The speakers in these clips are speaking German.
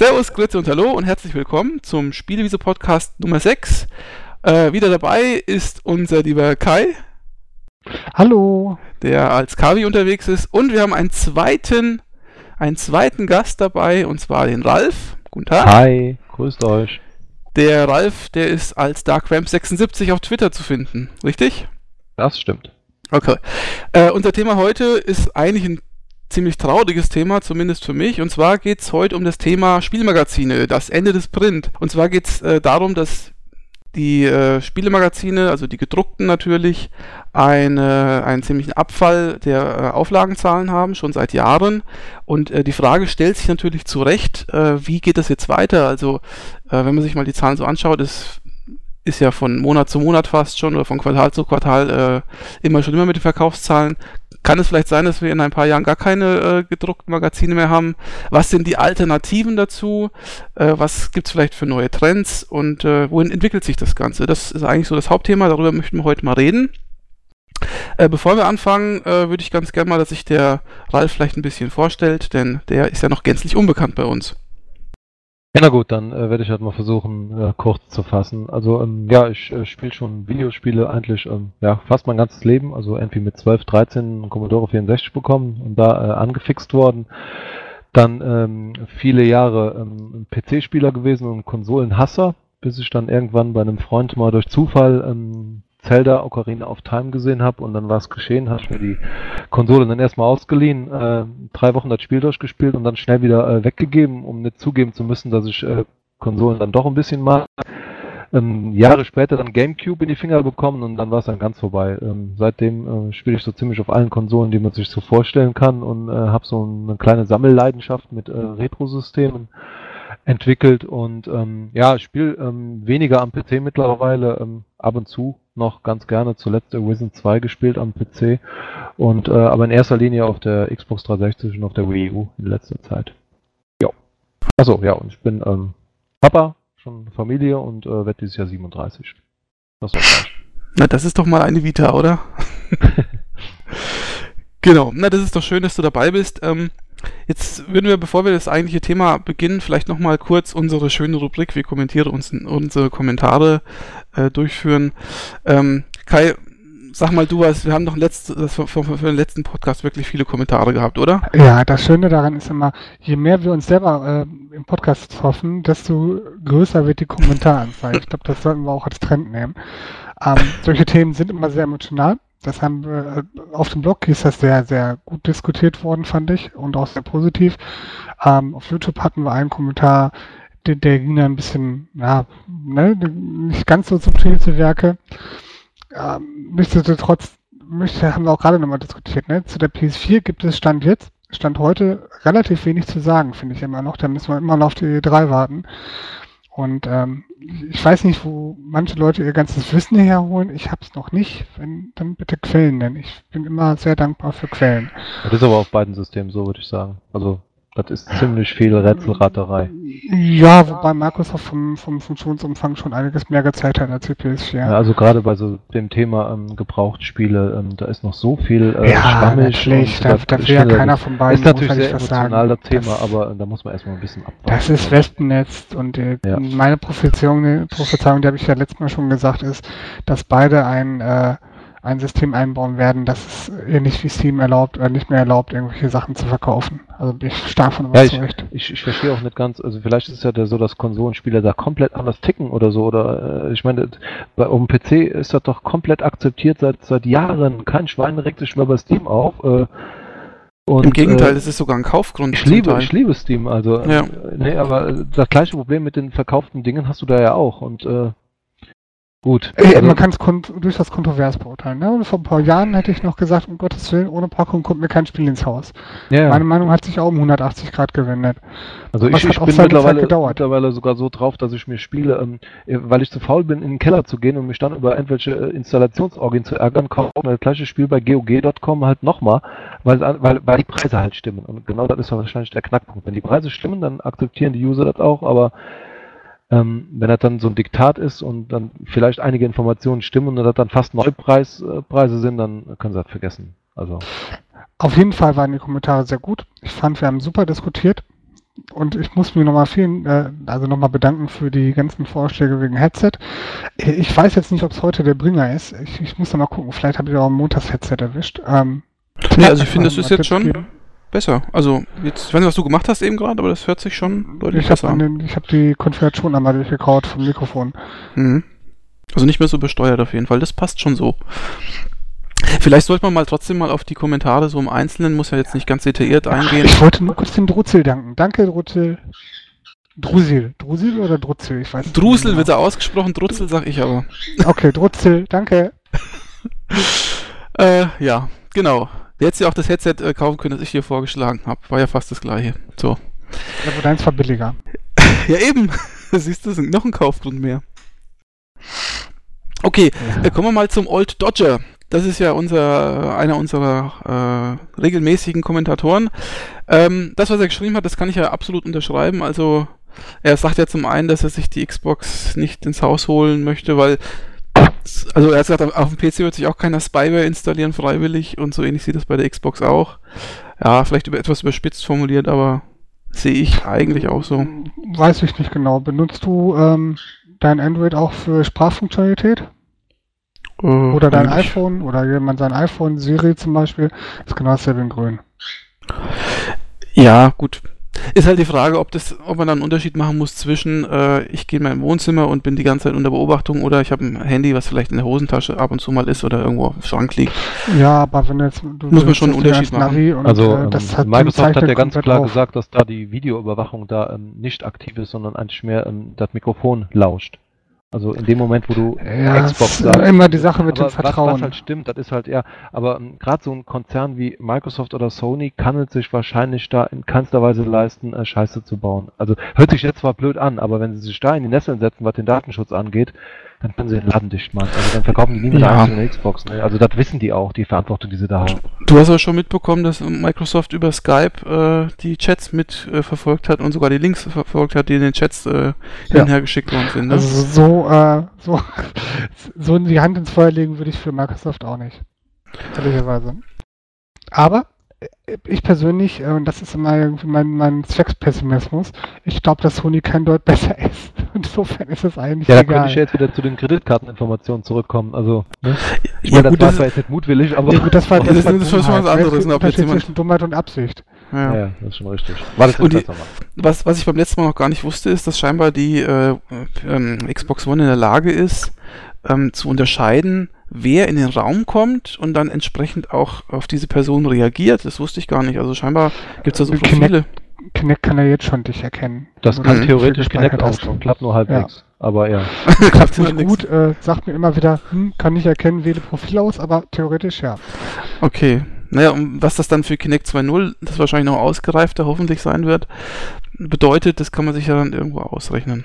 Servus, Grüße und Hallo und herzlich willkommen zum Spielewiese Podcast Nummer 6. Äh, wieder dabei ist unser lieber Kai. Hallo. Der als Kavi unterwegs ist. Und wir haben einen zweiten, einen zweiten Gast dabei, und zwar den Ralf. Guten Tag. Hi, grüßt euch. Der Ralf, der ist als DarkRamp76 auf Twitter zu finden, richtig? Das stimmt. Okay. Äh, unser Thema heute ist eigentlich ein ziemlich trauriges Thema, zumindest für mich. Und zwar geht es heute um das Thema Spielmagazine, das Ende des Print. Und zwar geht es äh, darum, dass die äh, Spielemagazine, also die gedruckten natürlich, eine, einen ziemlichen Abfall der äh, Auflagenzahlen haben, schon seit Jahren. Und äh, die Frage stellt sich natürlich zu Recht, äh, wie geht das jetzt weiter? Also, äh, wenn man sich mal die Zahlen so anschaut, ist ist ja von Monat zu Monat fast schon oder von Quartal zu Quartal äh, immer schon immer mit den Verkaufszahlen kann es vielleicht sein, dass wir in ein paar Jahren gar keine äh, gedruckten Magazine mehr haben? Was sind die Alternativen dazu? Äh, was gibt es vielleicht für neue Trends und äh, wohin entwickelt sich das Ganze? Das ist eigentlich so das Hauptthema, darüber möchten wir heute mal reden. Äh, bevor wir anfangen, äh, würde ich ganz gerne mal, dass sich der Ralf vielleicht ein bisschen vorstellt, denn der ist ja noch gänzlich unbekannt bei uns. Ja, na gut, dann äh, werde ich halt mal versuchen, äh, kurz zu fassen. Also, ähm, ja, ich äh, spiele schon Videospiele eigentlich ähm, ja, fast mein ganzes Leben. Also irgendwie mit 12, 13 einen Commodore 64 bekommen und da äh, angefixt worden. Dann ähm, viele Jahre ähm, PC-Spieler gewesen und Konsolenhasser, bis ich dann irgendwann bei einem Freund mal durch Zufall ähm, Zelda Ocarina of Time gesehen habe und dann war es geschehen, habe ich mir die Konsole dann erstmal ausgeliehen, äh, drei Wochen das Spiel durchgespielt und dann schnell wieder äh, weggegeben, um nicht zugeben zu müssen, dass ich äh, Konsolen dann doch ein bisschen mag. Ähm, Jahre später dann Gamecube in die Finger bekommen und dann war es dann ganz vorbei. Ähm, seitdem äh, spiele ich so ziemlich auf allen Konsolen, die man sich so vorstellen kann und äh, habe so eine kleine Sammelleidenschaft mit äh, Retro-Systemen entwickelt und ähm, ja, ich spiele ähm, weniger am PC mittlerweile, ähm, ab und zu noch ganz gerne, zuletzt Arisen 2 gespielt am PC und äh, aber in erster Linie auf der Xbox 360 und auf der Wii U in letzter Zeit. Ja. Achso, ja, und ich bin ähm, Papa, schon Familie und äh, werde dieses Jahr 37. Das war's. Na, das ist doch mal eine Vita, oder? genau, na, das ist doch schön, dass du dabei bist. Ähm, Jetzt würden wir, bevor wir das eigentliche Thema beginnen, vielleicht nochmal kurz unsere schöne Rubrik, wir kommentieren uns unsere Kommentare äh, durchführen. Ähm, Kai, sag mal du was, wir haben doch letzt, für, für, für, den letzten Podcast wirklich viele Kommentare gehabt, oder? Ja, das Schöne daran ist immer, je mehr wir uns selber äh, im Podcast hoffen, desto größer wird die Kommentaranzahl. ich glaube, das sollten wir auch als Trend nehmen. Ähm, solche Themen sind immer sehr emotional das haben wir äh, auf dem Blog ist das sehr, sehr gut diskutiert worden, fand ich, und auch sehr positiv. Ähm, auf YouTube hatten wir einen Kommentar, der, der ging da ein bisschen, ja, ne, nicht ganz so subtil zu Werke. Ähm, nichtsdestotrotz möchte, haben wir auch gerade nochmal diskutiert, ne? Zu der PS4 gibt es Stand jetzt, Stand heute relativ wenig zu sagen, finde ich immer noch. Da müssen wir immer noch auf die E3 warten. Und ähm, ich weiß nicht, wo manche Leute ihr ganzes Wissen herholen. Ich habe es noch nicht. Wenn, dann bitte Quellen nennen. Ich bin immer sehr dankbar für Quellen. Das ist aber auf beiden Systemen so, würde ich sagen. Also das ist ziemlich viel Rätselraterei. Ja, wobei Microsoft vom, vom Funktionsumfang schon einiges mehr gezeigt hat als die PS4. Ja, also gerade bei so dem Thema ähm, Gebrauchtspiele, ähm, da ist noch so viel äh, ja, schwammig. Natürlich, da, da will ja keiner von beiden. Ist natürlich sehr emotional das Thema, das, aber äh, da muss man erstmal ein bisschen abwarten. Das ist Wespennetz und äh, ja. meine Prophezeiung, Prophezeiung, die habe ich ja letztes Mal schon gesagt, ist, dass beide ein äh, ein System einbauen werden, das es ähnlich wie Steam erlaubt oder nicht mehr erlaubt, irgendwelche Sachen zu verkaufen. Also bin ich stark von überzeugt. Ja, ich, ich, ich, verstehe auch nicht ganz, also vielleicht ist es ja so, dass Konsolenspieler da komplett anders ticken oder so, oder äh, ich meine, bei um PC ist das doch komplett akzeptiert seit seit Jahren. Kein Schwein regt sich mehr bei Steam auf. Äh, und, Im Gegenteil, äh, es ist sogar ein Kaufgrund. Ich liebe, ich liebe Steam, also ja. Äh, nee, aber das gleiche Problem mit den verkauften Dingen hast du da ja auch und äh, Gut. Ey, also, man kann es durchaus kontrovers beurteilen. Ne? Und vor ein paar Jahren hätte ich noch gesagt, um Gottes Willen, ohne Packung kommt mir kein Spiel ins Haus. Ja, Meine Meinung hat sich auch um 180 Grad gewendet. Also ich, ich bin mittlerweile, mittlerweile, sogar so drauf, dass ich mir Spiele, ähm, weil ich zu faul bin, in den Keller zu gehen und mich dann über irgendwelche äh, Installationsorgien zu ärgern, kaufe das gleiche Spiel bei GOG.com halt nochmal, weil, weil, weil die Preise halt stimmen. Und genau das ist wahrscheinlich der Knackpunkt. Wenn die Preise stimmen, dann akzeptieren die User das auch, aber ähm, wenn das dann so ein Diktat ist und dann vielleicht einige Informationen stimmen und das dann fast Neupreise äh, sind, dann können sie das vergessen. Also. Auf jeden Fall waren die Kommentare sehr gut. Ich fand, wir haben super diskutiert. und ich muss mir nochmal vielen, äh, also nochmal bedanken für die ganzen Vorschläge wegen Headset. Ich weiß jetzt nicht, ob es heute der Bringer ist. Ich, ich muss noch mal gucken. Vielleicht habe ich auch ein Montags-Headset erwischt. Ähm, nee, also ich finde, das ist jetzt schon geben. Besser. Also jetzt, ich weiß nicht, was du gemacht hast eben gerade, aber das hört sich schon deutlich ich besser an. Ich habe die Konfiguration einmal durchgekaut vom Mikrofon. Mhm. Also nicht mehr so besteuert auf jeden Fall. Das passt schon so. Vielleicht sollte man mal trotzdem mal auf die Kommentare so im Einzelnen, muss ja jetzt nicht ganz detailliert eingehen. Ich wollte nur kurz dem Drutzel danken. Danke, Drutzel. Drusil. Drusil oder Drutzel? Ich weiß nicht. Drusel genau. wird er ausgesprochen, Drutzel sag ich aber. Okay, Drutzel, danke. äh, ja, genau. Der hätte ja auch das Headset äh, kaufen können, das ich hier vorgeschlagen habe. War ja fast das gleiche. So. Ja, aber deins war billiger. ja, eben. Siehst du, noch ein Kaufgrund mehr. Okay, ja. äh, kommen wir mal zum Old Dodger. Das ist ja unser, einer unserer äh, regelmäßigen Kommentatoren. Ähm, das, was er geschrieben hat, das kann ich ja absolut unterschreiben. Also er sagt ja zum einen, dass er sich die Xbox nicht ins Haus holen möchte, weil also er hat gesagt, auf dem PC wird sich auch keiner Spyware installieren freiwillig und so ähnlich sieht das bei der Xbox auch. Ja, vielleicht über, etwas überspitzt formuliert, aber sehe ich eigentlich auch so. Weiß ich nicht genau. Benutzt du ähm, dein Android auch für Sprachfunktionalität? Äh, oder dein iPhone oder jemand sein iPhone, Siri zum Beispiel, ist genau dasselbe in grün. Ja, gut. Ist halt die Frage, ob das, ob man da einen Unterschied machen muss zwischen, äh, ich gehe in mein Wohnzimmer und bin die ganze Zeit unter Beobachtung oder ich habe ein Handy, was vielleicht in der Hosentasche ab und zu mal ist oder irgendwo auf dem Schrank liegt. Ja, aber wenn jetzt du muss man schon einen Unterschied machen. Und, also äh, hat Microsoft hat ja ganz klar auf. gesagt, dass da die Videoüberwachung da ähm, nicht aktiv ist, sondern eigentlich mehr ähm, das Mikrofon lauscht. Also in dem Moment, wo du ja, Xbox sagst. Immer die Sache mit dem Vertrauen. Was, was halt stimmt, das ist halt eher. Aber um, ähm, gerade so ein Konzern wie Microsoft oder Sony kann es sich wahrscheinlich da in keinster Weise leisten, äh, Scheiße zu bauen. Also hört sich jetzt zwar blöd an, aber wenn sie sich da in die Nesseln setzen, was den Datenschutz angeht, dann können sie den Laden dicht machen. Also dann verkaufen die nie mit ja. einzelne Xbox. Ne? Also das wissen die auch, die Verantwortung, die sie da haben. Du hast ja schon mitbekommen, dass Microsoft über Skype äh, die Chats mitverfolgt äh, hat und sogar die Links verfolgt hat, die in den Chats äh, ja. hinher geschickt worden sind. Ne? Also so, äh, so, so in die Hand ins Feuer legen würde ich für Microsoft auch nicht. Ehrlicherweise. Aber ich persönlich, äh, und das ist immer irgendwie mein, mein Zweckspessimismus, ich glaube, dass Sony kein Deut besser ist. Insofern ist es eigentlich Ja, da könnte ich jetzt wieder zu den Kreditkarteninformationen zurückkommen. Also, ne? ich ja, meine, das war zwar jetzt nicht mutwillig, aber... Ja, gut, das war, das, das, das war schon was anderes. Ne? Unterschied zwischen Dummheit und Absicht. Ja. ja, das ist schon richtig. War das und die, was, was ich beim letzten Mal noch gar nicht wusste, ist, dass scheinbar die äh, äh, Xbox One in der Lage ist, ähm, zu unterscheiden, wer in den Raum kommt und dann entsprechend auch auf diese Person reagiert. Das wusste ich gar nicht. Also scheinbar gibt es da so Profile. Kinect, Kinect kann er jetzt schon dich erkennen. Das kann theoretisch Kinect auch schon. Klappt nur halbwegs. Ja. Aber ja. Klappt nicht gut. Äh, sagt mir immer wieder, hm, kann nicht erkennen, wähle Profil aus, aber theoretisch ja. Okay. Naja, und was das dann für Kinect 2.0, das wahrscheinlich noch ausgereifter hoffentlich sein wird, bedeutet, das kann man sich ja dann irgendwo ausrechnen.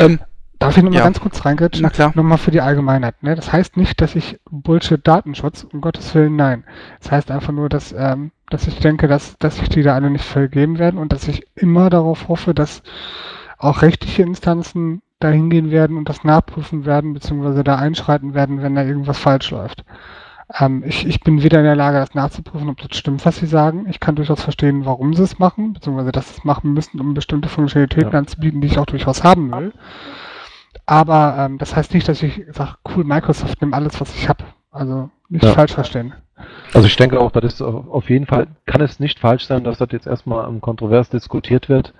Ähm, Darf ich nochmal ja. ganz kurz reingritschen? Na klar. Nochmal für die Allgemeinheit. Ne? Das heißt nicht, dass ich Bullshit-Datenschutz, um Gottes Willen, nein. Das heißt einfach nur, dass, ähm, dass ich denke, dass, dass sich die da alle nicht vergeben werden und dass ich immer darauf hoffe, dass auch rechtliche Instanzen da hingehen werden und das nachprüfen werden, beziehungsweise da einschreiten werden, wenn da irgendwas falsch läuft. Ähm, ich, ich bin weder in der Lage, das nachzuprüfen, ob das stimmt, was sie sagen. Ich kann durchaus verstehen, warum sie es machen, beziehungsweise dass sie es machen müssen, um bestimmte Funktionalitäten ja. anzubieten, die ich auch durchaus haben will. Aber ähm, das heißt nicht, dass ich sage, cool, Microsoft nimmt alles, was ich habe. Also nicht ja. falsch verstehen. Also ich denke auch, das ist auf jeden Fall, kann es nicht falsch sein, dass das jetzt erstmal um, kontrovers diskutiert wird.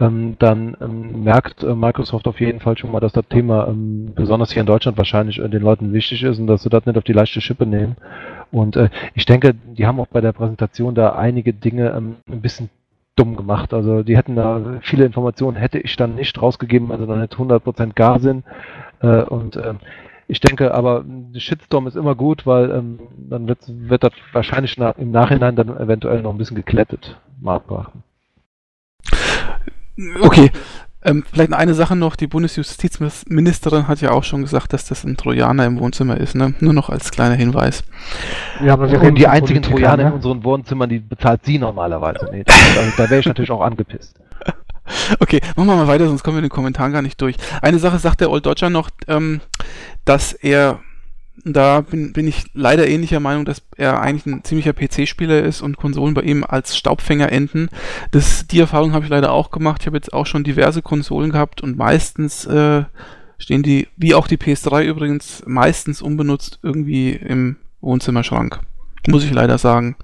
Ähm, dann ähm, merkt äh, Microsoft auf jeden Fall schon mal, dass das Thema ähm, besonders hier in Deutschland wahrscheinlich äh, den Leuten wichtig ist und dass sie das nicht auf die leichte Schippe nehmen. Und äh, ich denke, die haben auch bei der Präsentation da einige Dinge ähm, ein bisschen dumm gemacht. Also die hätten da viele Informationen, hätte ich dann nicht rausgegeben, also dann hätte 100% gar Sinn. Und ich denke aber, Shitstorm ist immer gut, weil ähm, dann wird, wird das wahrscheinlich nach, im Nachhinein dann eventuell noch ein bisschen geklettet, Marktbrachen. Okay, ähm, vielleicht eine Sache noch, die Bundesjustizministerin hat ja auch schon gesagt, dass das ein Trojaner im Wohnzimmer ist, ne? Nur noch als kleiner Hinweis. Ja, aber wir reden die einzigen Politiker, Trojaner ne? in unseren Wohnzimmern, die bezahlt sie normalerweise nicht. Also, da wäre ich natürlich auch angepisst. Okay, machen wir mal weiter, sonst kommen wir in den Kommentaren gar nicht durch. Eine Sache sagt der Old Dodger noch, ähm, dass er da bin, bin ich leider ähnlicher Meinung, dass er eigentlich ein ziemlicher PC-Spieler ist und Konsolen bei ihm als Staubfänger enden. Das, die Erfahrung habe ich leider auch gemacht. Ich habe jetzt auch schon diverse Konsolen gehabt und meistens äh, stehen die, wie auch die PS3 übrigens, meistens unbenutzt irgendwie im Wohnzimmerschrank. Muss ich leider sagen.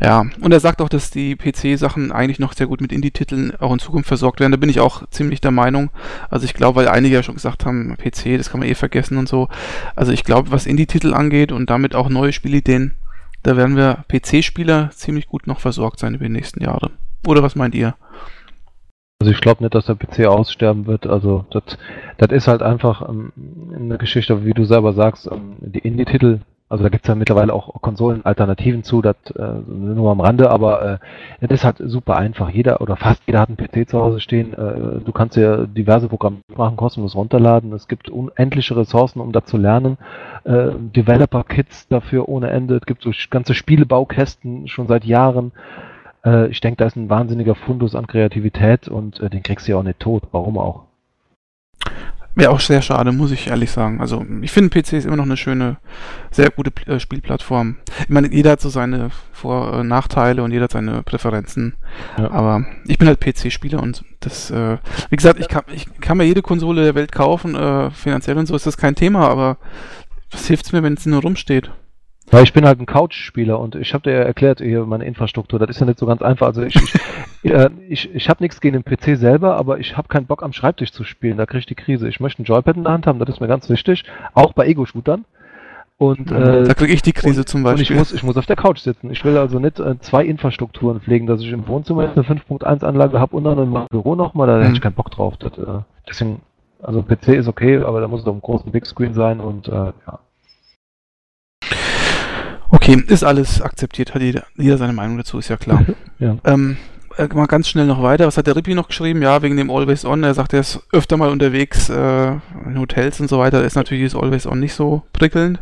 Ja, und er sagt auch, dass die PC-Sachen eigentlich noch sehr gut mit Indie-Titeln auch in Zukunft versorgt werden. Da bin ich auch ziemlich der Meinung. Also ich glaube, weil einige ja schon gesagt haben, PC, das kann man eh vergessen und so. Also ich glaube, was Indie-Titel angeht und damit auch neue Spielideen, da werden wir PC-Spieler ziemlich gut noch versorgt sein über die nächsten Jahre. Oder was meint ihr? Also ich glaube nicht, dass der PC aussterben wird. Also das, das ist halt einfach ähm, eine Geschichte, wie du selber sagst, ähm, die Indie-Titel, also da gibt es ja mittlerweile auch Konsolen-Alternativen zu, das äh, nur am Rande, aber äh, das ist halt super einfach. Jeder oder fast jeder hat einen PC zu Hause stehen. Äh, du kannst ja diverse Programme machen, kostenlos runterladen. Es gibt unendliche Ressourcen, um da zu lernen. Äh, Developer-Kits dafür ohne Ende. Es gibt so ganze Spielebaukästen schon seit Jahren. Äh, ich denke, da ist ein wahnsinniger Fundus an Kreativität und äh, den kriegst du ja auch nicht tot. Warum auch? Wäre auch sehr schade, muss ich ehrlich sagen. Also ich finde PC ist immer noch eine schöne, sehr gute äh, Spielplattform. Ich meine, jeder hat so seine Vor- und äh, Nachteile und jeder hat seine Präferenzen. Ja. Aber ich bin halt PC-Spieler und das, äh, wie gesagt, ich kann, ich kann mir jede Konsole der Welt kaufen, äh, finanziell und so ist das kein Thema, aber was hilft es mir, wenn es nur rumsteht? Weil ich bin halt ein Couch-Spieler und ich habe dir ja erklärt, hier meine Infrastruktur, das ist ja nicht so ganz einfach. Also ich, ich, äh, ich, ich habe nichts gegen den PC selber, aber ich habe keinen Bock am Schreibtisch zu spielen, da kriege ich die Krise. Ich möchte ein Joypad in der Hand haben, das ist mir ganz wichtig, auch bei Ego-Shootern. Und, äh, da kriege ich die Krise und, zum Beispiel. Und ich muss, ich muss auf der Couch sitzen. Ich will also nicht äh, zwei Infrastrukturen pflegen, dass ich im Wohnzimmer eine 5.1 Anlage habe und dann in meinem Büro nochmal, da mhm. hätte ich keinen Bock drauf. Das, äh, deswegen, also PC ist okay, aber da muss es auf einem großen Big Screen sein und äh, ja. Okay, ist alles akzeptiert, hat jeder, jeder seine Meinung dazu, ist ja klar. ja. Ähm, äh, mal ganz schnell noch weiter. Was hat der Rippi noch geschrieben? Ja, wegen dem Always On. Er sagt, er ist öfter mal unterwegs äh, in Hotels und so weiter. Da ist natürlich das Always On nicht so prickelnd.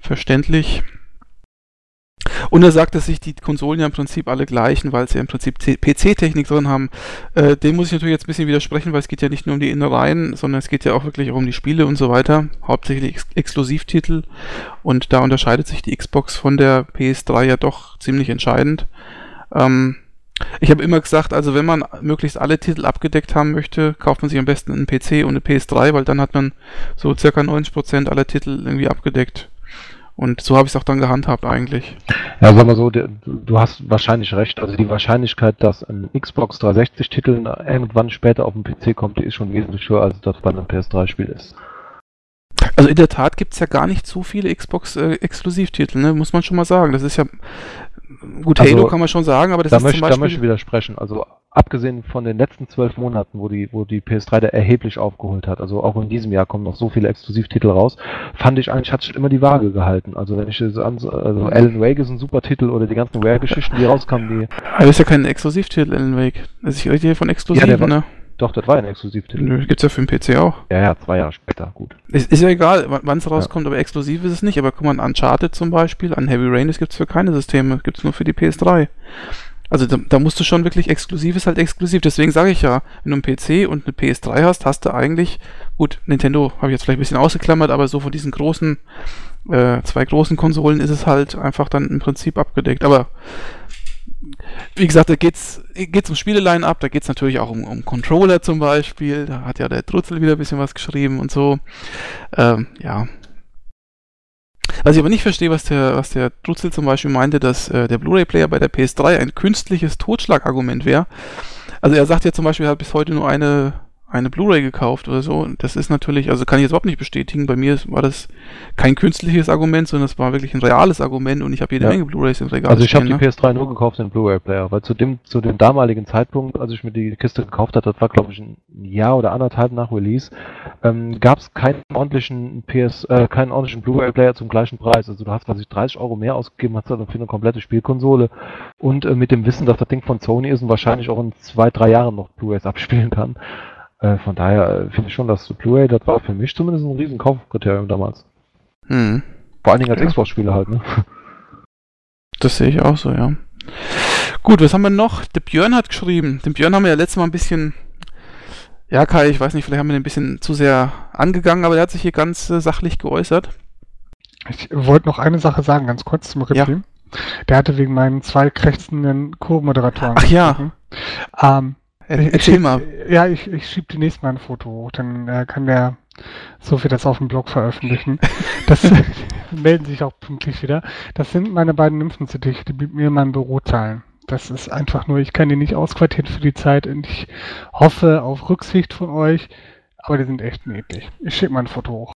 Verständlich. Und er sagt, dass sich die Konsolen ja im Prinzip alle gleichen, weil sie ja im Prinzip PC-Technik drin haben. Äh, dem muss ich natürlich jetzt ein bisschen widersprechen, weil es geht ja nicht nur um die Innereien, sondern es geht ja auch wirklich auch um die Spiele und so weiter. Hauptsächlich Ex Exklusivtitel. Und da unterscheidet sich die Xbox von der PS3 ja doch ziemlich entscheidend. Ähm, ich habe immer gesagt, also wenn man möglichst alle Titel abgedeckt haben möchte, kauft man sich am besten einen PC und eine PS3, weil dann hat man so circa 90% aller Titel irgendwie abgedeckt. Und so habe ich es auch dann gehandhabt eigentlich. Ja, sag mal so, du hast wahrscheinlich recht. Also die Wahrscheinlichkeit, dass ein Xbox 360-Titel irgendwann später auf dem PC kommt, die ist schon wesentlich höher, als das bei einem PS3-Spiel ist. Also in der Tat gibt es ja gar nicht so viele Xbox-Exklusivtitel, äh, ne? muss man schon mal sagen. Das ist ja Gut, also, Halo kann man schon sagen, aber das da ist möchte, zum Beispiel... Da möchte ich widersprechen. Also abgesehen von den letzten zwölf Monaten, wo die, wo die PS3 da erheblich aufgeholt hat, also auch in diesem Jahr kommen noch so viele Exklusivtitel raus, fand ich eigentlich, hat sich immer die Waage gehalten. Also wenn ich so an, also Alan Wake ist ein super Titel oder die ganzen Rare-Geschichten, die rauskamen, die... Aber das ist ja kein Exklusivtitel, Alan Wake. Also ich rede hier von Exklusiven, ja, ne? Doch, das war ein Exklusivtitel. Nö, gibt's ja für den PC auch. Ja, ja, zwei Jahre später, gut. Ist, ist ja egal, wann es rauskommt, ja. aber exklusiv ist es nicht. Aber guck mal, an Uncharted zum Beispiel, an Heavy Rain, das gibt's für keine Systeme, gibt's nur für die PS3. Also da, da musst du schon wirklich exklusiv ist halt exklusiv. Deswegen sage ich ja, wenn du einen PC und eine PS3 hast, hast du eigentlich, gut, Nintendo habe ich jetzt vielleicht ein bisschen ausgeklammert, aber so von diesen großen, äh, zwei großen Konsolen ist es halt einfach dann im Prinzip abgedeckt. Aber wie gesagt, da geht's, geht's um Spieleline ab, da geht es natürlich auch um, um, Controller zum Beispiel. Da hat ja der Trutzel wieder ein bisschen was geschrieben und so. Ähm, ja. Was ich aber nicht verstehe, was der, was der Trutzel zum Beispiel meinte, dass äh, der Blu-ray-Player bei der PS3 ein künstliches Totschlagargument wäre. Also er sagt ja zum Beispiel, er hat bis heute nur eine eine Blu-ray gekauft oder so. Das ist natürlich, also kann ich jetzt überhaupt nicht bestätigen. Bei mir war das kein künstliches Argument, sondern es war wirklich ein reales Argument und ich habe jede ja. Menge Blu-rays im Regal. Also ich habe die ne? PS3 nur gekauft, den Blu-ray-Player, weil zu dem, zu dem damaligen Zeitpunkt, als ich mir die Kiste gekauft hatte, das war glaube ich ein Jahr oder anderthalb nach Release, ähm, gab es keinen ordentlichen PS, äh, keinen ordentlichen Blu-ray-Player zum gleichen Preis. Also du hast quasi 30 Euro mehr ausgegeben, hast dann für eine komplette Spielkonsole und äh, mit dem Wissen, dass das Ding von Sony ist und wahrscheinlich auch in zwei, drei Jahren noch Blu-rays abspielen kann. Äh, von daher äh, finde ich schon, dass Blu-ray, das war für mich zumindest ein riesen Kaufkriterium damals. Hm. Vor allen Dingen als ja. Xbox-Spieler halt, ne? Das sehe ich auch so, ja. Gut, was haben wir noch? Der Björn hat geschrieben. Den Björn haben wir ja letztes Mal ein bisschen, ja Kai, ich weiß nicht, vielleicht haben wir den ein bisschen zu sehr angegangen, aber er hat sich hier ganz äh, sachlich geäußert. Ich wollte noch eine Sache sagen, ganz kurz zum Ripley. Ja. Der hatte wegen meinen zwei krächzenden Co-Moderatoren. Ach ja. Ähm, Erzähl schieb- mal. Ja, ich, ich schieb die nächste Mal ein Foto hoch, dann äh, kann der so viel das auf dem Blog veröffentlichen. Das melden sich auch pünktlich wieder. Das sind meine beiden Nymphenzittiche, die mit mir in meinem Büro zahlen. Das ist einfach nur, ich kann die nicht ausquartieren für die Zeit und ich hoffe auf Rücksicht von euch, aber die sind echt niedlich. Ich schicke mal ein Foto hoch.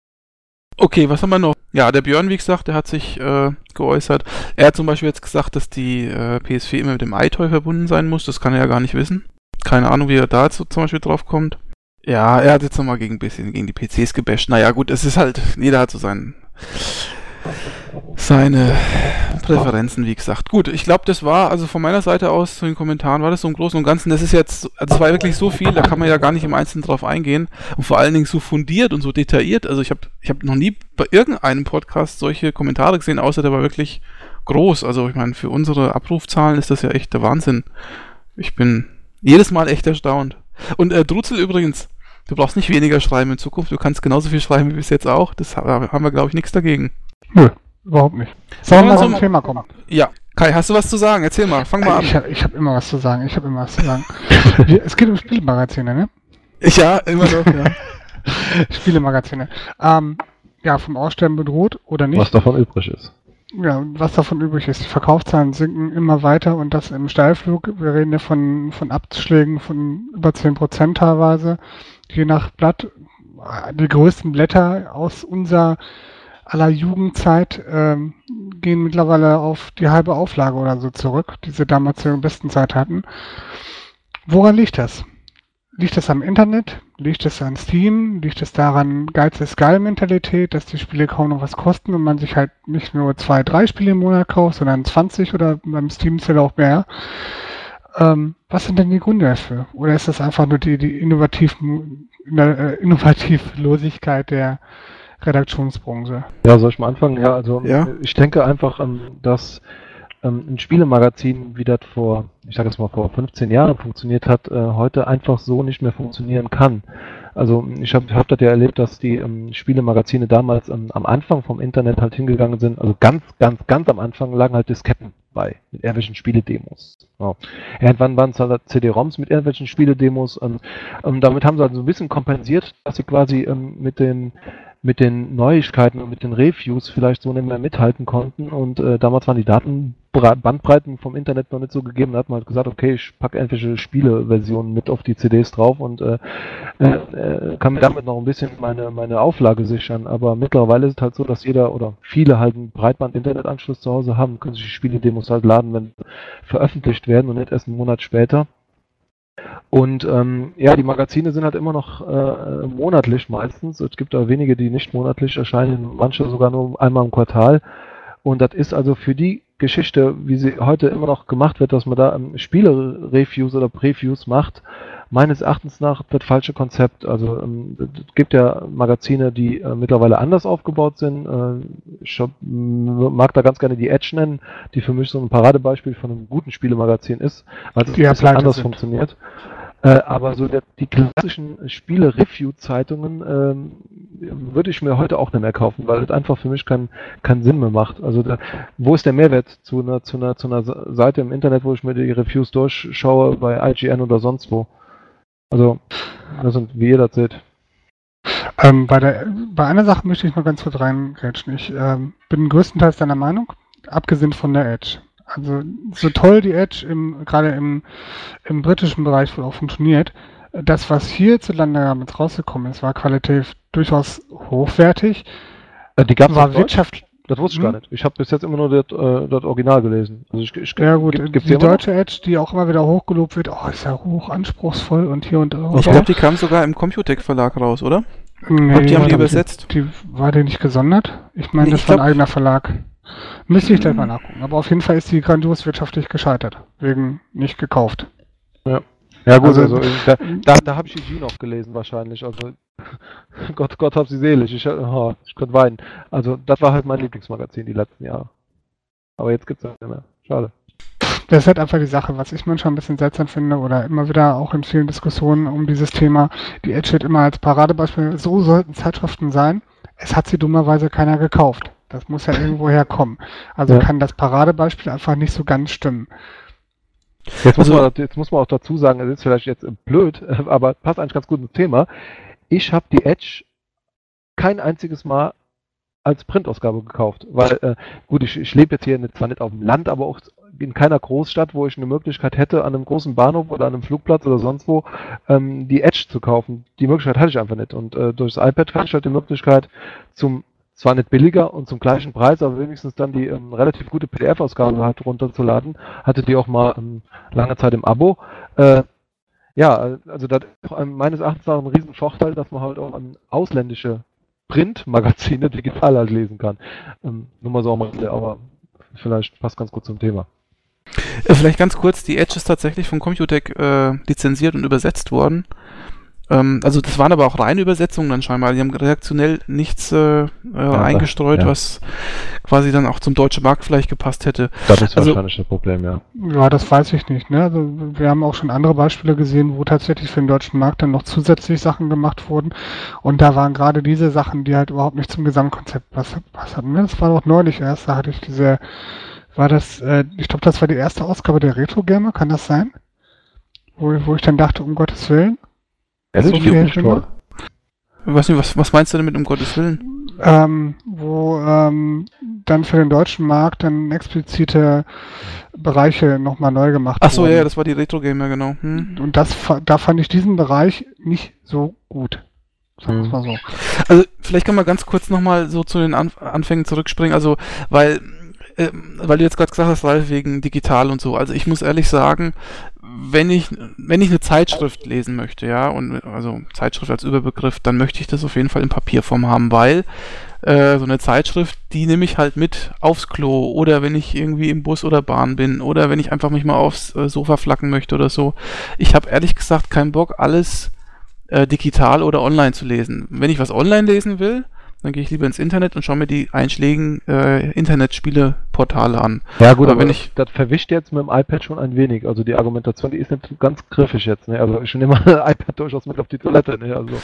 Okay, was haben wir noch? Ja, der Björn, wie gesagt, der hat sich äh, geäußert. Er hat zum Beispiel jetzt gesagt, dass die äh, PS4 immer mit dem iToy verbunden sein muss. Das kann er ja gar nicht wissen. Keine Ahnung, wie er da zum Beispiel drauf kommt. Ja, er hat jetzt nochmal gegen bisschen gegen die PCs gebasht. Naja, gut, es ist halt, jeder hat so seinen, seine Präferenzen, wie gesagt. Gut, ich glaube, das war, also von meiner Seite aus, zu den Kommentaren, war das so im Großen und Ganzen, das ist jetzt, also es war wirklich so viel, da kann man ja gar nicht im Einzelnen drauf eingehen. Und vor allen Dingen so fundiert und so detailliert. Also ich habe ich hab noch nie bei irgendeinem Podcast solche Kommentare gesehen, außer der war wirklich groß. Also ich meine, für unsere Abrufzahlen ist das ja echt der Wahnsinn. Ich bin jedes Mal echt erstaunt. Und äh, Druzel übrigens, du brauchst nicht weniger schreiben in Zukunft, du kannst genauso viel schreiben wie bis jetzt auch. Das ha- haben wir, glaube ich, nichts dagegen. Nö, überhaupt nicht. Sollen wir zum- Thema kommen? Ja, Kai, hast du was zu sagen? Erzähl mal, fang mal Ich an. habe ich hab immer was zu sagen. Ich habe immer was zu sagen. Es geht um Spielemagazine, ne? Ja, immer noch, ja. Spielemagazine. Ähm, ja, vom Aussterben bedroht oder nicht. Was davon übrig ist. Ja, was davon übrig ist. Die Verkaufszahlen sinken immer weiter und das im Steilflug. Wir reden ja von, von Abschlägen von über 10% teilweise. Je nach Blatt. Die größten Blätter aus unserer aller Jugendzeit ähm, gehen mittlerweile auf die halbe Auflage oder so zurück, die sie damals zur besten Zeit hatten. Woran liegt das? Liegt das am Internet? Liegt es an Steam? Liegt es daran, Geiz ist geil Mentalität, dass die Spiele kaum noch was kosten und man sich halt nicht nur zwei, drei Spiele im Monat kauft, sondern 20 oder beim Steam Sale auch mehr? Ähm, was sind denn die Gründe dafür? Oder ist das einfach nur die, die innovativen, äh, Innovativlosigkeit der Redaktionsbranche? Ja, soll ich mal anfangen? Ja, also Ja. ich denke einfach, ähm, dass ähm, ein Spielemagazin, wie das vor, ich sage jetzt mal vor 15 Jahren funktioniert hat, äh, heute einfach so nicht mehr funktionieren kann. Also ich habe hab das ja erlebt, dass die ähm, Spielemagazine damals ähm, am Anfang vom Internet halt hingegangen sind, also ganz, ganz, ganz am Anfang lagen halt Disketten bei, mit irgendwelchen Spieledemos. Ja. Irgendwann waren es halt CD-ROMs mit irgendwelchen Spieledemos. Ähm, damit haben sie halt so ein bisschen kompensiert, dass sie quasi ähm, mit den mit den Neuigkeiten und mit den Reviews vielleicht so nicht mehr mithalten konnten. Und äh, damals waren die Datenbandbreiten vom Internet noch nicht so gegeben. Da hat man halt gesagt, okay, ich packe irgendwelche Spieleversionen mit auf die CDs drauf und äh, äh, kann mir damit noch ein bisschen meine, meine Auflage sichern. Aber mittlerweile ist es halt so, dass jeder oder viele halt einen Breitband-Internetanschluss zu Hause haben, können sich die Spiele-Demos halt laden, wenn veröffentlicht werden und nicht erst einen Monat später. Und ähm, ja, die Magazine sind halt immer noch äh, monatlich meistens. Es gibt da wenige, die nicht monatlich erscheinen, manche sogar nur einmal im Quartal. Und das ist also für die Geschichte, wie sie heute immer noch gemacht wird, dass man da ähm, Spiele-Reviews oder Previews macht, meines Erachtens nach das falsche Konzept. Also ähm, es gibt ja Magazine, die äh, mittlerweile anders aufgebaut sind. Äh, ich hab, mag da ganz gerne die Edge nennen, die für mich so ein Paradebeispiel von einem guten Spielemagazin ist, weil es ja anders sind. funktioniert. Äh, aber so der, die klassischen Spiele-Review-Zeitungen ähm, würde ich mir heute auch nicht mehr kaufen, weil das einfach für mich keinen keinen Sinn mehr macht. Also da, wo ist der Mehrwert zu einer, zu, einer, zu einer Seite im Internet, wo ich mir die Reviews durchschaue, bei IGN oder sonst wo? Also, das sind, wie ihr das seht. Ähm, bei, der, bei einer Sache möchte ich noch ganz kurz reingrätschen. Ich ähm, bin größtenteils deiner Meinung, abgesehen von der Edge. Also so toll die Edge im, gerade im, im britischen Bereich wohl auch funktioniert, das, was hierzulande damit rausgekommen ist, war qualitativ durchaus hochwertig, Äh, die gab's war auf Deutsch? Wirtschaft. Das wusste ich Hm? gar nicht. Ich habe bis jetzt immer nur das, äh, das Original gelesen. Also ich, ich, Ja gut, gibt, gibt's die noch? deutsche Edge, die auch immer wieder hochgelobt wird, oh, ist ja hoch anspruchsvoll und hier und da. Ich glaube, die kam sogar im Computec Verlag raus, oder? nee, glaub, die haben die übersetzt. Die, war die nicht gesondert? Ich meine, Nee, das ich war ein glaub- eigener Verlag. Müsste ich gleich mal nachgucken. Aber auf jeden Fall ist die grandios wirtschaftlich gescheitert. Wegen nicht gekauft. Ja gut, Also- also, da, da, da habe ich die noch gelesen wahrscheinlich. Also Gott, Gott hab sie selig. Ich, oh, ich könnte weinen. Also das war halt mein Lieblingsmagazin die letzten Jahre. Aber jetzt gibt's das nicht mehr. Schade. Das ist halt einfach die Sache, was ich manchmal ein bisschen seltsam finde oder immer wieder auch in vielen Diskussionen um dieses Thema. Die Edge wird immer als Paradebeispiel, so sollten Zeitschriften sein. Es hat sie dummerweise keiner gekauft. Das muss ja irgendwo herkommen. Also Ja. kann das Paradebeispiel einfach nicht so ganz stimmen. Jetzt muss, Also- man, jetzt muss man auch dazu sagen, es ist vielleicht jetzt blöd, aber passt eigentlich ganz gut ins Thema. Ich habe die Edge kein einziges Mal als Printausgabe gekauft, weil äh, gut, ich, ich lebe jetzt hier nicht, zwar nicht auf dem Land, aber auch in keiner Großstadt, wo ich eine Möglichkeit hätte, an einem großen Bahnhof oder an einem Flugplatz oder sonst wo ähm, die Edge zu kaufen. Die Möglichkeit hatte ich einfach nicht. Und äh, durch das iPad hatte ich halt die Möglichkeit, zum zwar nicht billiger und zum gleichen Preis, aber wenigstens dann die ähm, relativ gute PDF-Ausgabe halt runterzuladen. Hatte die auch mal ähm, lange Zeit im Abo. Äh, ja, also das ist meines Erachtens auch ein riesen Vorteil, dass man halt auch an ausländische Printmagazine digital halt lesen kann. Ähm, nur mal so am Rande, aber vielleicht passt ganz gut zum Thema. Äh, Vielleicht ganz kurz, die Edge ist tatsächlich von Computec äh, lizenziert und übersetzt worden. Ähm, also das waren aber auch reine Übersetzungen dann scheinbar. Die haben redaktionell nichts äh, äh, eingestreut, ja. was quasi dann auch zum deutschen Markt vielleicht gepasst hätte. Das ist Also- wahrscheinlich das Problem, ja. Ja, das weiß ich nicht. Ne? Also wir haben auch schon andere Beispiele gesehen, wo tatsächlich für den deutschen Markt dann noch zusätzlich Sachen gemacht wurden. Und da waren gerade diese Sachen, die halt überhaupt nicht zum Gesamtkonzept hatten. Ne? Das war doch neulich erst, da hatte ich diese, war das, äh, ich glaube, das war die erste Ausgabe der Retro Gamer, kann das sein? Wo, wo ich dann dachte, um Gottes Willen, Ehrlich? So viel toll. Ich weiß nicht, was, was meinst du damit, um Gottes Willen? ähm, wo ähm, dann für den deutschen Markt dann explizite Bereiche nochmal neu gemacht Ach so, wurden. ja, ja, das war die Retro Gamer, genau. Hm. Und das, da fand ich diesen Bereich nicht so gut. Sagen wir es Hm. mal so. Also vielleicht kann man ganz kurz nochmal so zu den Anf Anfängen zurückspringen. Also, weil, weil du jetzt gerade gesagt hast, Ralf, wegen digital und so. Also ich muss ehrlich sagen, wenn ich, wenn ich eine Zeitschrift lesen möchte, ja, und also Zeitschrift als Überbegriff, dann möchte ich das auf jeden Fall in Papierform haben, weil äh, so eine Zeitschrift, die nehme ich halt mit aufs Klo oder wenn ich irgendwie im Bus oder Bahn bin oder wenn ich einfach mich mal aufs äh, Sofa flacken möchte oder so. Ich habe ehrlich gesagt keinen Bock, alles äh, digital oder online zu lesen. Wenn ich was online lesen will, dann gehe ich lieber ins Internet und schaue mir die einschlägigen äh, Internetspieleportale an. Ja gut, Aber aber, wenn ich- ich das verwischt jetzt mit dem iPad schon ein wenig. Also die Argumentation, die ist nicht ganz griffig jetzt. Ne? Also ich nehme iPad durchaus mit auf die Toilette. Ne? Also,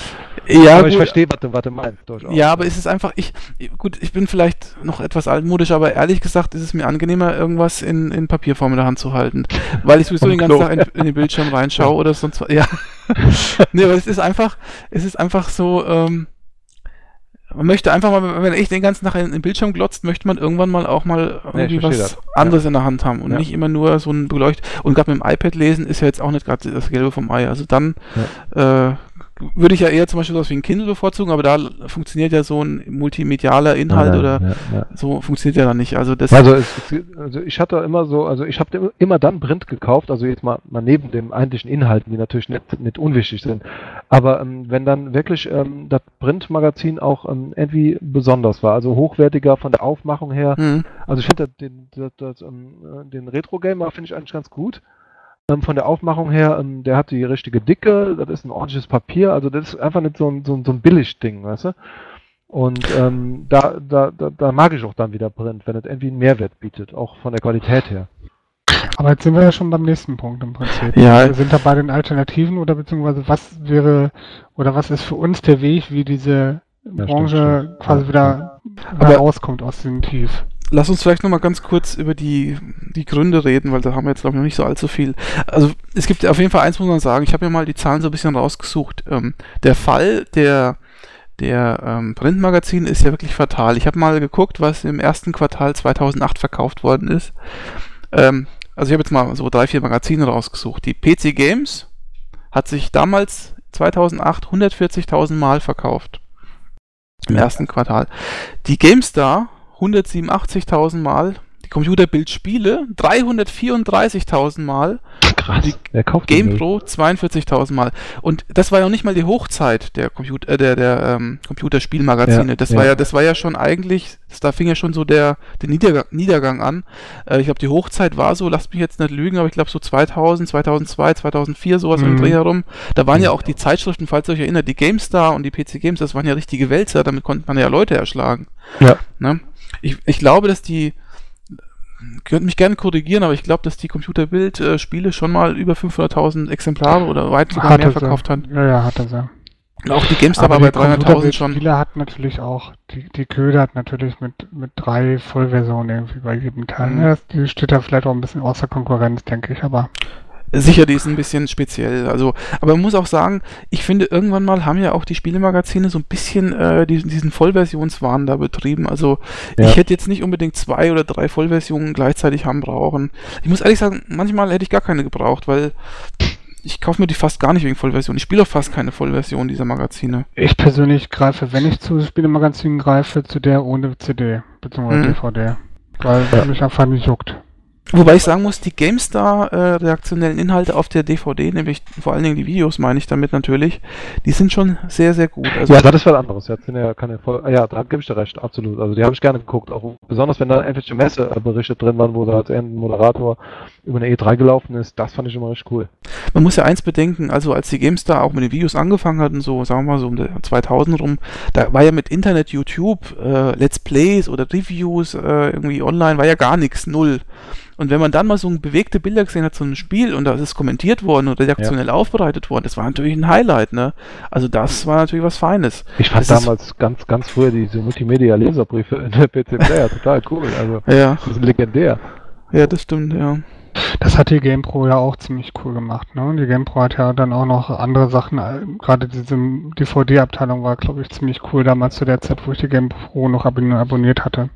Ja, aber ich gut, verstehe, was du, was du meinst. Durchaus. ja, aber es ist einfach, ich, gut, ich bin vielleicht noch etwas altmodisch, aber ehrlich gesagt ist es mir angenehmer, irgendwas in, in Papierform in der Hand zu halten. Weil ich sowieso den ganzen. Tag in, in den Bildschirm reinschaue oder sonst was. Ja. nee, aber es ist einfach, es ist einfach so, ähm, man möchte einfach mal, wenn ich den ganzen Tag in den Bildschirm glotzt, möchte man irgendwann mal auch mal Nee, irgendwie verstehe was das. anderes in der Hand haben und Ja. nicht immer nur so ein Beleucht. Und gerade mit dem iPad lesen ist ja jetzt auch nicht gerade das Gelbe vom Ei. Also dann äh, würde ich ja eher zum Beispiel sowas wie ein Kindle bevorzugen, aber da funktioniert ja so ein multimedialer Inhalt ja, oder ja, ja. so funktioniert ja dann nicht. Also das Also, es, es, also ich hatte immer so, also ich habe immer dann Print gekauft, also jetzt mal, mal neben dem eigentlichen Inhalten, die natürlich nicht, nicht unwichtig sind. Aber ähm, wenn dann wirklich ähm, das Printmagazin auch ähm, irgendwie besonders war, also hochwertiger von der Aufmachung her, hm, also ich finde den, das, ähm, äh, den Retro-Gamer finde ich eigentlich ganz gut. Ähm, von der Aufmachung her, ähm, der hat die richtige Dicke, das ist ein ordentliches Papier, also das ist einfach nicht so ein, so ein, so ein Billig-Ding, weißt du? Und ähm, da, da, da, da mag ich auch dann wieder Print, wenn es irgendwie einen Mehrwert bietet, auch von der Qualität her. Aber jetzt sind wir ja schon beim nächsten Punkt im Prinzip. Ja. Wir sind da bei den Alternativen oder beziehungsweise was wäre oder was ist für uns der Weg, wie diese stimmt, Branche stimmt. quasi Ja, wieder, wieder rauskommt aus dem Tief. Lass uns vielleicht nochmal ganz kurz über die, die Gründe reden, weil da haben wir jetzt glaube ich noch nicht so allzu viel. Also es gibt auf jeden Fall eins, muss man sagen, ich habe mir mal die Zahlen so ein bisschen rausgesucht. Ähm, der Fall der der ähm, Printmagazin ist ja wirklich fatal. Ich habe mal geguckt, was im ersten Quartal 2008 verkauft worden ist. Ähm, also ich habe jetzt mal so drei, vier Magazine rausgesucht. Die PC Games hat sich damals 2008 140.000 Mal verkauft. Im ersten Quartal. Die GameStar 187.000 Mal. Die Computerbildspiele 334.000 Mal. Krass. Die Wer kauft den Müll? GamePro 42.000 Mal. Und das war ja noch nicht mal die Hochzeit der, Computer, äh, der, der ähm, Computerspielmagazine. Ja, das ja. war ja, das war ja schon eigentlich, da fing ja schon so der, der Niedergang, Niedergang an. Äh, ich glaube, die Hochzeit war so, lasst mich jetzt nicht lügen, aber ich glaube so 2000, 2002, 2004, sowas Mhm. den Dreh herum. Da waren ja auch die Zeitschriften, falls ihr euch erinnert, die GameStar und die PC Games, das waren ja richtige Wälzer, damit konnte man ja Leute erschlagen. Ja. Ne? Ich, ich glaube, dass die, könnt mich gerne korrigieren, aber ich glaube, dass die Computerbild-Spiele schon mal über 500.000 Exemplare oder weit sogar Hat mehr er verkauft hat. Ja, ja, hat er. Und auch die GameStar war bei 300.000 schon. Spieler hat natürlich auch, die, die Köder hat natürlich mit, mit drei Vollversionen irgendwie bei jedem Teil. Mhm. Die steht da vielleicht auch ein bisschen außer Konkurrenz, denke ich, aber. Sicher, die ist ein bisschen speziell. Also, aber man muss auch sagen, ich finde, irgendwann mal haben ja auch die Spielemagazine so ein bisschen äh, diesen, diesen Vollversionswahn da betrieben. Also ja. ich hätte jetzt nicht unbedingt zwei oder drei Vollversionen gleichzeitig haben brauchen. Ich muss ehrlich sagen, manchmal hätte ich gar keine gebraucht, weil ich kaufe mir die fast gar nicht wegen Vollversion. Ich spiele auch fast keine Vollversion dieser Magazine. Ich persönlich greife, wenn ich zu Spielemagazinen greife, zu der ohne CD bzw. Mhm. DVD. Weil ja. mich einfach nicht juckt. Wobei ich sagen muss, die GameStar-reaktionellen äh, Inhalte auf der DVD, nämlich vor allen Dingen die Videos, meine ich damit natürlich, die sind schon sehr, sehr gut. Also ja, das ist was anderes. Sind ja keine Voll ja, da gebe ich dir recht, absolut. Also die habe ich gerne geguckt, auch besonders wenn da irgendwelche Messeberichte drin waren, wo da als Moderator über eine E3 gelaufen ist, das fand ich immer richtig cool. Man muss ja eins bedenken, also als die GameStar auch mit den Videos angefangen hatten, so sagen wir mal so um 2000 rum, da war ja mit Internet, YouTube, äh, Let's Plays oder Reviews äh, irgendwie online, war ja gar nichts, null. Und wenn man dann mal so bewegte Bilder gesehen hat, so ein Spiel und da ist es kommentiert worden und redaktionell ja. aufbereitet worden, das war natürlich ein Highlight, ne? Also das war natürlich was Feines. Ich fand das damals ganz, ganz früher diese Multimedia-Leserbriefe in der PC Player total cool. Also ja. die sind legendär. Ja, das stimmt, ja. Das hat die GamePro ja auch ziemlich cool gemacht. Ne? Die GamePro hat ja dann auch noch andere Sachen, äh, gerade diese DVD-Abteilung war, glaube ich, ziemlich cool damals zu der Zeit, wo ich die GamePro noch abonniert hatte.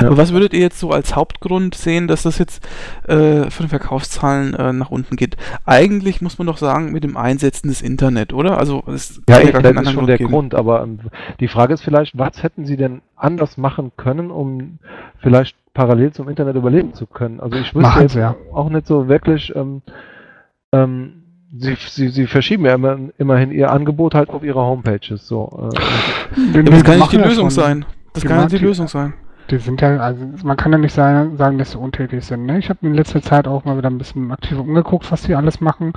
Ja. Aber was würdet ihr jetzt so als Hauptgrund sehen, dass das jetzt äh, von den Verkaufszahlen äh, nach unten geht? Eigentlich muss man doch sagen, mit dem Einsetzen des Internet, oder? Also es ja, ja das ist schon Grund der geben. Grund, aber ähm, die Frage ist vielleicht, was hätten sie denn anders machen können, um vielleicht parallel zum Internet überleben zu können? Also ich wüsste jetzt ja. auch nicht so wirklich, ähm, ähm, Sie, sie, sie, verschieben ja immer, immerhin ihr Angebot halt auf ihre Homepages. So. Äh. Ja, das kann nicht die Lösung sein. Das kann nicht die Lösung sein. Die sind ja, also man kann ja nicht sagen, sagen dass sie untätig sind. Ne? Ich habe in letzter Zeit auch mal wieder ein bisschen aktiv umgeguckt, was die alles machen.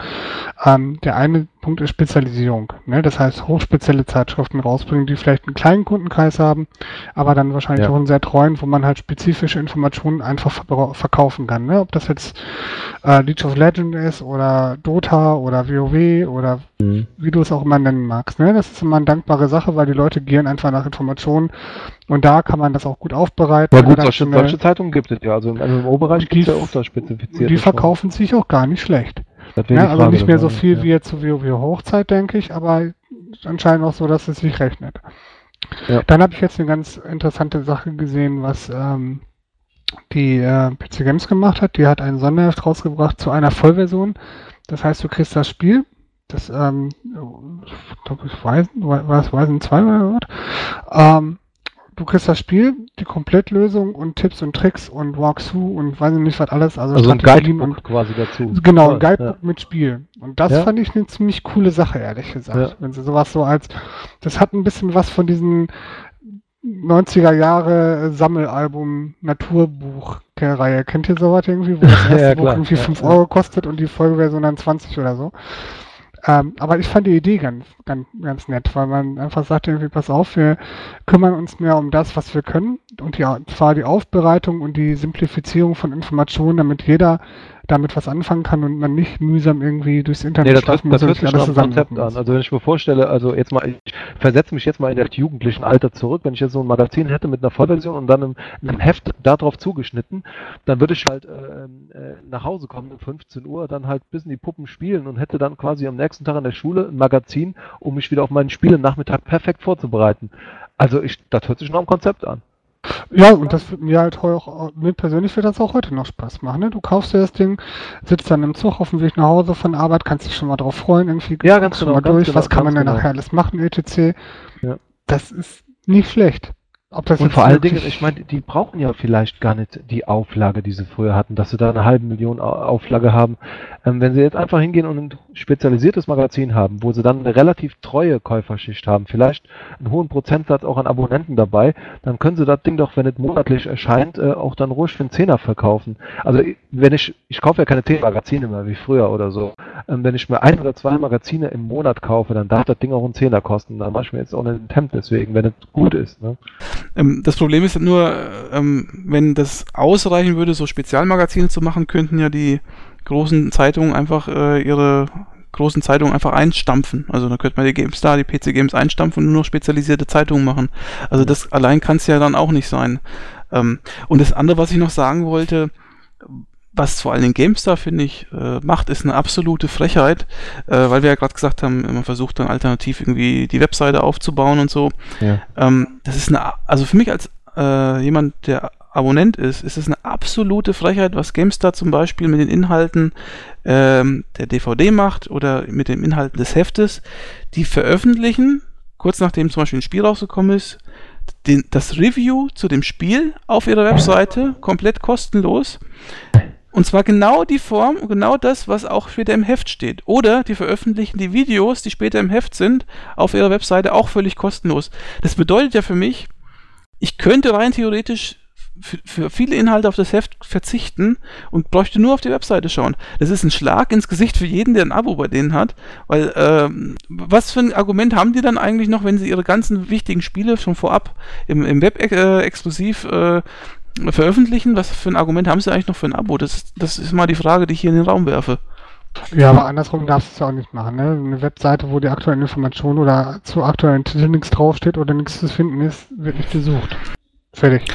Ähm, der eine Punkt ist Spezialisierung. Ne? Das heißt, hochspezielle Zeitschriften rausbringen, die vielleicht einen kleinen Kundenkreis haben, aber dann wahrscheinlich ja. auch einen sehr treuen, wo man halt spezifische Informationen einfach ver verkaufen kann. Ne? Ob das jetzt äh, League of Legends ist oder Dota oder WoW oder mhm. wie du es auch immer nennen magst. Ne? Das ist immer eine dankbare Sache, weil die Leute gieren einfach nach Informationen und da kann man das auch gut aufbereiten. Ja gut, solche, solche, Zeitungen gibt es ja. Also im MMO-Bereich gibt es ja auch da spezifiziert. Die verkaufen sich auch gar nicht schlecht. Ja, also nicht mehr so viel ja. wie jetzt zur WoW Hochzeit, denke ich, aber anscheinend auch so, dass es sich rechnet. Ja. Dann habe ich jetzt eine ganz interessante Sache gesehen, was ähm, die äh, PC Games gemacht hat. Die hat ein Sonderheft rausgebracht zu einer Vollversion. Das heißt, du kriegst das Spiel, das, ähm, ich glaube, ich weiß, war es Weisen 2 oder was? Ähm, du kriegst das Spiel, die Komplettlösung und Tipps und Tricks und Walkthrough und weiß nicht was alles. Also, also ein Guidebook quasi dazu. Genau, ein Guidebook ja. mit Spiel. Und das ja. fand ich eine ziemlich coole Sache, ehrlich gesagt. Ja. Wenn sie sowas so als, das hat ein bisschen was von diesen 90er Jahre Sammelalbum Naturbuch-Reihe. Kennt ihr sowas irgendwie, wo das erste Buch irgendwie 5 Euro kostet und die Folgeversion dann 20 oder so? Ähm, aber ich fand die Idee ganz, ganz, ganz nett, weil man einfach sagt irgendwie, pass auf, wir kümmern uns mehr um das, was wir können. Und die, zwar die Aufbereitung und die Simplifizierung von Informationen, damit jeder damit was anfangen kann und man nicht mühsam irgendwie durchs Internet nee, das, das, das hört sich alles Konzept an. Also wenn ich mir vorstelle, also jetzt mal, ich versetze mich jetzt mal in das jugendlichen Alter zurück, wenn ich jetzt so ein Magazin hätte mit einer Vollversion und dann im, einem Heft darauf zugeschnitten, dann würde ich halt äh, äh, nach Hause kommen um 15 Uhr, dann halt bis in die Puppen spielen und hätte dann quasi am nächsten Tag an der Schule ein Magazin, um mich wieder auf meinen Spielen-Nachmittag perfekt vorzubereiten. Also ich, das hört sich noch am Konzept an. Ja, und das wird mir halt auch, mir persönlich wird das auch heute noch Spaß machen. Ne? Du kaufst dir das Ding, sitzt dann im Zug auf dem Weg nach Hause von Arbeit, kannst dich schon mal drauf freuen, irgendwie ja, ganz genau, mal durch, genau, was kann man denn genau. nachher alles machen, etc. Ja. Das ist nicht schlecht und vor allen Dingen, ich meine, die brauchen ja vielleicht gar nicht die Auflage, die sie früher hatten, dass sie da eine halbe Million Auflage haben. Ähm, wenn sie jetzt einfach hingehen und ein spezialisiertes Magazin haben, wo sie dann eine relativ treue Käuferschicht haben, vielleicht einen hohen Prozentsatz auch an Abonnenten dabei, dann können sie das Ding doch, wenn es monatlich erscheint, äh, auch dann ruhig für einen Zehner verkaufen. Also wenn ich, ich kaufe ja keine zehn Magazine mehr wie früher oder so. Ähm, wenn ich mir ein oder zwei Magazine im Monat kaufe, dann darf das Ding auch einen Zehner kosten. Dann mache ich mir jetzt auch einen Temp deswegen, wenn es gut ist. Ne? Ähm, das Problem ist nur, ähm, wenn das ausreichen würde, so Spezialmagazine zu machen, könnten ja die großen Zeitungen einfach äh, ihre großen Zeitungen einfach einstampfen. Also da könnte man die GameStar, die PC Games einstampfen und nur noch spezialisierte Zeitungen machen. Also das allein kann es ja dann auch nicht sein. Ähm, und das andere, was ich noch sagen wollte, was vor allen Dingen GameStar, finde ich, äh, macht, ist eine absolute Frechheit, äh, weil wir ja gerade gesagt haben, man versucht dann alternativ irgendwie die Webseite aufzubauen und so. Ja. Ähm, das ist eine, also für mich als äh, jemand, der Abonnent ist, ist es eine absolute Frechheit, was GameStar zum Beispiel mit den Inhalten ähm, der DVD macht oder mit den Inhalten des Heftes. Die veröffentlichen, kurz nachdem zum Beispiel ein Spiel rausgekommen ist, den, das Review zu dem Spiel auf ihrer Webseite komplett kostenlos. Und zwar genau die Form genau das, was auch später im Heft steht. Oder die veröffentlichen die Videos, die später im Heft sind, auf ihrer Webseite auch völlig kostenlos. Das bedeutet ja für mich, ich könnte rein theoretisch für, für viele Inhalte auf das Heft verzichten und bräuchte nur auf die Webseite schauen. Das ist ein Schlag ins Gesicht für jeden, der ein Abo bei denen hat, weil ähm, was für ein Argument haben die dann eigentlich noch, wenn sie ihre ganzen wichtigen Spiele schon vorab im, im Web äh, exklusiv äh, veröffentlichen? Was für ein Argument haben sie eigentlich noch für ein Abo? Das, das ist mal die Frage, die ich hier in den Raum werfe. Ja, aber andersrum darfst du es ja auch nicht machen. Ne? Eine Webseite, wo die aktuellen Informationen oder zu aktuellen Titeln nichts draufsteht oder nichts zu finden ist, wird nicht besucht. Fertig.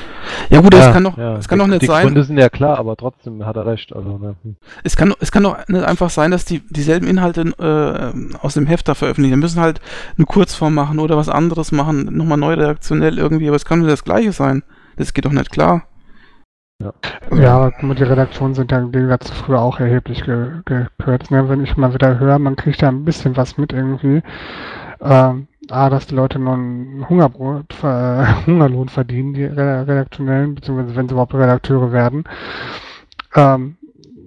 Ja gut, ja, es kann doch, ja. es kann doch nicht die sein. Gründe sind ja klar, aber trotzdem hat er recht. Also, ne. hm. Es kann, es kann doch nicht einfach sein, dass die dieselben Inhalte äh, aus dem Heft da veröffentlichen. Die müssen halt eine Kurzform machen oder was anderes machen, nochmal neu redaktionell irgendwie, aber es kann nur das Gleiche sein. Das geht doch nicht klar. Ja, mal, die Redaktionen sind ja im Gegensatz zu früher auch erheblich ge gekürzt. Ne? Wenn ich mal wieder höre, man kriegt da ein bisschen was mit irgendwie. Ähm, A, dass die Leute nur ein Hungerbrot, äh, Hungerlohn verdienen, die Re- Redaktionellen, beziehungsweise wenn sie überhaupt Redakteure werden, ähm,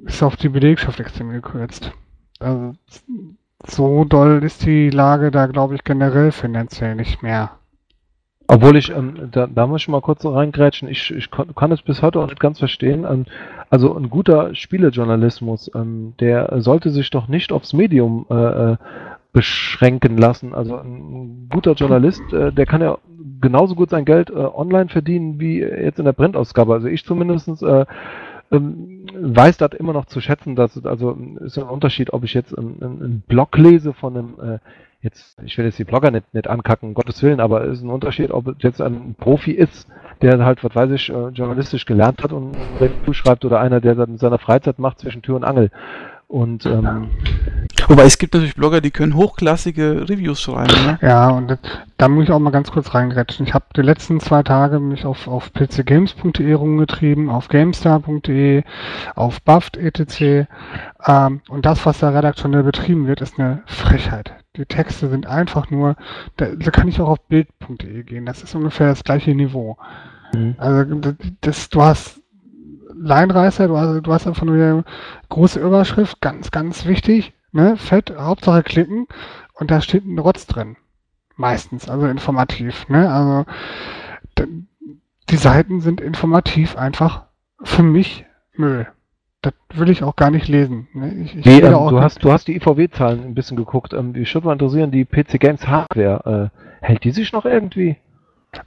ist auf die Belegschaft extrem gekürzt. Also so doll ist die Lage da, glaube ich, generell finanziell nicht mehr. Obwohl ich, ähm, da, da muss ich mal kurz reingrätschen, ich, ich kann es bis heute auch nicht ganz verstehen. Ähm, also ein guter Spielejournalismus, ähm, der sollte sich doch nicht aufs Medium äh, äh, beschränken lassen. Also ein guter Journalist, äh, der kann ja genauso gut sein Geld äh, online verdienen wie jetzt in der Printausgabe. Also ich zumindestens äh, ähm, weiß das immer noch zu schätzen, dass es also ist ein Unterschied, ob ich jetzt einen, einen Blog lese von einem äh, jetzt, ich will jetzt die Blogger nicht, nicht ankacken, um Gottes Willen, aber es ist ein Unterschied, ob es jetzt ein Profi ist, der halt, was weiß ich, äh, journalistisch gelernt hat und Review schreibt oder einer, der das in seiner Freizeit macht zwischen Tür und Angel. Und ähm, Wobei es gibt natürlich Blogger, die können hochklassige Reviews schreiben. Ne? Ja, und das, da muss ich auch mal ganz kurz reingrätschen. Ich habe die letzten zwei Tage mich auf, auf pcgames.de rumgetrieben, auf gamestar.de, auf buffed etc. Ähm, und das, was da redaktionell betrieben wird, ist eine Frechheit. Die Texte sind einfach nur, da, da kann ich auch auf bild.de gehen. Das ist ungefähr das gleiche Niveau. Mhm. Also das, das, du hast Leinreißer, du hast, du hast einfach nur eine große Überschrift, ganz, ganz wichtig, ne? Fett, Hauptsache klicken und da steht ein Rotz drin. Meistens, also informativ, ne? Also die Seiten sind informativ einfach für mich Müll. Das will ich auch gar nicht lesen. Ne? Ich, ich will ähm, auch du, hast, du hast die IVW-Zahlen ein bisschen geguckt. Ähm, mich würde mal interessieren, die PC Games Hardware, äh, hält die sich noch irgendwie?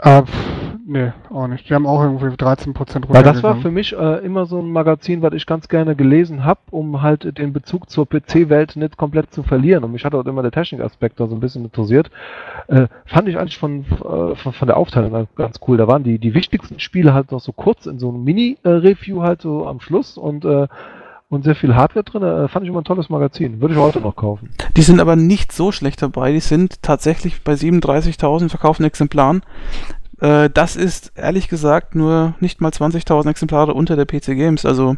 Äh, nee, auch nicht. Die haben auch irgendwie 13% Weil das war runtergegangen. für mich äh, immer so ein Magazin, was ich ganz gerne gelesen habe, um halt den Bezug zur PC-Welt nicht komplett zu verlieren. Und mich hat auch immer der Technikaspekt da so ein bisschen interessiert. Äh, fand ich eigentlich von, äh, von, von der Aufteilung ganz- ganz cool. Da waren die, die wichtigsten Spiele halt noch so kurz in so einem Mini-Review halt so am Schluss und, äh, und sehr viel Hardware drin. Äh, fand ich immer ein tolles Magazin. Würde ich heute noch kaufen. Die sind aber nicht so schlecht dabei. Die sind tatsächlich bei 37.000 verkauften Exemplaren. Äh, das ist ehrlich gesagt nur nicht mal 20.000 Exemplare unter der PC Games. Also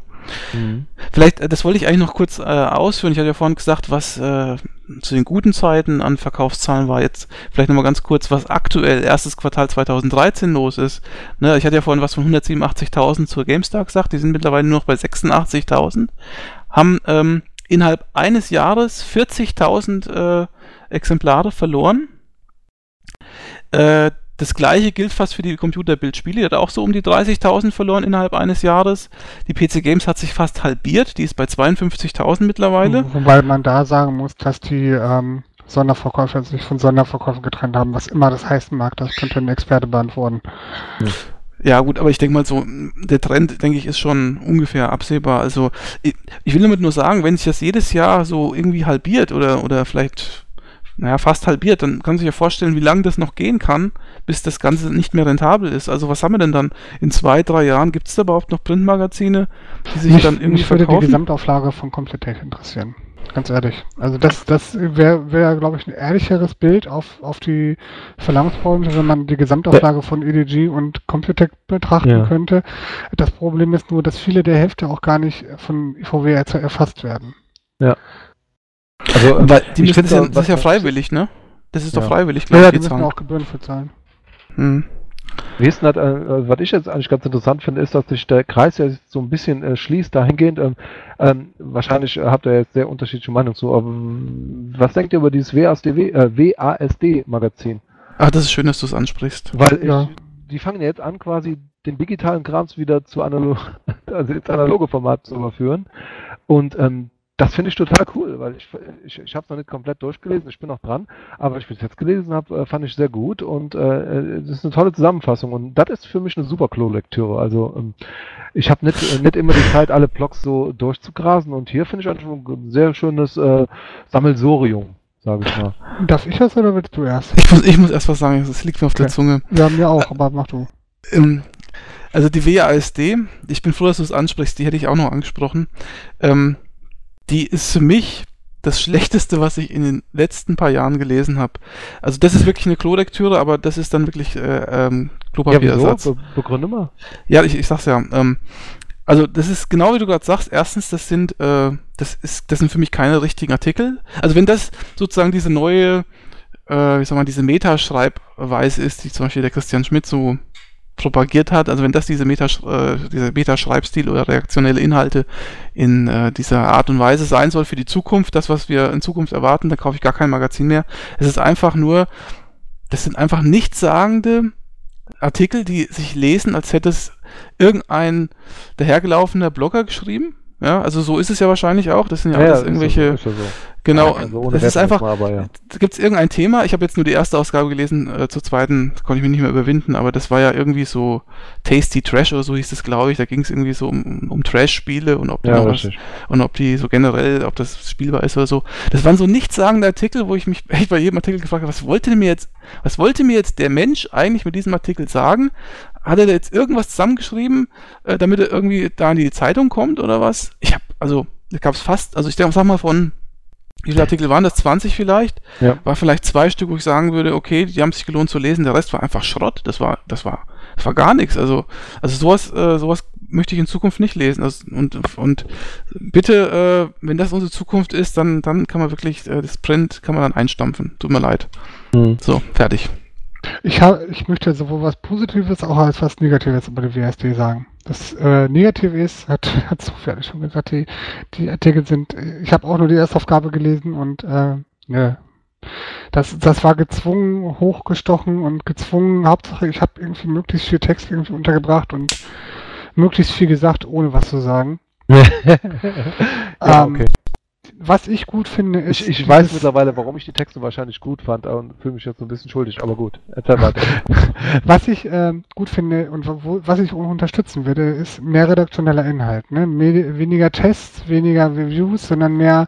Vielleicht, äh, das wollte ich eigentlich noch kurz äh, ausführen. Ich hatte ja vorhin gesagt, was äh, zu den guten Zeiten an Verkaufszahlen war. Jetzt vielleicht nochmal ganz kurz, was aktuell erstes Quartal 2013 los ist. Ne, ich hatte ja vorhin was von 187.000 zur GameStar gesagt. Die sind mittlerweile nur noch bei 86.000. Haben ähm, innerhalb eines Jahres 40.000 äh, Exemplare verloren. Äh, das gleiche gilt fast für die Computerbildspiele. Die hat auch so um die 30.000 verloren innerhalb eines Jahres. Die PC Games hat sich fast halbiert. Die ist bei 52.000 mittlerweile. Wobei man da sagen muss, dass die ähm, Sonderverkäufer sich von Sonderverkäufen getrennt haben, was immer das heißen mag. Das könnte ein Experte beantworten. Ja, gut, aber ich denke mal so, der Trend, denke ich, ist schon ungefähr absehbar. Also, ich, ich will damit nur sagen, wenn sich das jedes Jahr so irgendwie halbiert oder, oder vielleicht, naja, fast halbiert, dann kann man sich ja vorstellen, wie lange das noch gehen kann, bis das Ganze nicht mehr rentabel ist. Also, was haben wir denn dann in zwei, drei Jahren? Gibt es da überhaupt noch Printmagazine, die sich mich, dann irgendwie mich würde verkaufen? die Gesamtauflage von Completech interessieren. Ganz ehrlich. Also das, das wäre, wär, glaube ich, ein ehrlicheres Bild auf, auf die Verlagsbranche, wenn man die Gesamtauflage von EDG und Computec betrachten Ja. könnte. Das Problem ist nur, dass viele der Hefte auch gar nicht von IVW erfasst werden. Also, Weil die ich finde das, ja, auch, das ist ja freiwillig, ne? Das ist doch Ja. freiwillig, Ja, glaube ja, ich, die die müssen Zahlen. auch Gebühren für zahlen. Hm. Wie ist denn das, äh, was ich jetzt eigentlich ganz interessant finde, ist, dass sich der Kreis ja so ein bisschen äh, schließt dahingehend. Ähm, ähm, wahrscheinlich äh, habt ihr jetzt sehr unterschiedliche Meinungen zu. Aber ähm, was denkt ihr über dieses WASD, äh, WASD-Magazin? Ach, das ist schön, dass du es ansprichst. Weil Ja. ich, die fangen ja jetzt an, quasi den digitalen Krams wieder zu analog, also ins analoge Format zu überführen. Und ähm, das finde ich total cool, weil ich, ich, ich habe es noch nicht komplett durchgelesen, ich bin noch dran, aber was ich bis jetzt gelesen habe, äh, fand ich sehr gut und äh, das ist eine tolle Zusammenfassung und das ist für mich eine super Klo-Lektüre. Also ähm, ich habe nicht, äh, nicht immer die Zeit, alle Blogs so durchzugrasen und hier finde ich einfach ein sehr schönes äh, Sammelsorium, sage ich mal. Darf ich das oder willst du erst? Ich muss, ich muss erst was sagen, es liegt mir auf der Okay. Zunge. Ja, mir auch, aber mach du. Ähm, also die WASD, ich bin froh, dass du es ansprichst, die hätte ich auch noch angesprochen. Ähm, die ist für mich das Schlechteste, was ich in den letzten paar Jahren gelesen habe. Also das ist wirklich eine Klolektüre, aber das ist dann wirklich äh, ähm, Klopapierersatz. Be begründe mal. Ja, ich, ich sag's ja. Ähm, also das ist genau wie du gerade sagst. Erstens, das sind äh, das ist das sind für mich keine richtigen Artikel. Also wenn das sozusagen diese neue, äh, wie soll man diese Metaschreibweise ist, die zum Beispiel der Christian Schmidt so propagiert hat, also wenn das diese Meta, äh, dieser Metaschreibstil oder reaktionelle Inhalte in äh, dieser Art und Weise sein soll für die Zukunft, das was wir in Zukunft erwarten, dann kaufe ich gar kein Magazin mehr. Es ist einfach nur, das sind einfach nichtssagende Artikel, die sich lesen, als hätte es irgendein dahergelaufener Blogger geschrieben. Ja, also so ist es ja wahrscheinlich auch. Das sind ja, alles ist irgendwelche, ja so, ist ja genau. Also das ist einfach, ja. gibt es irgendein Thema? Ich habe jetzt nur die erste Ausgabe gelesen, äh, zur zweiten konnte ich mich nicht mehr überwinden, aber das war ja irgendwie so Tasty Trash oder so hieß es, glaube ich. Da ging es irgendwie so um, um Trash-Spiele und ob die Ja, was, und ob die so generell, ob das spielbar ist oder so. Das waren so nichtssagende Artikel, wo ich mich echt bei jedem Artikel gefragt habe, was wollte mir jetzt, was wollte mir jetzt der Mensch eigentlich mit diesem Artikel sagen? Hat er da jetzt irgendwas zusammengeschrieben, äh, damit er irgendwie da in die Zeitung kommt oder was? Ich habe, also, da gab es fast, also ich denke, sag mal von, wie viele Artikel waren das? 20 vielleicht? Ja. War vielleicht zwei Stück, wo ich sagen würde, okay, die haben sich gelohnt zu lesen, der Rest war einfach Schrott. Das war, das war, das war gar nichts. Also, also sowas, äh, sowas möchte ich in Zukunft nicht lesen. Also, und, und bitte, äh, wenn das unsere Zukunft ist, dann, dann kann man wirklich äh, das Print kann man dann einstampfen. Tut mir leid. Hm. So, fertig. Ich, hab, ich möchte sowohl was Positives auch als was Negatives über die WSD sagen. Das äh, Negative ist, hat, hat Sophia schon gesagt, die, die Artikel sind, ich habe auch nur die Erstaufgabe gelesen und äh, ne, das, das war gezwungen, hochgestochen und gezwungen. Hauptsache, ich habe irgendwie möglichst viel Text irgendwie untergebracht und möglichst viel gesagt, ohne was zu sagen. ja, Ähm, okay. Was ich gut finde, ist. Ich, ich weiß mittlerweile, warum ich die Texte wahrscheinlich gut fand und fühle mich jetzt so ein bisschen schuldig, aber gut. Erzähl weiter. Was ich ähm, gut finde und wo, was ich unterstützen würde, ist mehr redaktioneller Inhalt. Ne? Mehr, weniger Tests, weniger Reviews, sondern mehr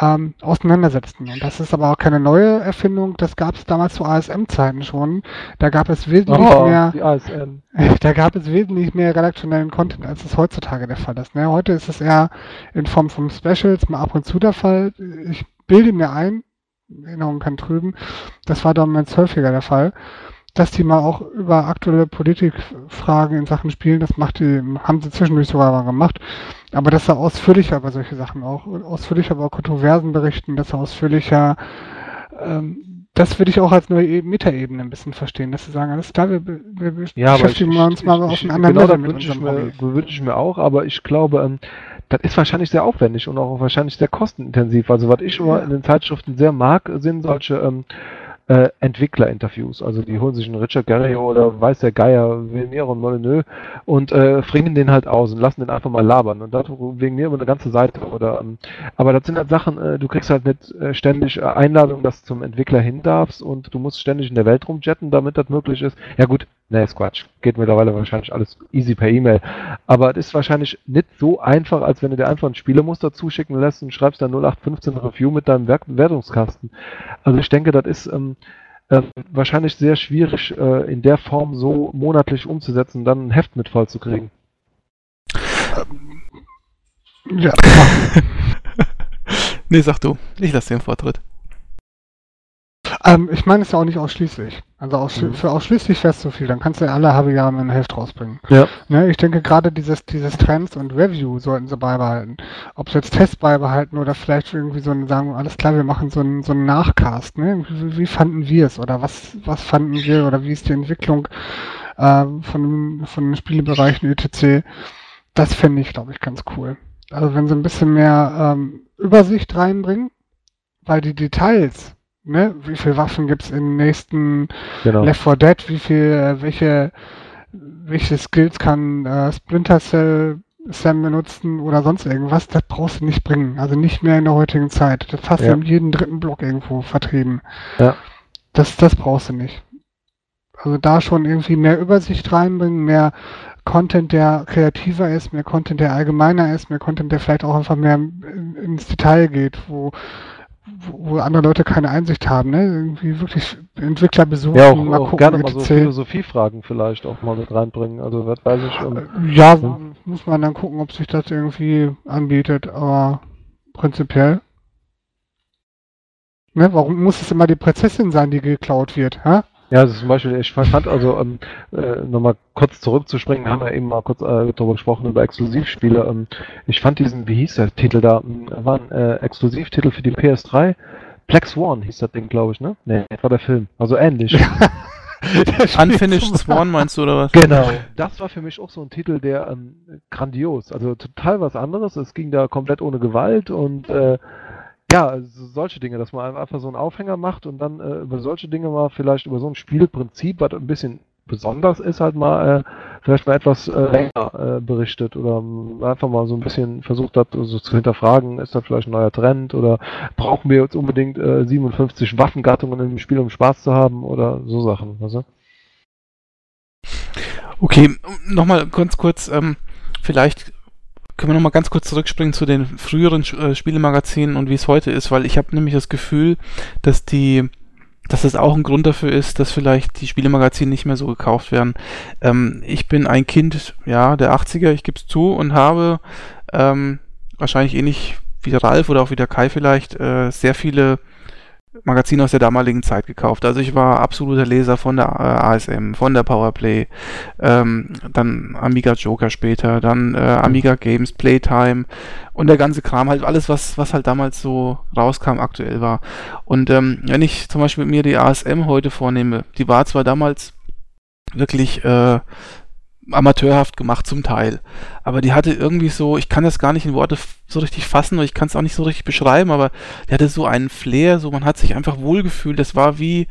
ähm, Auseinandersetzen. Und das ist aber auch keine neue Erfindung. Das gab es damals zu ASM-Zeiten schon. Da gab es wesentlich Oh, mehr. Da gab es wesentlich mehr redaktionellen Content, als es heutzutage der Fall ist. Ne? Heute ist es eher in Form von Specials mal ab und zu der Fall. Ich bilde mir ein, Erinnerung kann trüben, das war damals häufiger der Fall, dass die mal auch über aktuelle Politikfragen in Sachen spielen, das macht die, haben sie zwischendurch sogar mal gemacht. Aber dass sie ausführlicher über solche Sachen auch, ausführlicher über Kontroversen berichten, dass sie ausführlicher ähm, das würde ich auch als neue E- Metaebene ein bisschen verstehen, dass sie sagen, alles klar, wir, wir Ja, beschäftigen ich, wir uns ich, mal ich, auf einen anderen genau Level das mit wünsche ich, unserem mir, Hobby. wünsche ich mir auch, aber ich glaube, ähm, das ist wahrscheinlich sehr aufwendig und auch wahrscheinlich sehr kostenintensiv. Also was ich immer Ja. in den Zeitschriften sehr mag, sind solche ähm, äh, Entwicklerinterviews. Also die holen sich einen Richard Garriott oder weiß der Geier, Villeneuve und Molyneux und äh, fringen den halt aus und lassen den einfach mal labern. Und dazu wegen mir immer eine ganze Seite. Oder, ähm, aber das sind halt Sachen, äh, du kriegst halt nicht äh, ständig äh, Einladung, dass du zum Entwickler hin darfst und du musst ständig in der Welt rumjetten, damit das möglich ist. Ja gut, Nee, ist Quatsch. Geht mittlerweile wahrscheinlich alles easy per E-Mail. Aber es ist wahrscheinlich nicht so einfach, als wenn du dir einfach ein Spielemuster zuschicken lässt und schreibst dann 0815 Review mit deinem Wertungskasten. Also ich denke, das ist ähm, äh, wahrscheinlich sehr schwierig, äh, in der Form so monatlich umzusetzen dann ein Heft mit voll zu kriegen. Ja. nee, sag du. Ich lasse dir den Vortritt. Ähm, ich meine es ja auch nicht ausschließlich. Also aussch mhm. für ausschließlich wär's zu viel. Dann kannst du ja alle halbe Jahre ein Heft rausbringen. Ja. Ne, ich denke gerade dieses, dieses Trends und Review sollten sie beibehalten. Ob sie jetzt Test beibehalten oder vielleicht irgendwie so ein, sagen, alles klar, wir machen so einen, so einen Nachcast. Ne? Wie, wie fanden wir es? Oder was, was fanden wir? Oder wie ist die Entwicklung äh, von, von den Spielebereichen etc.? Das fände ich, glaube ich, ganz cool. Also wenn sie ein bisschen mehr ähm, Übersicht reinbringen, weil die Details ne, wie viele Waffen gibt es im nächsten genau. Left 4 Dead, wie viel, äh, welche, welche Skills kann äh, Splinter Cell Sam benutzen oder sonst irgendwas, das brauchst du nicht bringen. Also nicht mehr in der heutigen Zeit. Das hast ja. du in jedem dritten Block irgendwo vertrieben. Ja. Das, das brauchst du nicht. Also da schon irgendwie mehr Übersicht reinbringen, mehr Content, der kreativer ist, mehr Content, der allgemeiner ist, mehr Content, der vielleicht auch einfach mehr ins Detail geht, wo wo andere Leute keine Einsicht haben, ne? Irgendwie wirklich Entwickler besuchen, ja, auch, mal auch gucken, gerne mal so Philosophiefragen vielleicht auch mal mit reinbringen. Also was weiß ich. Um, ähm, äh, ja, hm. muss man dann gucken, ob sich das irgendwie anbietet, aber prinzipiell. Ne, warum muss es immer die Prinzessin sein, die geklaut wird, hä? Ja, also zum Beispiel, ich fand also, ähm, äh, nochmal kurz zurückzuspringen, haben wir eben mal kurz äh, darüber gesprochen, über Exklusivspiele. Ähm, ich fand diesen, wie hieß der Titel da, ähm, war ein äh, Exklusivtitel für die PS3. Black Swan hieß das Ding, glaube ich, ne? Ne, war der Film. Also ähnlich. Unfinished Swan meinst du, oder was? Genau. Das war für mich auch so ein Titel, der ähm, grandios, also total was anderes. Es ging da komplett ohne Gewalt und äh, ja, also solche Dinge, dass man einfach so einen Aufhänger macht und dann äh, über solche Dinge mal vielleicht über so ein Spielprinzip, was ein bisschen besonders ist, halt mal äh, vielleicht mal etwas äh, länger äh, berichtet oder einfach mal so ein bisschen versucht hat, so zu hinterfragen, ist das vielleicht ein neuer Trend oder brauchen wir jetzt unbedingt äh, 57 Waffengattungen im Spiel, um Spaß zu haben oder so Sachen, du? Okay, nochmal ganz kurz, ähm, vielleicht können wir nochmal ganz kurz zurückspringen zu den früheren äh, Spielemagazinen und wie es heute ist, weil ich habe nämlich das Gefühl, dass die dass das auch ein Grund dafür ist, dass vielleicht die Spielemagazine nicht mehr so gekauft werden. Ähm, ich bin ein Kind, ja, der 80er, ich gebe es zu und habe ähm, wahrscheinlich ähnlich wie der Ralf oder auch wie der Kai vielleicht äh, sehr viele Magazin aus der damaligen Zeit gekauft. Also ich war absoluter Leser von der äh, ASM, von der Powerplay, ähm, dann Amiga Joker später, dann äh, Amiga Games, Playtime und der ganze Kram, halt alles, was, was halt damals so rauskam, aktuell war. Und ähm, wenn ich zum Beispiel mir die ASM heute vornehme, die war zwar damals wirklich äh, amateurhaft gemacht zum Teil. Aber die hatte irgendwie so, ich kann das gar nicht in Worte so richtig fassen oder ich kann es auch nicht so richtig beschreiben, aber die hatte so einen Flair, so man hat sich einfach wohlgefühlt. Das war wie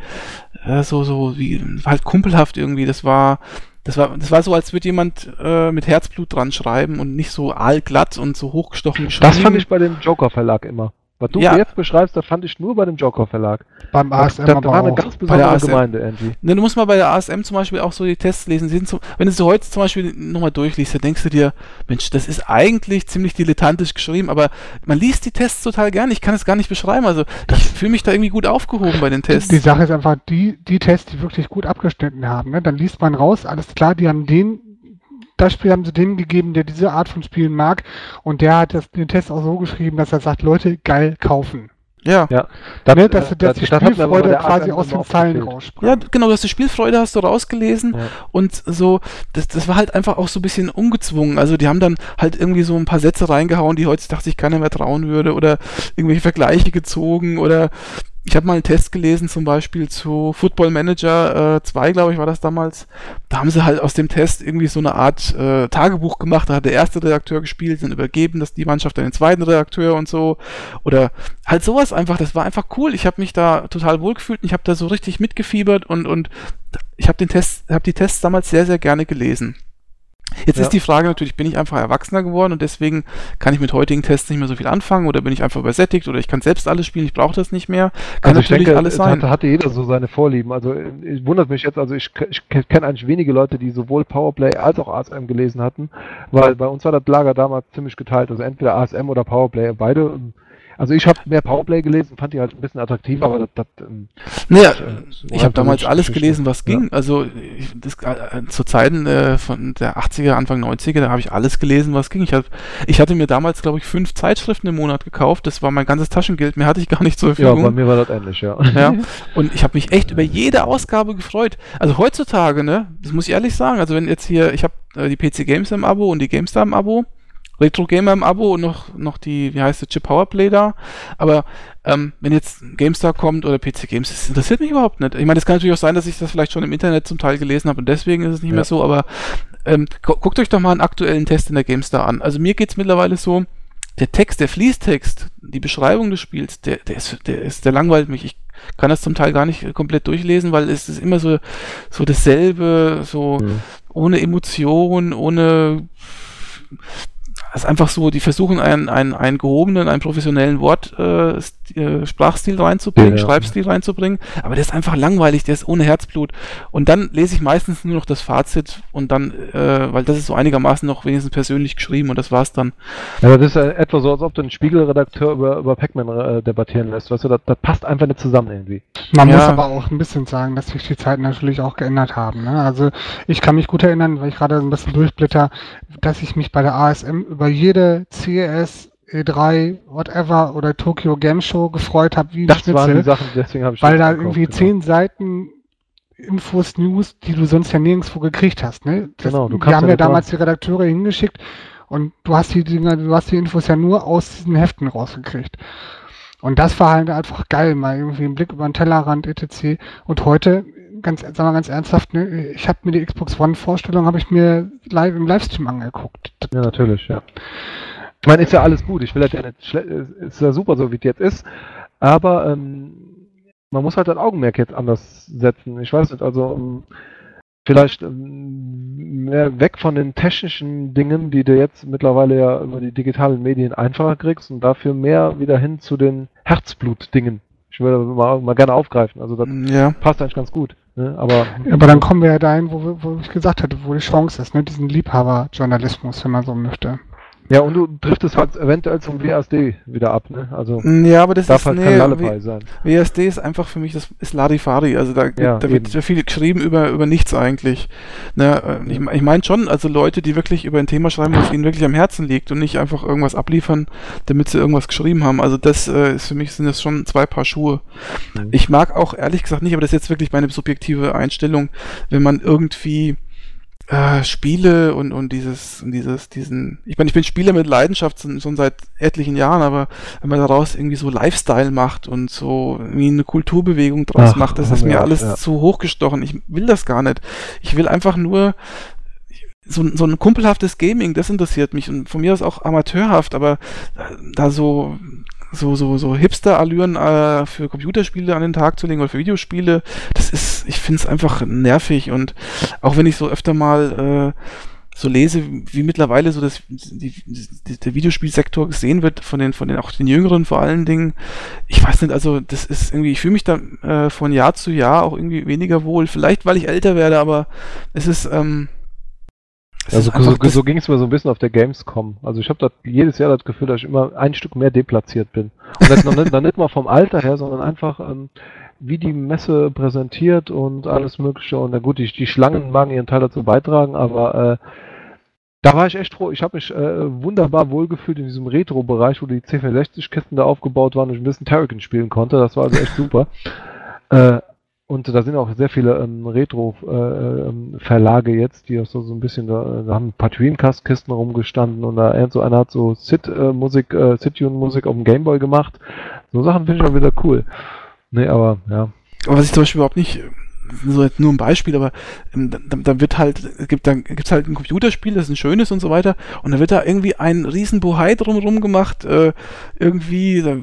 äh, so so wie halt kumpelhaft irgendwie. Das war das war das war so, als würde jemand äh, mit Herzblut dran schreiben und nicht so aalglatt und so hochgestochen geschrieben. Das fand ich bei dem Joker Verlag immer. Was du ja. jetzt beschreibst, das fand ich nur bei dem Joker Verlag. Beim ASM da, da war eine ganz besondere Gemeinde irgendwie. Ne, du musst mal bei der ASM zum Beispiel auch so die Tests lesen. So, wenn du sie heute zum Beispiel nochmal durchliest, dann denkst du dir, Mensch, das ist eigentlich ziemlich dilettantisch geschrieben, aber man liest die Tests total gerne. Ich kann es gar nicht beschreiben. Also ich fühle mich da irgendwie gut aufgehoben bei den Tests. Die Sache ist einfach, die, die Tests, die wirklich gut abgeschnitten haben, ne? dann liest man raus, alles klar, die haben den das Spiel haben sie dem gegeben, der diese Art von Spielen mag. Und der hat das, den Test auch so geschrieben, dass er sagt, Leute, geil kaufen. Ja. ja. Das, ne, dass, äh, dass das, die Spielfreude quasi aus den Zeilen raussprach. Ja, genau, du hast die Spielfreude hast du rausgelesen ja. und so, das, das war halt einfach auch so ein bisschen ungezwungen. Also die haben dann halt irgendwie so ein paar Sätze reingehauen, die heutzutage sich keiner mehr trauen würde oder irgendwelche Vergleiche gezogen oder ich habe mal einen Test gelesen, zum Beispiel zu Football Manager äh, 2, glaube ich, war das damals. Da haben sie halt aus dem Test irgendwie so eine Art äh, Tagebuch gemacht. Da hat der erste Redakteur gespielt, dann übergeben das die Mannschaft an den zweiten Redakteur und so. Oder halt sowas einfach. Das war einfach cool. Ich habe mich da total wohlgefühlt und ich habe da so richtig mitgefiebert und, und ich habe den Test, habe die Tests damals sehr, sehr gerne gelesen. Jetzt Ja. ist die Frage natürlich, bin ich einfach erwachsener geworden und deswegen kann ich mit heutigen Tests nicht mehr so viel anfangen oder bin ich einfach übersättigt oder ich kann selbst alles spielen, ich brauche das nicht mehr. Kann Also ich natürlich denke, alles es sein. hatte, hatte jeder so seine Vorlieben. Also äh, ich wundert mich jetzt, also ich, ich kenne eigentlich wenige Leute, die sowohl Powerplay als auch ASM gelesen hatten, weil bei uns war das Lager damals ziemlich geteilt. Also entweder ASM oder Powerplay, beide. Also ich habe mehr Powerplay gelesen, fand die halt ein bisschen attraktiver, aber das, das ähm, Naja, äh, ich so habe damals so alles Geschichte. gelesen, was Ja. ging. Also ich, das, äh, zu Zeiten äh, von der 80er, Anfang 90er, da habe ich alles gelesen, was ging. Ich, hab, ich hatte mir damals, glaube ich, fünf Zeitschriften im Monat gekauft. Das war mein ganzes Taschengeld. Mehr hatte ich gar nicht zur Ja, Verfügung. bei mir war das ähnlich, ja. Ja, und ich habe mich echt über jede Ausgabe gefreut. Also heutzutage, ne, das muss ich ehrlich sagen, also wenn jetzt hier, ich habe äh, die PC Games im Abo und die GameStar im Abo, Retro Gamer im Abo und noch, noch die, wie heißt es, Chip Powerplay da, aber ähm, wenn jetzt GameStar kommt oder PC Games, das interessiert mich überhaupt nicht. Ich meine, es kann natürlich auch sein, dass ich das vielleicht schon im Internet zum Teil gelesen habe und deswegen ist es nicht Ja. mehr so, aber ähm, gu guckt euch doch mal einen aktuellen Test in der GameStar an. Also mir geht's mittlerweile so, der Text, der Fließtext, die Beschreibung des Spiels, der, der ist, der ist, der langweilt mich. Ich kann das zum Teil gar nicht äh, komplett durchlesen, weil es ist immer so, so dasselbe, so Mhm. ohne Emotion, ohne es ist einfach so, die versuchen einen, einen, einen gehobenen, einen professionellen Wort, äh, äh, Sprachstil reinzubringen, Ja, ja. Schreibstil reinzubringen, aber der ist einfach langweilig, der ist ohne Herzblut. Und dann lese ich meistens nur noch das Fazit und dann, äh, weil das ist so einigermaßen noch wenigstens persönlich geschrieben und das war's dann. Ja, das ist ja etwa so, als ob du einen Spiegelredakteur über, über Pac-Man äh, debattieren lässt. Weißt du, das, das passt einfach nicht zusammen irgendwie. Man Ja. muss aber auch ein bisschen sagen, dass sich die Zeiten natürlich auch geändert haben. Ne? Also ich kann mich gut erinnern, weil ich gerade ein bisschen durchblätter, dass ich mich bei der ASM über jede CES, E3, whatever oder Tokyo Game Show gefreut habe wie Das waren die Schnitzel, Sachen, deswegen habe ich weil da gekauft, irgendwie genau. zehn Seiten Infos, News, die du sonst ja nirgendwo gekriegt hast. Ne? Das, Genau, du kannst haben ja damals die Redakteure hingeschickt und du hast die Dinger, du hast die Infos ja nur aus diesen Heften rausgekriegt. Und das war halt einfach geil, mal irgendwie einen Blick über den Tellerrand etc. Und heute, ganz, sagen wir ganz ernsthaft, ne, ich habe mir die Xbox One Vorstellung, habe ich mir live im Livestream angeguckt. Ja, natürlich, ja. Ich meine, ist ja alles gut. Ich will das ja nicht schlecht, ist ja super, so wie es jetzt ist. Aber ähm, man muss halt das Augenmerk jetzt anders setzen. Ich weiß nicht, also ähm, vielleicht ähm, mehr weg von den technischen Dingen, die du jetzt mittlerweile ja über die digitalen Medien einfacher kriegst und dafür mehr wieder hin zu den Herzblut-Dingen. Ich würde mal, mal gerne aufgreifen. Also das Ja. passt eigentlich ganz gut. Ne? Aber aber dann kommen wir ja dahin, wo, wir- wo ich gesagt hatte, wo die Chance ist, ne, diesen Liebhaberjournalismus, wenn man so möchte. Ja, und du driftest halt eventuell zum WASD wieder ab. Ne? Also Ja, aber das darf ist, halt nee, kein sein. WSD ist einfach für mich, das ist Larifari. Also da, Ja, da eben. wird ja viel geschrieben über, über nichts eigentlich. Ne, ich ich meine schon, also Leute, die wirklich über ein Thema schreiben, was ihnen wirklich am Herzen liegt und nicht einfach irgendwas abliefern, damit sie irgendwas geschrieben haben. Also das äh, ist für mich sind das schon zwei Paar Schuhe. Mhm. Ich mag auch ehrlich gesagt nicht, aber das ist jetzt wirklich meine subjektive Einstellung, wenn man irgendwie äh, Spiele und, und dieses, und dieses, diesen, ich meine, ich bin Spieler mit Leidenschaft schon, schon seit etlichen Jahren, aber wenn man daraus irgendwie so Lifestyle macht und so irgendwie eine Kulturbewegung draus Ach, macht, das ist wir mir alles ja. zu hochgestochen. Ich will das gar nicht. Ich will einfach nur so, so ein kumpelhaftes Gaming, das interessiert mich und von mir aus auch amateurhaft, aber äh, da so so so so Hipster-Allüren äh, für Computerspiele an den Tag zu legen oder für Videospiele, das ist, ich finde es einfach nervig und auch wenn ich so öfter mal äh, so lese, wie mittlerweile so das, die, die, der Videospielsektor gesehen wird von den, von den, auch den Jüngeren vor allen Dingen. Ich weiß nicht, also das ist irgendwie, ich fühle mich da äh, von Jahr zu Jahr auch irgendwie weniger wohl. Vielleicht, weil ich älter werde, aber es ist, ähm, Also so, so ging es mir so ein bisschen auf der Gamescom. Also ich habe jedes Jahr das Gefühl, dass ich immer ein Stück mehr deplatziert bin. Und das noch nicht, noch nicht mal vom Alter her, sondern einfach ähm, wie die Messe präsentiert und alles mögliche. Und na gut, die, die Schlangen magen ihren Teil dazu beitragen, aber äh, da war ich echt froh. Ich habe mich äh, wunderbar wohlgefühlt in diesem Retro-Bereich, wo die C64-Kisten da aufgebaut waren und ich ein bisschen Terrican spielen konnte. Das war also echt super. Äh, und da sind auch sehr viele ähm, Retro-Verlage jetzt, die auch so, so ein bisschen, da, da haben ein paar Dreamcast-Kisten rumgestanden und da irgend so einer hat so Sit-Musik, äh, Sit-Tune-Musik auf dem Gameboy gemacht. So Sachen finde ich auch wieder cool. Nee, aber ja. Aber was ich zum Beispiel überhaupt nicht, so jetzt nur ein Beispiel, aber ähm, da, da wird halt, gibt dann gibt's halt ein Computerspiel, das ist ein schönes und so weiter, und da wird da irgendwie ein riesen Bohai drumherum gemacht, äh, irgendwie, da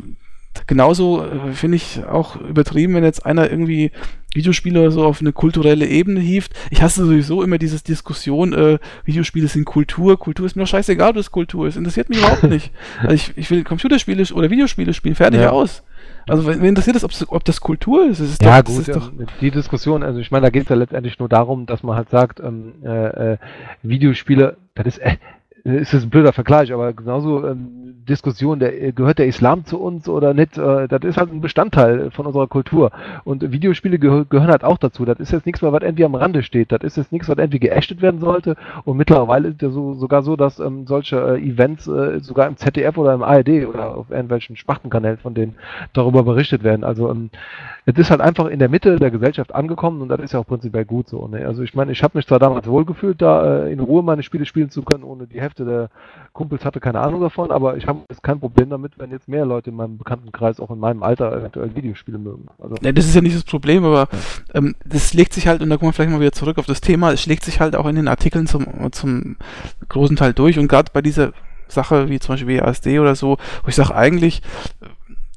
genauso äh, finde ich auch übertrieben, wenn jetzt einer irgendwie Videospiele oder so auf eine kulturelle Ebene hieft. Ich hasse sowieso immer diese Diskussion, äh, Videospiele sind Kultur, Kultur ist mir doch scheißegal, ob das Kultur ist. Interessiert mich überhaupt nicht. Also ich, ich will Computerspiele oder Videospiele spielen, fertig Ja. aus. Also wenn, interessiert es, ob das Kultur ist. Ist Ja, doch, das gut, ist doch ähm, die Diskussion, also ich meine, da geht es ja letztendlich nur darum, dass man halt sagt, ähm, äh, äh, Videospiele, das ist, äh, ist jetzt ein blöder Vergleich, aber genauso ähm, Diskussion, der, äh, gehört der Islam zu uns oder nicht, äh, das ist halt ein Bestandteil von unserer Kultur. Und Videospiele gehö gehören halt auch dazu. Das ist jetzt nichts mehr, was irgendwie am Rande steht. Das ist jetzt nichts, was irgendwie geächtet werden sollte. Und mittlerweile ist ja so, sogar so, dass ähm, solche äh, Events äh, sogar im ZDF oder im ARD oder auf irgendwelchen Spachtenkanälen von denen darüber berichtet werden. Also ähm, es ist halt einfach in der Mitte der Gesellschaft angekommen und das ist ja auch prinzipiell gut so. Ne? Also ich meine, ich habe mich zwar damals wohlgefühlt, da äh, in Ruhe meine Spiele spielen zu können, ohne die Hälfte der Kumpels hatte keine Ahnung davon, aber ich habe jetzt kein Problem damit, wenn jetzt mehr Leute in meinem Bekanntenkreis auch in meinem Alter eventuell Videospiele mögen. Also Ne, das ist ja nicht das Problem, aber ähm, das legt sich halt, und da kommen wir vielleicht mal wieder zurück auf das Thema, es schlägt sich halt auch in den Artikeln zum, zum großen Teil durch und gerade bei dieser Sache wie zum Beispiel WASD oder so, wo ich sage eigentlich,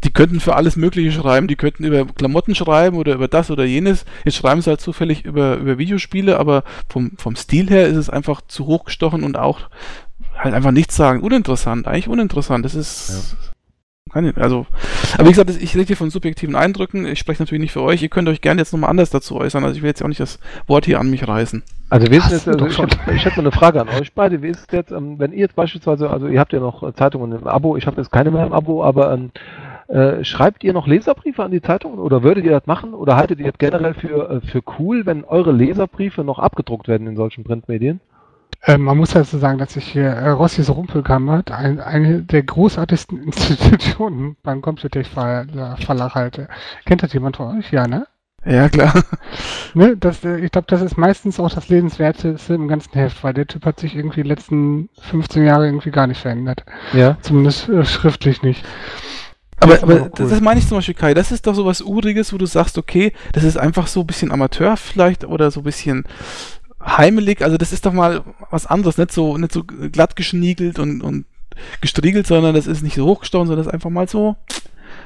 die könnten für alles Mögliche schreiben, die könnten über Klamotten schreiben oder über das oder jenes. Jetzt schreiben sie halt zufällig über, über Videospiele, aber vom, vom Stil her ist es einfach zu hochgestochen und auch halt einfach nichts sagen. Uninteressant, eigentlich uninteressant. Das ist. Keine, also, aber wie gesagt, ich rede hier von subjektiven Eindrücken. Ich spreche natürlich nicht für euch. Ihr könnt euch gerne jetzt nochmal anders dazu äußern. Also ich will jetzt auch nicht das Wort hier an mich reißen. Also Hast es jetzt, also ich, hätte, ich hätte mal eine Frage an euch beide. Wie ist es jetzt, ähm, wenn ihr jetzt beispielsweise, also ihr habt ja noch Zeitungen im Abo, ich habe jetzt keine mehr im Abo, aber ähm, äh, schreibt ihr noch Leserbriefe an die Zeitungen oder würdet ihr das machen oder haltet ihr das generell für, äh, für cool, wenn eure Leserbriefe noch abgedruckt werden in solchen Printmedien? Äh, man muss dazu sagen, dass ich hier äh, Rossis Rumpelkammer, ein, eine der großartigsten Institutionen beim Computertech Ver Verlag halte. Kennt das jemand von euch? Ja, ne? Ja, klar. ne? Das, äh, ich glaube, das ist meistens auch das Lesenswerteste im ganzen Heft, weil der Typ hat sich irgendwie die letzten 15 Jahre irgendwie gar nicht verändert. Ja. Zumindest äh, schriftlich nicht. Aber, Das aber das, cool. das meine ich zum Beispiel, Kai. Das ist doch so was Uriges, wo du sagst, okay, das ist einfach so ein bisschen Amateur vielleicht oder so ein bisschen heimelig. Also das ist doch mal was anderes. Nicht so, nicht so glatt geschniegelt und, und gestriegelt, sondern das ist nicht so hochgestochen, sondern das ist einfach mal so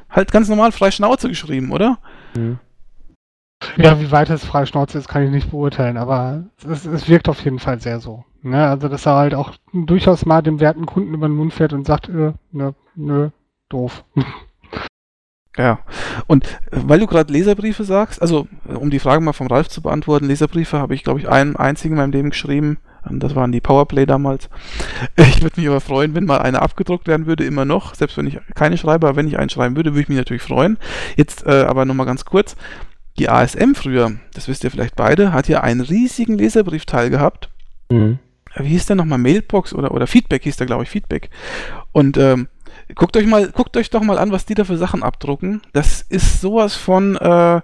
halt ganz normal frei Schnauze geschrieben, oder? Mhm. Ja, wie weit es freie Schnauze ist, kann ich nicht beurteilen, aber es, es wirkt auf jeden Fall sehr so. Ne? Also, dass er halt auch durchaus mal dem werten Kunden über den Mund fährt und sagt, äh, ne, nö, doof. Ja. Und äh, weil du gerade Leserbriefe sagst, also äh, um die Frage mal vom Ralf zu beantworten, Leserbriefe habe ich, glaube ich, einen einzigen in meinem Leben geschrieben. Ähm, Das waren die Powerplay damals. Ich würde mich aber freuen, wenn mal eine abgedruckt werden würde, immer noch. Selbst wenn ich keine schreibe, aber wenn ich einen schreiben würde, würde ich mich natürlich freuen. Jetzt äh, aber nochmal ganz kurz. Die ASM früher, das wisst ihr vielleicht beide, hat ja einen riesigen Leserbriefteil gehabt. Mhm. Wie hieß der nochmal? Mailbox oder, oder Feedback hieß der, glaube ich, Feedback. Und ähm, guckt euch mal, guckt euch doch mal an, was die da für Sachen abdrucken. Das ist sowas von, äh,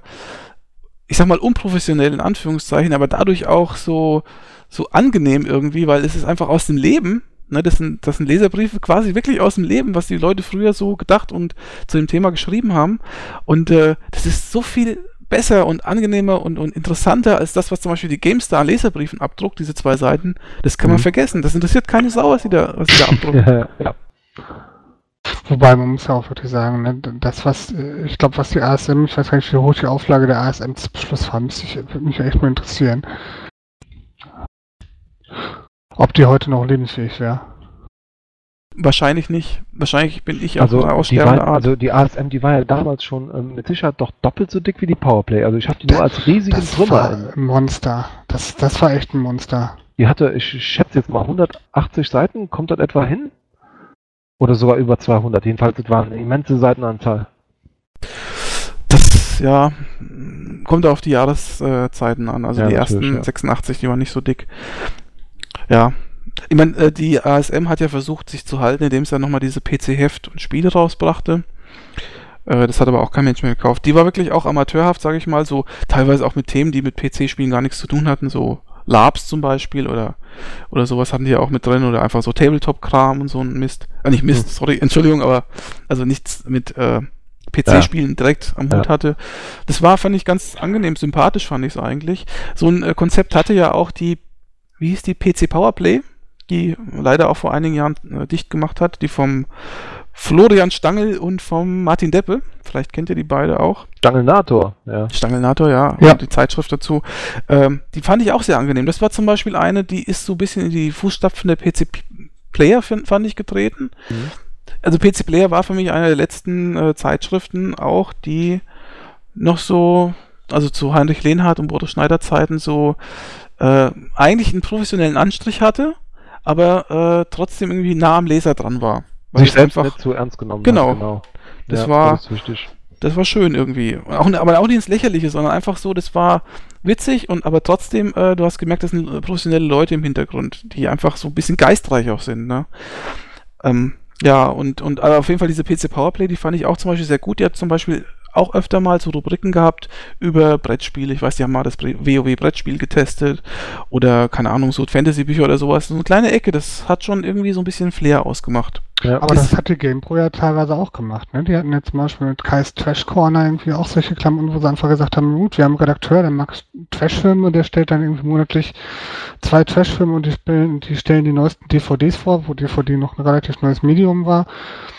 ich sag mal, unprofessionell in Anführungszeichen, aber dadurch auch so, so angenehm irgendwie, weil es ist einfach aus dem Leben. Ne, das, sind, das sind Leserbriefe quasi wirklich aus dem Leben, was die Leute früher so gedacht und zu dem Thema geschrieben haben. Und äh, das ist so viel besser und angenehmer und, und interessanter als das, was zum Beispiel die GameStar an Leserbriefen abdruckt, diese zwei Seiten. Das kann man Mhm. vergessen. Das interessiert keine Sau, was sie da, was sie da abdrucken. Ja, ja. Wobei, man muss ja auch wirklich sagen, ne, das, was, äh, ich glaube, was die ASM, ich weiß gar nicht, wie hoch die Auflage der ASM zum Schluss war, müsste ich, würde mich echt mal interessieren. Ob die heute noch lebensfähig wäre. Wahrscheinlich nicht. Wahrscheinlich bin ich auch Also eine die, aussterbende war, Art. also die ASM, die war ja damals schon ähm, mit Sicherheit doch doppelt so dick wie die Powerplay. Also ich habe die nur als riesigen Das Trümmer. war In, ein Monster. Das, das war echt ein Monster. die hatte, ich schätze jetzt mal 180 Seiten. Kommt das etwa hin? Oder sogar über 200. Jedenfalls, das war eine immense Seitenanzahl. Das, ja, kommt auf die Jahreszeiten an. Also Ja, die ersten ja. 86, die waren nicht so dick. Ja. Ich meine, äh, die ASM hat ja versucht, sich zu halten, indem es ja nochmal diese PC-Heft und Spiele rausbrachte. Äh, Das hat aber auch kein Mensch mehr gekauft. Die war wirklich auch amateurhaft, sage ich mal, so teilweise auch mit Themen, die mit PC-Spielen gar nichts zu tun hatten, so Labs zum Beispiel oder, oder sowas hatten die ja auch mit drin oder einfach so Tabletop-Kram und so ein Mist. Äh, nicht Mist, Hm. sorry, Entschuldigung, aber also nichts mit äh, PC-Spielen direkt am Hut Ja. hatte. Das war, fand ich ganz angenehm, sympathisch fand ich es eigentlich. So ein äh, Konzept hatte ja auch die, wie hieß die, PC Powerplay, die leider auch vor einigen Jahren äh, dicht gemacht hat, die vom Florian Stangl und vom Martin Deppe. Vielleicht kennt ihr die beide auch. Stangelnator, ja. Stangelnator, ja. Ja. Und die Zeitschrift dazu. Ähm, die fand ich auch sehr angenehm. Das war zum Beispiel eine, die ist so ein bisschen in die Fußstapfen der PC Player, fand ich, getreten. Mhm. Also PC Player war für mich eine der letzten äh, Zeitschriften auch, die noch so, also zu Heinrich Lehnhardt und Bodo Schneider Zeiten so äh, eigentlich einen professionellen Anstrich hatte, aber äh, trotzdem irgendwie nah am Leser dran war. Weil Sich einfach, nicht zu ernst genommen Genau. hat, genau. Das ja, war- Das das war schön irgendwie. Auch, aber auch nicht ins Lächerliche, sondern einfach so, das war witzig und aber trotzdem, äh, du hast gemerkt, das sind äh, professionelle Leute im Hintergrund, die einfach so ein bisschen geistreich auch sind, ne? Ähm, ja, und, und aber auf jeden Fall diese PC Powerplay, die fand ich auch zum Beispiel sehr gut. Die hat zum Beispiel auch öfter mal so Rubriken gehabt über Brettspiele. Ich weiß, die haben mal das WoW-Brettspiel getestet oder, keine Ahnung, so Fantasy-Bücher oder sowas. So eine kleine Ecke, das hat schon irgendwie so ein bisschen Flair ausgemacht. Ja. Aber das hat die GamePro ja teilweise auch gemacht. Ne? Die hatten jetzt zum Beispiel mit Kais Trash Corner irgendwie auch solche Klammern, wo sie einfach gesagt haben, gut, wir haben einen Redakteur, der mag Trashfilme, der stellt dann irgendwie monatlich zwei Trashfilme und die, stellen- die stellen die neuesten DVDs vor, wo DVD noch ein relativ neues Medium war.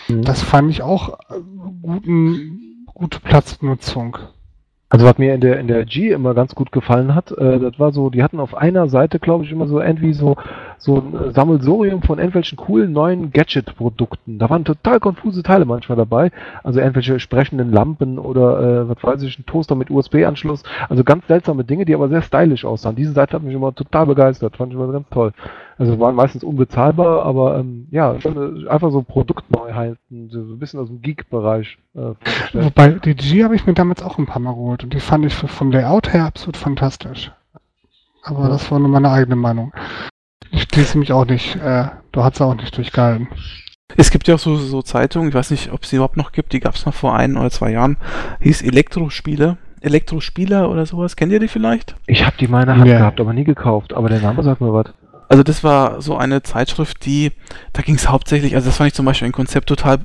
Mhm. Das fand ich auch äh, guten, gute Platznutzung. Also was mir in der in der G immer ganz gut gefallen hat, äh, das war so, die hatten auf einer Seite, glaube ich, immer so irgendwie so so ein Sammelsurium von irgendwelchen coolen neuen Gadget-Produkten. Da waren total konfuse Teile manchmal dabei. Also irgendwelche sprechenden Lampen oder äh, was weiß ich, ein Toaster mit USB-Anschluss. Also ganz seltsame Dinge, die aber sehr stylisch aussahen. Diese Seite hat mich immer total begeistert, fand ich immer ganz toll. Also waren meistens unbezahlbar, aber ähm, ja, schon, äh, einfach so Produktneuheiten, so ein bisschen aus dem Geek-Bereich. Äh. Wobei, die G habe ich mir damals auch ein paar Mal geholt und die fand ich vom Layout her absolut fantastisch. Aber Ja. das war nur meine eigene Meinung. Ich schließe mich auch nicht, äh, du hast auch nicht durchgehalten. Es gibt ja auch so, so Zeitungen, ich weiß nicht, ob es sie überhaupt noch gibt, die gab es mal vor ein oder zwei Jahren, hieß Elektrospiele. Elektrospieler oder sowas, kennt ihr die vielleicht? Ich habe die in meiner Hand Ja. gehabt, aber nie gekauft. Aber der Name sagt mir was. Also das war so eine Zeitschrift, die, da ging es hauptsächlich, also das fand ich zum Beispiel ein Konzept total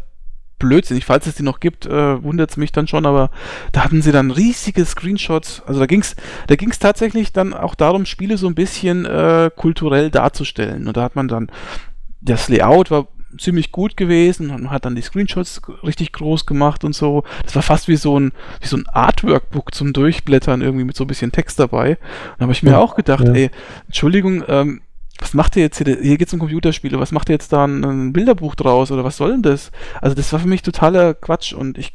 blödsinnig. Falls es die noch gibt, äh, wundert es mich dann schon, aber da hatten sie dann riesige Screenshots. Also da ging es da ging's tatsächlich dann auch darum, Spiele so ein bisschen äh, kulturell darzustellen. Und da hat man dann, das Layout war ziemlich gut gewesen und hat dann die Screenshots richtig groß gemacht und so. Das war fast wie so ein, wie so ein Artwork-Book zum Durchblättern, irgendwie mit so ein bisschen Text dabei. Und da habe ich mir Ja, auch gedacht, ja. ey, Entschuldigung, ähm, was macht ihr jetzt hier? Hier geht's um Computerspiele. Was macht ihr jetzt da ein, ein Bilderbuch draus oder was soll denn das? Also das war für mich totaler Quatsch und ich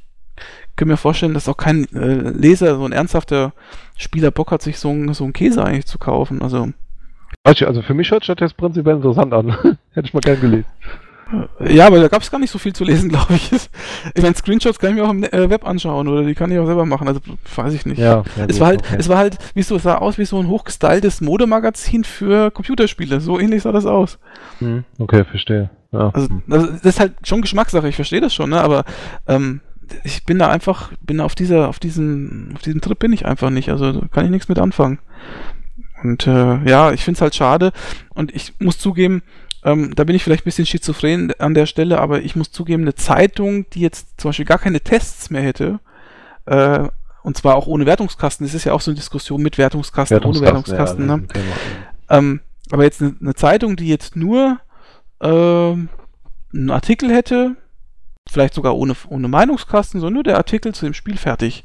kann mir vorstellen, dass auch kein äh, Leser, so ein ernsthafter Spieler Bock hat, sich so ein, so ein Käse eigentlich zu kaufen. Also also für mich hört sich das prinzipiell interessant an. Hätte ich mal gern gelesen. Ja, aber da gab es gar nicht so viel zu lesen, glaube ich. Ich meine, Screenshots kann ich mir auch im äh, Web anschauen oder die kann ich auch selber machen. Also weiß ich nicht. Ja, ja Es war halt, okay. es war halt, wie so, es sah aus wie so ein hochgestyltes Modemagazin für Computerspiele. So ähnlich sah das aus. Hm, okay, verstehe. Ja. Also, also das ist halt schon Geschmackssache, ich verstehe das schon, ne? Aber ähm, ich bin da einfach, bin da auf dieser, auf diesem, auf diesem Trip bin ich einfach nicht. Also da kann ich nichts mit anfangen. Und äh, ja, ich finde es halt schade. Und ich muss zugeben, ähm, da bin ich vielleicht ein bisschen schizophren an der Stelle, aber ich muss zugeben, eine Zeitung, die jetzt zum Beispiel gar keine Tests mehr hätte, äh, und zwar auch ohne Wertungskasten, das ist ja auch so eine Diskussion mit Wertungskasten, ohne Wertungskasten, ja, ne? Ähm, aber jetzt eine, eine Zeitung, die jetzt nur ähm, einen Artikel hätte, vielleicht sogar ohne, ohne Meinungskasten, sondern nur der Artikel zu dem Spiel fertig.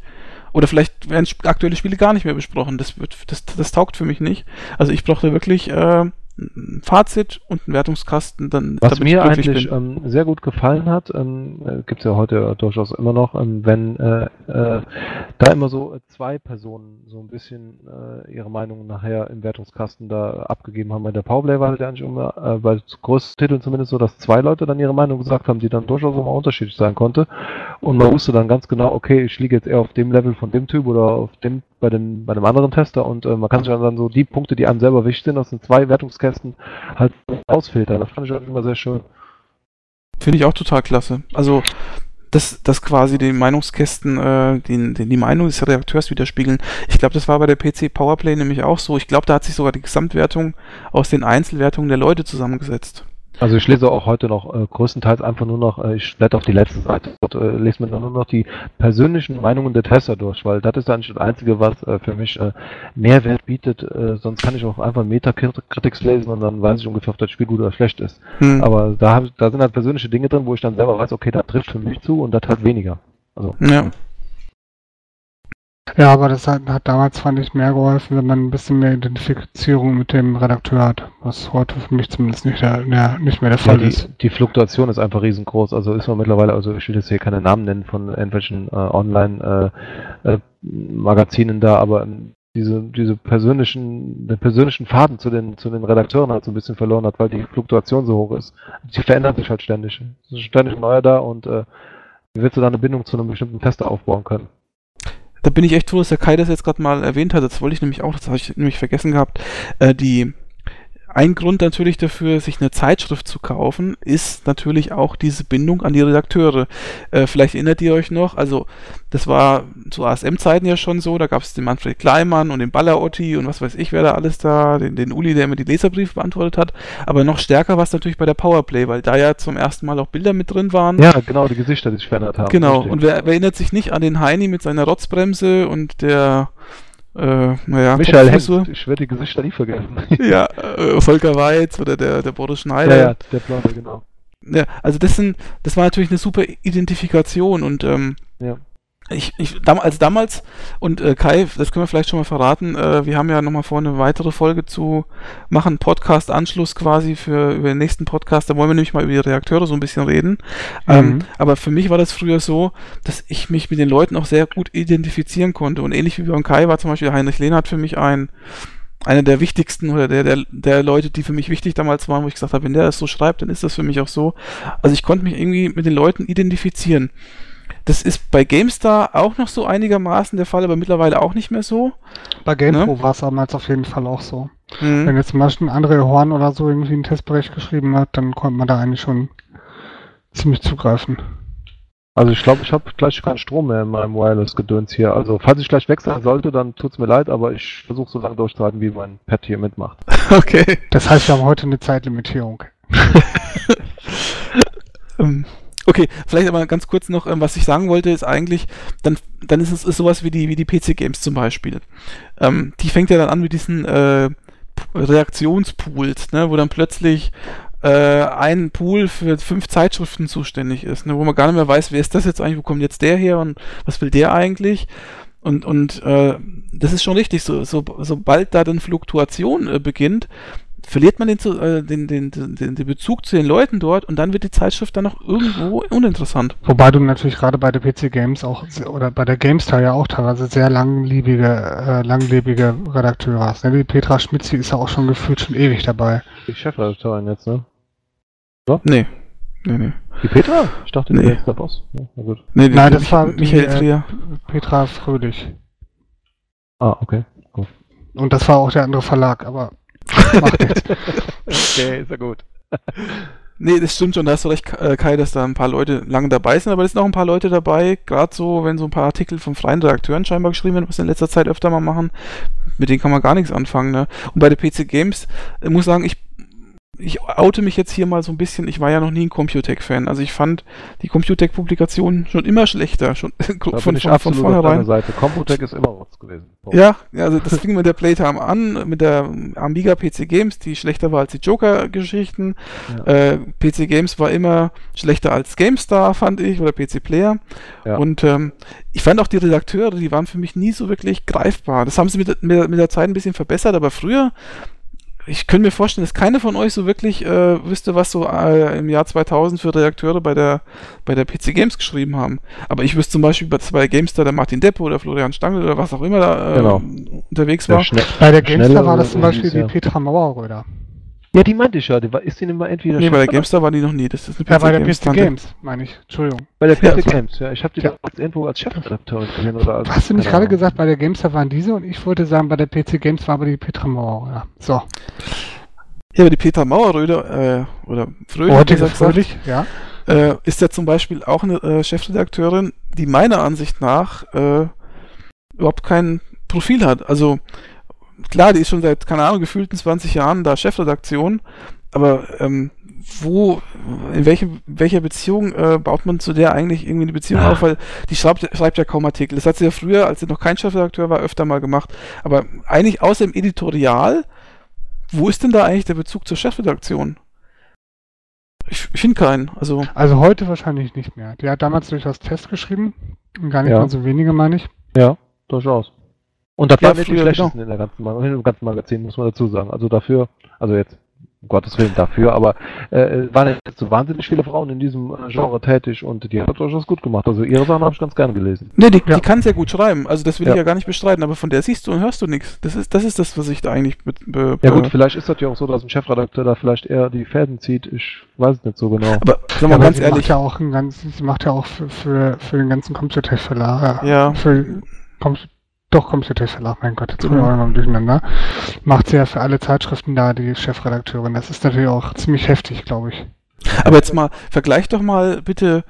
Oder vielleicht werden aktuelle Spiele gar nicht mehr besprochen. Das, wird, das, das taugt für mich nicht. Also ich brauchte wirklich äh, ein Fazit und einen Wertungskasten, dann Was mir eigentlich bin. ähm, sehr gut gefallen hat, ähm, äh, gibt es ja heute durchaus immer noch, ähm, wenn äh, äh, da immer so äh, zwei Personen so ein bisschen äh, ihre Meinung nachher im Wertungskasten da abgegeben haben. Bei der Powerplay war ja eigentlich immer, äh, bei größten Titeln zumindest so, dass zwei Leute dann ihre Meinung gesagt haben, die dann durchaus immer unterschiedlich sein konnte. Und man wusste dann ganz genau, okay, ich liege jetzt eher auf dem Level von dem Typ oder auf dem bei dem bei dem anderen Tester und äh, man kann sich dann so die Punkte, die einem selber wichtig sind, aus den zwei Wertungskästen halt ausfiltern. Das fand ich auch immer sehr schön. Finde ich auch total klasse. Also, dass, dass quasi die Meinungskästen äh, den, den, die Meinung des Redakteurs widerspiegeln. Ich glaube, das war bei der PC Powerplay nämlich auch so. Ich glaube, da hat sich sogar die Gesamtwertung aus den Einzelwertungen der Leute zusammengesetzt. Also ich lese auch heute noch äh, größtenteils einfach nur noch, äh, ich blätter auf die letzte Seite und äh, lese mir nur noch die persönlichen Meinungen der Tester durch, weil das ist eigentlich das Einzige, was äh, für mich äh, Mehrwert bietet. Äh, sonst kann ich auch einfach Metacritics lesen und dann weiß ich ungefähr, ob das Spiel gut oder schlecht ist. Hm. Aber da, hab, da sind halt persönliche Dinge drin, wo ich dann selber weiß, okay, das trifft für mich zu und das halt weniger. Also Ja. Ja, aber das hat, hat damals, fand ich, mehr geholfen, wenn man ein bisschen mehr Identifizierung mit dem Redakteur hat, was heute für mich zumindest nicht, der, der, nicht mehr der Ja, Fall die, ist. die Fluktuation ist einfach riesengroß. Also ist man mittlerweile, also ich will jetzt hier keine Namen nennen von irgendwelchen äh, Online-Magazinen da, aber diese, diese persönlichen, den persönlichen Faden zu den, zu den Redakteuren halt so ein bisschen verloren hat, weil die Fluktuation so hoch ist. Die verändert sich halt ständig. Es ist ständig neuer da und äh, wie willst du da eine Bindung zu einem bestimmten Tester aufbauen können? Da bin ich echt froh, dass der Kai das jetzt gerade mal erwähnt hat. Das wollte ich nämlich auch, das habe ich nämlich vergessen gehabt. Äh, die ein Grund natürlich dafür, sich eine Zeitschrift zu kaufen, ist natürlich auch diese Bindung an die Redakteure. Äh, vielleicht erinnert ihr euch noch, also das war zu ASM-Zeiten ja schon so, da gab es den Manfred Kleimann und den Baller-Otti und was weiß ich, wer da alles da, den, den Uli, der immer die Leserbriefe beantwortet hat. Aber noch stärker war es natürlich bei der Powerplay, weil da ja zum ersten Mal auch Bilder mit drin waren. Ja, genau, die Gesichter, die sich verändert haben. Genau, und wer, wer erinnert sich nicht an den Heini mit seiner Rotzbremse und der, äh, naja, Michael? Hemd, ich werde die Gesichter nie vergessen. Ja, äh, Volker Weiz oder der, der Boris Schneider. ja, ja, der Blonde, genau. Ja, also das sind, das war natürlich eine super Identifikation und ähm, Ja. Ich, ich als damals und äh, Kai, das können wir vielleicht schon mal verraten, äh, wir haben ja nochmal vor, eine weitere Folge zu machen, Podcast-Anschluss quasi für über den nächsten Podcast, da wollen wir nämlich mal über die Reakteure so ein bisschen reden. Ähm, Mhm. aber für mich war das früher so, dass ich mich mit den Leuten auch sehr gut identifizieren konnte und ähnlich wie beim Kai war zum Beispiel Heinrich Lehnhardt für mich ein einer der wichtigsten oder der, der, der Leute, die für mich wichtig damals waren, wo ich gesagt habe, wenn der das so schreibt, dann ist das für mich auch so. Also ich konnte mich irgendwie mit den Leuten identifizieren. Das ist bei GameStar auch noch so einigermaßen der Fall, aber mittlerweile auch nicht mehr so. Bei GamePro Ne? war es damals auf jeden Fall auch so. Mhm. Wenn jetzt zum Beispiel ein André Horn oder so irgendwie einen Testbericht geschrieben hat, dann konnte man da eigentlich schon ziemlich zugreifen. Also ich glaube, ich habe gleich keinen Strom mehr in meinem Wireless-Gedöns hier. Also falls ich gleich wechseln sollte, dann tut's mir leid, aber ich versuche so lange durchzuhalten, wie mein Pad hier mitmacht. Okay. Das heißt, wir haben heute eine Zeitlimitierung. Ähm, Okay, vielleicht aber ganz kurz noch, ähm, was ich sagen wollte, ist eigentlich, dann, dann ist es ist sowas wie die, wie die PC-Games zum Beispiel. Ähm, die fängt ja dann an mit diesen äh, Reaktionspools, ne, wo dann plötzlich äh, ein Pool für fünf Zeitschriften zuständig ist, ne, wo man gar nicht mehr weiß, wer ist das jetzt eigentlich, wo kommt jetzt der her und was will der eigentlich? Und, und äh, das ist schon richtig, so, so, sobald da dann Fluktuation äh, beginnt, verliert man den, zu- äh, den, den, den, den Bezug zu den Leuten dort und dann wird die Zeitschrift dann noch irgendwo uninteressant. Wobei du natürlich gerade bei der PC Games auch oder bei der GameStar ja auch teilweise sehr langlebige, äh, langlebige Redakteure hast. Ne? Die Petra Schmitzi ist ja auch schon gefühlt schon ewig dabei. Die Chefredakteurin jetzt, ne? Nee. Nee, nee. Die Petra? Ich dachte, die Nee. der Boss. Ja, na gut. nee Nein, die- das war die, Michael äh, Trier. Petra Fröhlich. Ah, okay. Und das war auch der andere Verlag, aber macht nichts. okay, ist ja gut. Nee, das stimmt schon, da hast du recht, äh, Kai, dass da ein paar Leute lange dabei sind, aber es sind auch ein paar Leute dabei, gerade so, wenn so ein paar Artikel von freien Redakteuren scheinbar geschrieben werden, was wir in letzter Zeit öfter mal machen, mit denen kann man gar nichts anfangen, ne? Und bei der PC Games, ich muss sagen, ich, ich oute mich jetzt hier mal so ein bisschen, ich war ja noch nie ein Computec-Fan, also ich fand die Computec-Publikationen schon immer schlechter, schon Da von, ich von, von vornherein. Seite. Computec ist immer was gewesen. Punkt. Ja, ja, also das fing mit der Playtime an, mit der Amiga PC Games, die schlechter war als die Joker-Geschichten. Ja. Äh, PC Games war immer schlechter als GameStar, fand ich, oder PC Player. Ja. Und ähm, ich fand auch die Redakteure, die waren für mich nie so wirklich greifbar. Das haben sie mit, mit, mit der Zeit ein bisschen verbessert, aber früher, ich könnte mir vorstellen, dass keiner von euch so wirklich äh, wüsste, was so äh, im Jahr 2000 für Redakteure bei der, bei der PC Games geschrieben haben. Aber ich wüsste zum Beispiel bei zwei GameStar der Martin Depp oder Florian Stangl oder was auch immer da äh, Genau. unterwegs Der war. Schnell Bei der GameStar war das zum Beispiel ja. die Petra Mauerröder. Ja, die meinte ich ja. Die war, ist die nicht mal entweder Nee, bei der GameStar war die noch nie. Das ist eine Ja, bei der Games PC Tante. Games, meine ich. Entschuldigung. Bei der Ja. PC Games, ja. Ich habe die Ja. damals irgendwo als Chefredakteurin gesehen oder als. Hast du nicht gerade gesagt, bei der GameStar waren diese und ich wollte sagen, bei der PC Games war aber die Petra Mauerröder. So. Ja, aber die Petra Mauerröder, äh, oder Fröhlich, ist gesagt, fröhlich, ja. äh, ist ja zum Beispiel auch eine äh, Chefredakteurin, die meiner Ansicht nach äh, überhaupt kein Profil hat. Also klar, die ist schon seit, keine Ahnung, gefühlten 20 Jahren da Chefredaktion, aber ähm, wo, in welchem, welcher Beziehung äh, baut man zu der eigentlich irgendwie eine Beziehung Ah. auf? Weil die schreibt, schreibt ja kaum Artikel. Das hat sie ja früher, als sie noch kein Chefredakteur war, öfter mal gemacht. Aber eigentlich außer im Editorial, wo ist denn da eigentlich der Bezug zur Chefredaktion? Ich, ich finde keinen. Also, Also heute wahrscheinlich nicht mehr. Die hat damals durchaus Tests geschrieben. Und gar nicht Ja. mal so wenige, meine ich. Ja, durchaus. Und das Ja, war mit die früher, schlechtesten in der ganzen, Mag- im ganzen Magazin, muss man dazu sagen. Also dafür, also jetzt, um Gottes Willen dafür, aber äh, waren jetzt so wahnsinnig viele Frauen in diesem äh, Genre tätig und die hat das durchaus gut gemacht. Also ihre Sachen habe ich ganz gerne gelesen. ne, die, Ja. die kann sehr gut schreiben. Also, das will Ja. ich ja gar nicht bestreiten. Aber von der siehst du und hörst du nichts. Das ist, das ist das, was ich da eigentlich mit, be, Ja gut, be- vielleicht ist das ja auch so, dass ein Chefredakteur da vielleicht eher die Fäden zieht. Ich weiß es nicht so genau. Aber, sag Ja, mal aber ganz sie ehrlich. macht ja auch ein ganz, sie macht ja auch für, für, für den ganzen Computertech-Verlag. Ja. Für, Com doch, Computertech-Verlag, mein Gott, jetzt bin ich auch noch durcheinander. Macht sie ja für alle Zeitschriften da die Chefredakteurin. Das ist natürlich auch ziemlich heftig, glaube ich. Aber jetzt mal, vergleich doch mal bitte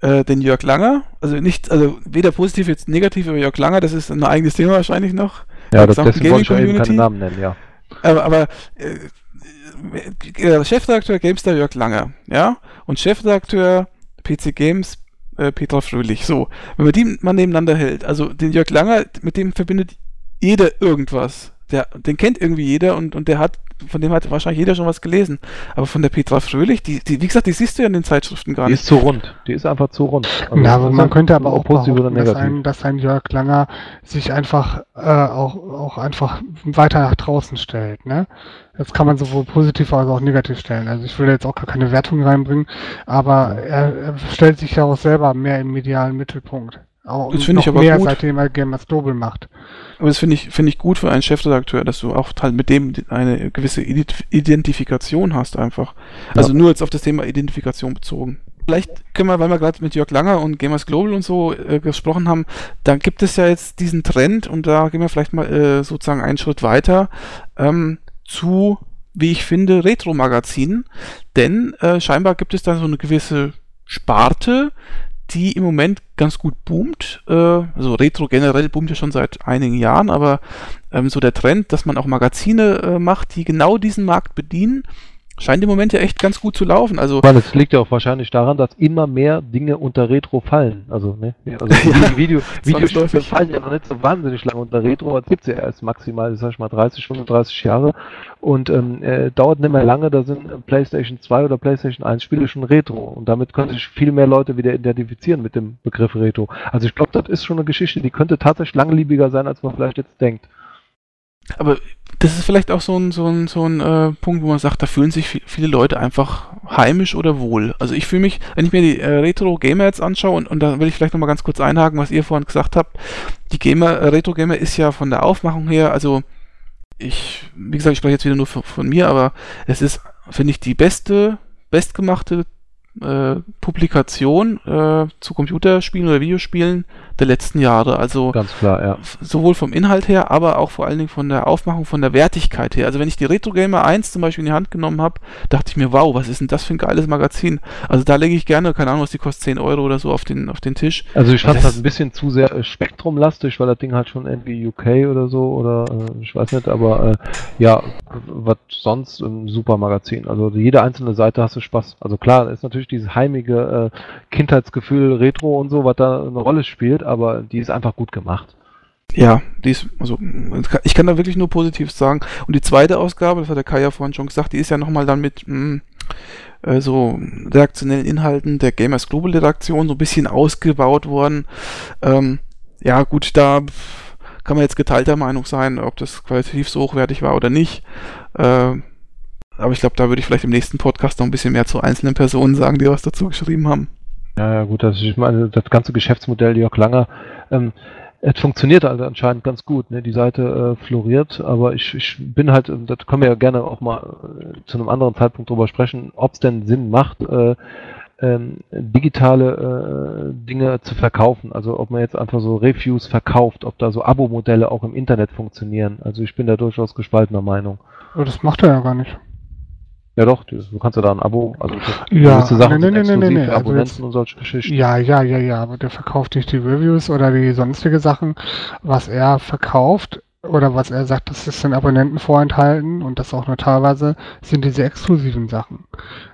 äh, den Jörg Langer. Also nicht, also weder positiv jetzt negativ über Jörg Langer, das ist ein eigenes Thema wahrscheinlich noch. ja, das, deswegen wollte ich ja eben keine Gaming-Community? Namen nennen, ja. Aber, aber äh, äh, Chefredakteur GameStar Jörg Langer, ja? Und Chefredakteur PC Games äh, Petra Fröhlich. So, wenn man die mal nebeneinander hält, also den Jörg Langer, mit dem verbindet jeder irgendwas. Der, den kennt irgendwie jeder und, und der hat, von dem hat wahrscheinlich jeder schon was gelesen. Aber von der Petra Fröhlich, die, die, wie gesagt, die siehst du ja in den Zeitschriften gar Die nicht. ist zu rund. Die ist einfach zu rund. Also, Na, aber das man könnte aber auch positiv oder behaupten, dass ein, dass ein Jörg Langer sich einfach äh, auch, auch einfach weiter nach draußen stellt. Ne? Das kann man sowohl positiv als auch negativ stellen. Also ich will jetzt auch gar keine Wertung reinbringen, aber er, er stellt sich ja auch selber mehr im medialen Mittelpunkt. Auch Das finde ich aber mehr, gut. seitdem er Gamers Global macht. Aber das finde ich, finde ich gut für einen Chefredakteur, dass du auch halt mit dem eine gewisse Ident- Identifikation hast einfach. Also nur jetzt auf das Thema Identifikation bezogen. Vielleicht können wir, weil wir gerade mit Jörg Langer und Gamers Global und so äh, gesprochen haben, da gibt es ja jetzt diesen Trend und da gehen wir vielleicht mal äh, sozusagen einen Schritt weiter ähm, zu, wie ich finde, Retro-Magazinen. Denn äh, scheinbar gibt es da so eine gewisse Sparte, die im Moment ganz gut boomt. Äh, also Retro generell boomt ja schon seit einigen Jahren, aber ähm, so der Trend, dass man auch Magazine äh, macht, die genau diesen Markt bedienen, scheint im Moment ja echt ganz gut zu laufen. Also Weil es liegt ja auch wahrscheinlich daran, dass immer mehr Dinge unter Retro fallen. Also, ne? Also Ja, Video, Video, Videospiele fallen ja noch nicht so wahnsinnig lange unter Retro. Es gibt ja erst maximal, sag ich mal, 30, 35 Jahre. Und ähm, äh, dauert nicht mehr lange, da sind PlayStation 2 oder PlayStation 1 Spiele schon Retro. Und damit können sich viel mehr Leute wieder identifizieren mit dem Begriff Retro. Also ich glaube, das ist schon eine Geschichte, die könnte tatsächlich langlebiger sein, als man vielleicht jetzt denkt. Aber das ist vielleicht auch so ein, so ein, so ein äh, Punkt, wo man sagt, da fühlen sich vi- viele Leute einfach heimisch oder wohl. Also ich fühle mich, wenn ich mir die äh, Retro-Gamer jetzt anschaue, und, und da will ich vielleicht nochmal ganz kurz einhaken, was ihr vorhin gesagt habt, die Gamer, äh, Retro-Gamer ist ja von der Aufmachung her, also ich, wie gesagt, ich spreche jetzt wieder nur von, von mir, aber es ist, finde ich, die beste, bestgemachte äh, Publikation äh, zu Computerspielen oder Videospielen der letzten Jahre. Also Ganz klar, ja. sowohl vom Inhalt her, aber auch vor allen Dingen von der Aufmachung, von der Wertigkeit her. Also wenn ich die Retro Gamer 1 zum Beispiel in die Hand genommen habe, dachte ich mir, wow, was ist denn das für ein geiles Magazin? Also da lege ich gerne, keine Ahnung, was die kostet, 10 Euro oder so auf den, auf den Tisch. Also ich fand es Das- halt ein bisschen zu sehr äh, spektrumlastig, weil das Ding halt schon irgendwie UK oder so oder äh, ich weiß nicht, aber äh, ja, was sonst ein super Magazin. Also jede einzelne Seite hast du Spaß. Also klar, ist natürlich dieses heimige äh, Kindheitsgefühl Retro und so, was da eine Rolle spielt, aber die ist einfach gut gemacht. Ja, die ist, also ich kann da wirklich nur Positives sagen. Und die zweite Ausgabe, das hat der Kai ja vorhin schon gesagt, die ist ja nochmal dann mit mh, äh, so redaktionellen Inhalten der Gamers Global Redaktion so ein bisschen ausgebaut worden. Ähm, ja, gut, da kann man jetzt geteilter Meinung sein, ob das qualitativ so hochwertig war oder nicht. Äh, aber ich glaube, da würde ich vielleicht im nächsten Podcast noch ein bisschen mehr zu einzelnen Personen sagen, die was dazu geschrieben haben. Ja, ja, gut, also ich meine, das ganze Geschäftsmodell Jörg Langer, ähm, es funktioniert also anscheinend ganz gut. Ne? Die Seite äh, floriert, aber ich, ich bin halt, ähm, das können wir ja gerne auch mal äh, zu einem anderen Zeitpunkt drüber sprechen, ob es denn Sinn macht, äh, ähm, digitale äh, Dinge zu verkaufen. Also ob man jetzt einfach so Reviews verkauft, ob da so Abo-Modelle auch im Internet funktionieren. Also ich bin da durchaus gespaltener Meinung. Das macht er ja gar nicht. Ja doch, du du kannst ja da ein Abo, also Ja, gewisse Sachen nee, nee, nee, nee, nee, für also Abonnenten jetzt- und solche Geschichten. Ja, ja, ja, ja, aber der verkauft nicht die Reviews oder die sonstige Sachen. Was er verkauft, oder was er sagt, das ist den Abonnenten vorenthalten und das auch nur teilweise sind diese exklusiven Sachen.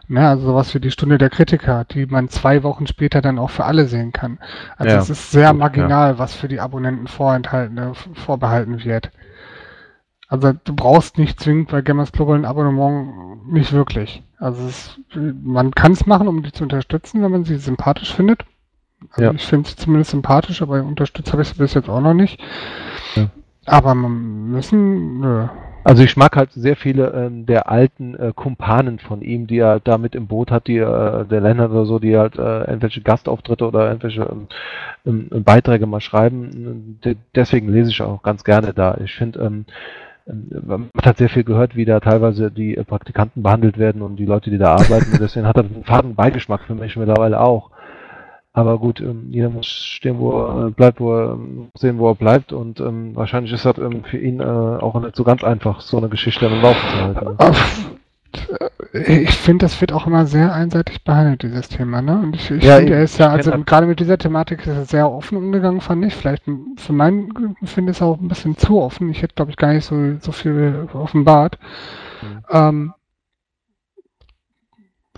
Ne, also sowas wie die Stunde der Kritiker, die man zwei Wochen später dann auch für alle sehen kann. Also Ja, es ist sehr gut, marginal, was für die Abonnenten vorenthalten, äh, vorbehalten wird. Also du brauchst nicht zwingend bei Gamers Global ein Abonnement, nicht wirklich. Also es, man kann es machen, um die zu unterstützen, wenn man sie sympathisch findet. Also Ja. ich finde sie zumindest sympathisch, aber unterstützt habe ich sie bis jetzt auch noch nicht. Ja. Aber man müssen, nö. Also ich mag halt sehr viele ähm, der alten äh, Kumpanen von ihm, die er da mit im Boot hat, die äh, der Lennart oder so, die halt äh, irgendwelche Gastauftritte oder irgendwelche ähm, ähm, Beiträge mal schreiben. De deswegen lese ich auch ganz gerne da. Ich finde, ähm, man hat sehr viel gehört, wie da teilweise die äh, Praktikanten behandelt werden und die Leute, die da arbeiten. Und deswegen hat er einen faden Beigeschmack für mich mittlerweile auch. Aber gut, ähm, jeder muss stehen, wo er äh, bleibt, wo er ähm, sehen, wo er bleibt. Und ähm, wahrscheinlich ist das für ihn äh, auch nicht so ganz einfach, so eine Geschichte am Laufen zu halten. Auf- Ich finde, das wird auch immer sehr einseitig behandelt, dieses Thema, ne? Und ich, ich Ja, finde, er ist ja, also gerade mit dieser Thematik ist er sehr offen umgegangen, fand ich. Vielleicht für meinen finde ich es auch ein bisschen zu offen. Ich hätte, glaube ich, gar nicht so, so viel offenbart. Mhm. Ähm,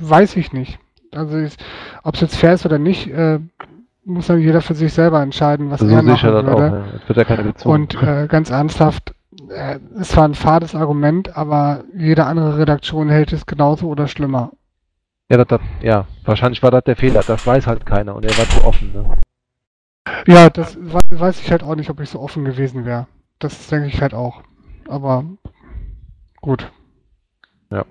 weiß ich nicht. Also, ob es jetzt fair ist oder nicht, äh, muss dann jeder für sich selber entscheiden, was Also er so ich machen das auch. würde. Ja. Wird ja gezwungen. Und äh, ganz ernsthaft, äh, es war ein fades Argument, aber jede andere Redaktion hält es genauso oder schlimmer. ja, das, das, ja, wahrscheinlich war das der Fehler. Das weiß halt keiner und er war zu offen. Ne? Ja, das we- weiß ich halt auch nicht, ob ich so offen gewesen wäre. Das denke ich halt auch. Aber gut. Ja,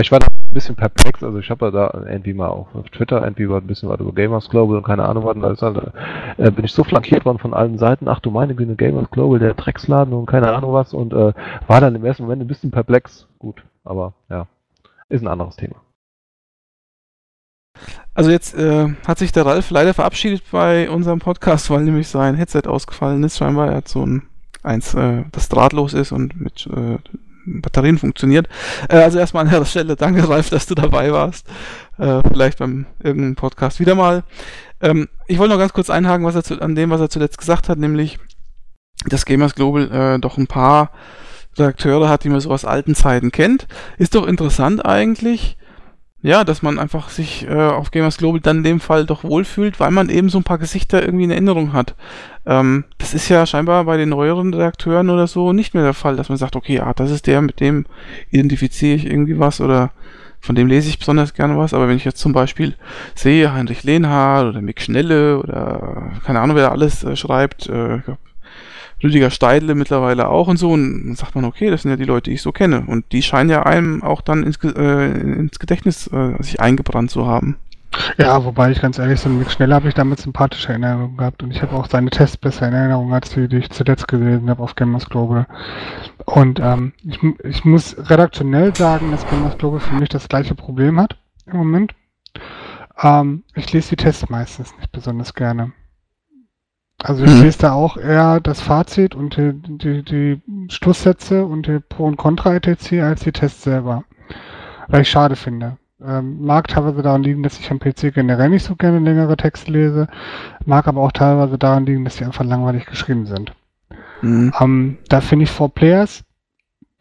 ich war ein bisschen perplex. Also ich habe da irgendwie mal auf, Twitter irgendwie ein bisschen was über Gamers Global und keine Ahnung was. Da ist halt, äh, bin ich so flankiert worden von allen Seiten. Ach du meine Güte, Gamers Global, der Drecksladen und keine Ahnung was. Und äh, war dann im ersten Moment ein bisschen perplex. Gut, aber ja, ist ein anderes Thema. Also jetzt äh, hat sich der Ralf leider verabschiedet bei unserem Podcast, weil nämlich sein Headset ausgefallen ist. Scheinbar er hat so ein eins, äh, das drahtlos ist und mit äh, Batterien funktioniert. Äh, also erstmal an der Stelle danke Ralf, dass du dabei warst. Äh, vielleicht beim irgendeinem Podcast wieder mal. Ähm, ich wollte noch ganz kurz einhaken, was er zu, an dem, was er zuletzt gesagt hat, nämlich, dass Gamers Global äh, doch ein paar Redakteure hat, die man so aus alten Zeiten kennt. Ist doch interessant eigentlich, ja, dass man einfach sich äh, auf Gamers Global dann in dem Fall doch wohlfühlt, weil man eben so ein paar Gesichter irgendwie in Erinnerung hat. Ähm, das ist ja scheinbar bei den neueren Redakteuren oder so nicht mehr der Fall, dass man sagt, okay, ah, das ist der, mit dem identifiziere ich irgendwie was oder von dem lese ich besonders gerne was, aber wenn ich jetzt zum Beispiel sehe, Heinrich Lehnhardt oder Mick Schnelle oder keine Ahnung, wer da alles äh, schreibt, äh, Rüdiger Steidle mittlerweile auch und so, und dann sagt man, okay, das sind ja die Leute, die ich so kenne. Und die scheinen ja einem auch dann ins, äh, ins Gedächtnis äh, sich eingebrannt zu haben. Ja, wobei ich ganz ehrlich, einen Mick Schneller habe ich damit sympathische Erinnerungen gehabt und ich habe auch seine Tests besser in Erinnerung, als die, die ich zuletzt gelesen habe auf Gamers Global. Und ähm, ich, ich muss redaktionell sagen, dass Gamers Global für mich das gleiche Problem hat im Moment. Ähm, ich lese die Tests meistens nicht besonders gerne. Also ich Mhm. lese da auch eher das Fazit und die, die, die Schlusssätze und die Pro- und Contra-ETC als die Tests selber. Weil ich schade finde. Ähm, mag teilweise daran liegen, dass ich am PC generell nicht so gerne längere Texte lese, mag aber auch teilweise daran liegen, dass sie einfach langweilig geschrieben sind. Mhm. Ähm, da finde ich For Players,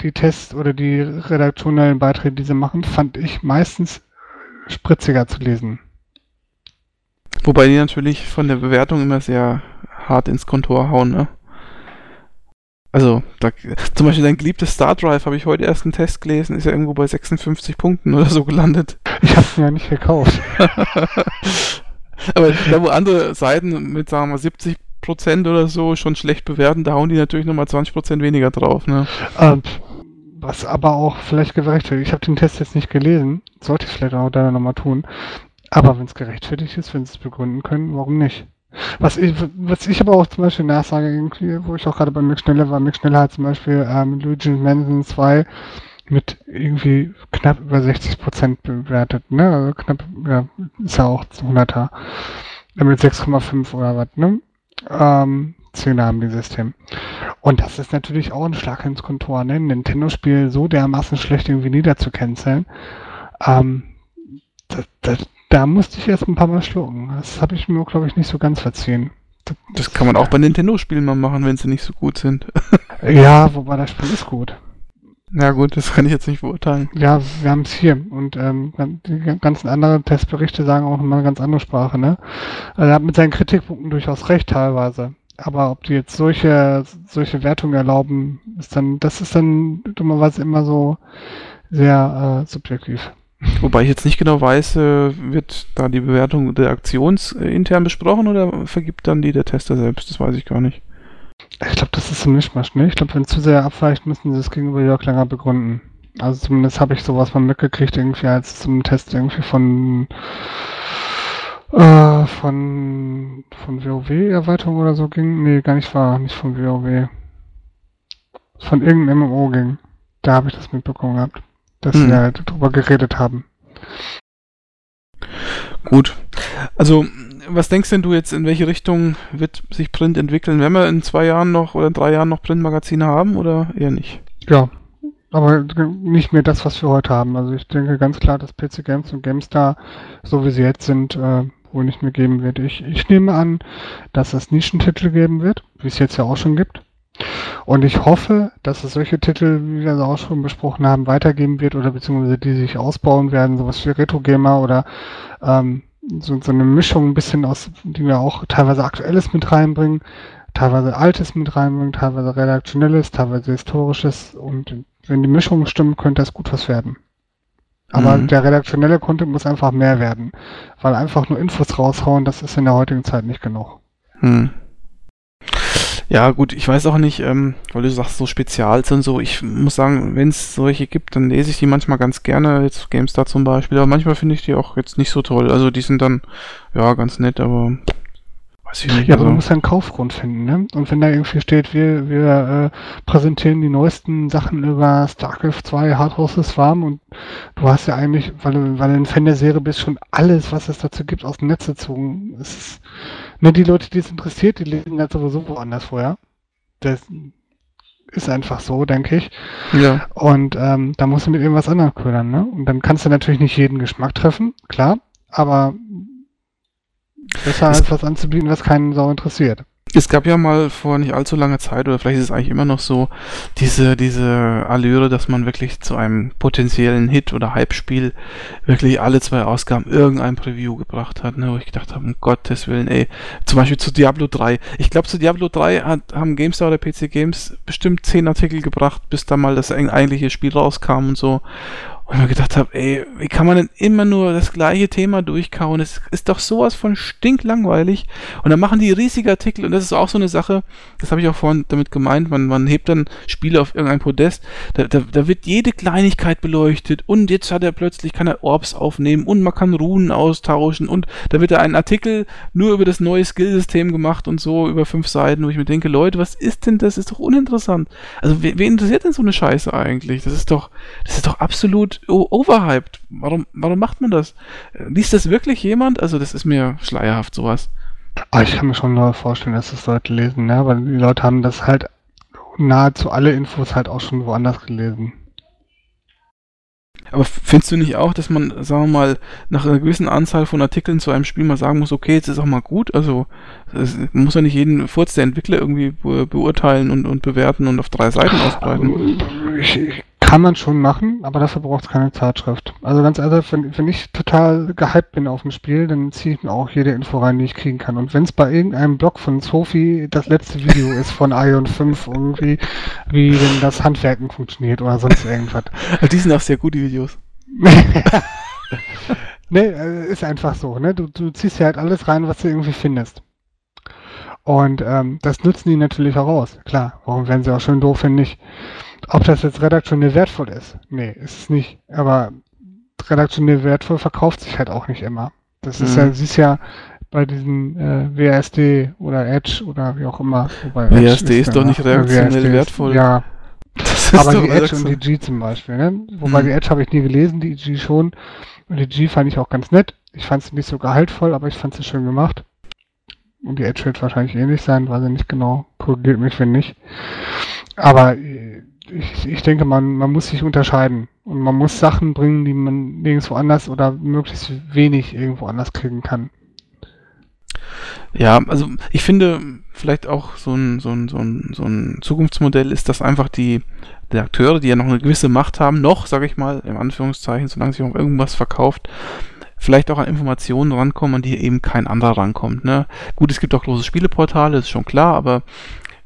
die Tests oder die redaktionellen Beiträge, die sie machen, fand ich meistens spritziger zu lesen. Wobei die natürlich von der Bewertung immer sehr hart ins Kontor hauen, ne? Also, da, zum Beispiel dein geliebtes Star Drive habe ich heute erst einen Test gelesen, ist ja irgendwo bei 56 Punkten oder so gelandet. Ich habe ihn ja nicht gekauft. Aber da, wo andere Seiten mit, sagen wir mal, 70 Prozent oder so schon schlecht bewerten, da hauen die natürlich nochmal 20 Prozent weniger drauf, ne? Ähm, was aber auch vielleicht gerechtfertigt. Ich habe den Test jetzt nicht gelesen, sollte ich vielleicht auch da nochmal tun. Aber wenn es gerechtfertigt ist, wenn sie es begründen können, warum nicht? Was ich, was ich aber auch zum Beispiel nachsage, irgendwie, wo ich auch gerade bei Mick Schneller war, Mick Schneller hat zum Beispiel ähm, Luigi Manson 2 mit irgendwie knapp über 60 Prozent bewertet, ne? Also knapp, ja, ist ja auch 100er. Äh, Mit 6,5 oder was, ne? Ähm, 10 haben die System. Und das ist natürlich auch ein Schlag ins Kontor, ne? Ein Nintendo-Spiel so dermaßen schlecht irgendwie niederzucanceln. Ähm, da, da, da musste ich erst ein paar Mal schlucken. Das habe ich mir, glaube ich, nicht so ganz verziehen. Das kann man auch bei Nintendo-Spielen mal machen, wenn sie nicht so gut sind. Ja, wobei das Spiel ist gut. Ja gut, das kann ich jetzt nicht beurteilen. Ja, wir haben es hier und ähm, die ganzen anderen Testberichte sagen auch nochmal eine ganz andere Sprache, ne? Also er hat mit seinen Kritikpunkten durchaus recht teilweise. Aber ob die jetzt solche, solche Wertungen erlauben, ist dann, das ist dann dummerweise immer so sehr äh, subjektiv. Wobei ich jetzt nicht genau weiß, äh, wird da die Bewertung der Aktions äh, intern besprochen oder vergibt dann die der Tester selbst? Das weiß ich gar nicht. Ich glaube, das ist ein Mischmasch, ne? Ich glaube, wenn es zu sehr abweicht, müssen sie es gegenüber Jörg länger begründen. Also zumindest habe ich sowas mal mitgekriegt, irgendwie als zum Test irgendwie von äh, von von WoW-Erweiterung oder so ging. Nee, gar nicht wahr, nicht von WoW. Von irgendeinem MMO ging. Da habe ich das mitbekommen gehabt, dass hm. sie halt drüber geredet haben. Gut. Also was denkst denn du jetzt, in welche Richtung wird sich Print entwickeln? Werden wir in zwei Jahren noch oder in drei Jahren noch Printmagazine haben oder eher nicht? Ja, aber nicht mehr das, was wir heute haben. Also ich denke ganz klar, dass PC Games und GameStar, so wie sie jetzt sind, äh, wohl nicht mehr geben wird. Ich, ich nehme an, dass es Nischentitel geben wird, wie es jetzt ja auch schon gibt. Und ich hoffe, dass es solche Titel, wie wir es auch schon besprochen haben, weitergeben wird oder beziehungsweise die sich ausbauen werden, sowas wie Retro Gamer oder ähm, so, so eine Mischung ein bisschen aus, die wir auch teilweise Aktuelles mit reinbringen, teilweise Altes mit reinbringen, teilweise Redaktionelles, teilweise Historisches und wenn die Mischung stimmt, könnte das gut was werden. Aber mhm. der redaktionelle Content muss einfach mehr werden, weil einfach nur Infos raushauen, das ist in der heutigen Zeit nicht genug. Mhm. Ja, gut, ich weiß auch nicht, ähm, weil du sagst, so Spezials und so. Ich muss sagen, wenn es solche gibt, dann lese ich die manchmal ganz gerne, jetzt GameStar zum Beispiel, aber manchmal finde ich die auch jetzt nicht so toll. Also die sind dann, ja, ganz nett, aber weiß ich nicht. Ja, also. aber man muss ja einen Kaufgrund finden, ne? Und wenn da irgendwie steht, wir, wir äh, präsentieren die neuesten Sachen über StarCraft 2 Hard Horses Farm und du hast ja eigentlich, weil du, weil du ein Fan der Serie bist, schon alles, was es dazu gibt, aus dem Netz gezogen. Es ist, Ne, die Leute, die es interessiert, die lesen halt sowieso woanders vorher. Das ist einfach so, denke ich. Ja. Und ähm, da musst du mit irgendwas anderem ködern, ne? Und dann kannst du natürlich nicht jeden Geschmack treffen, klar, aber besser als was anzubieten, was keinen Sau interessiert. Es gab ja mal vor nicht allzu langer Zeit, oder vielleicht ist es eigentlich immer noch so, diese, diese Allüre, dass man wirklich zu einem potenziellen Hit oder Hype-Spiel wirklich alle zwei Ausgaben irgendein Preview gebracht hat, ne, wo ich gedacht habe, um Gottes Willen, ey, zum Beispiel zu Diablo 3. Ich glaube, zu Diablo 3 hat, haben GameStar oder PC Games bestimmt zehn Artikel gebracht, bis da mal das eigentliche Spiel rauskam und so. Und ich mir gedacht habe, ey, wie kann man denn immer nur das gleiche Thema durchkauen? Es ist doch sowas von stinklangweilig. Und dann machen die riesige Artikel und das ist auch so eine Sache, das habe ich auch vorhin damit gemeint, man, man hebt dann Spiele auf irgendein Podest, da, da, da wird jede Kleinigkeit beleuchtet und jetzt hat er plötzlich, kann er Orbs aufnehmen und man kann Runen austauschen und da wird da ein Artikel nur über das neue Skillsystem gemacht und so über fünf Seiten, wo ich mir denke, Leute, was ist denn das? Ist doch uninteressant. Also wen interessiert denn so eine Scheiße eigentlich? Das ist doch, das ist doch absolut overhyped. Warum, warum macht man das? Liest das wirklich jemand? Also das ist mir schleierhaft, sowas. Aber ich kann mir schon vorstellen, dass das Leute lesen, ne? Weil die Leute haben das halt nahezu alle Infos halt auch schon woanders gelesen. Aber findest du nicht auch, dass man, sagen wir mal, nach einer gewissen Anzahl von Artikeln zu einem Spiel mal sagen muss, okay, jetzt ist auch mal gut? Also, man muss ja nicht jeden Furz der Entwickler irgendwie beurteilen und, und bewerten und auf drei Seiten ausbreiten. Kann man schon machen, aber dafür braucht es keine Zeitschrift. Also ganz ehrlich, wenn, wenn ich total gehypt bin auf ein Spiel, dann ziehe ich mir auch jede Info rein, die ich kriegen kann. Und wenn es bei irgendeinem Blog von Sophie das letzte Video ist von Ion 5 irgendwie, wie denn das Handwerken funktioniert oder sonst irgendwas. Die sind auch sehr gut, die Videos. ne, ist einfach so, ne? Du, du ziehst ja halt alles rein, was du irgendwie findest. Und ähm, das nutzen die natürlich auch aus. Klar, warum werden sie auch schön doof, wenn nicht? Ob das jetzt redaktionell wertvoll ist? Nee, ist es nicht. Aber redaktionell wertvoll verkauft sich halt auch nicht immer. Das ist mhm. ja, siehst ja bei diesen äh, WSD oder Edge oder wie auch immer. Wobei WSD ist, ist doch nicht redaktionell wertvoll. Ist, ja. aber die Edge und die G zum Beispiel, ne? Wobei mhm. die Edge habe ich nie gelesen, die G schon. Und die G fand ich auch ganz nett. Ich fand sie nicht so gehaltvoll, aber ich fand sie schön gemacht. Und die Edge wird wahrscheinlich ähnlich sein, weiß ich nicht genau. Korrigiert mich, wenn nicht. Aber äh, ich, ich denke, man, man muss sich unterscheiden. Und man muss Sachen bringen, die man nirgendwo anders oder möglichst wenig irgendwo anders kriegen kann. Ja, also ich finde vielleicht auch so ein, so ein, so ein, so ein Zukunftsmodell ist, dass einfach die Redakteure, die ja noch eine gewisse Macht haben, noch, sage ich mal, im Anführungszeichen, solange sich auch irgendwas verkauft, vielleicht auch an Informationen rankommen, an die eben kein anderer rankommt. Ne? Gut, es gibt auch große Spieleportale, ist schon klar, aber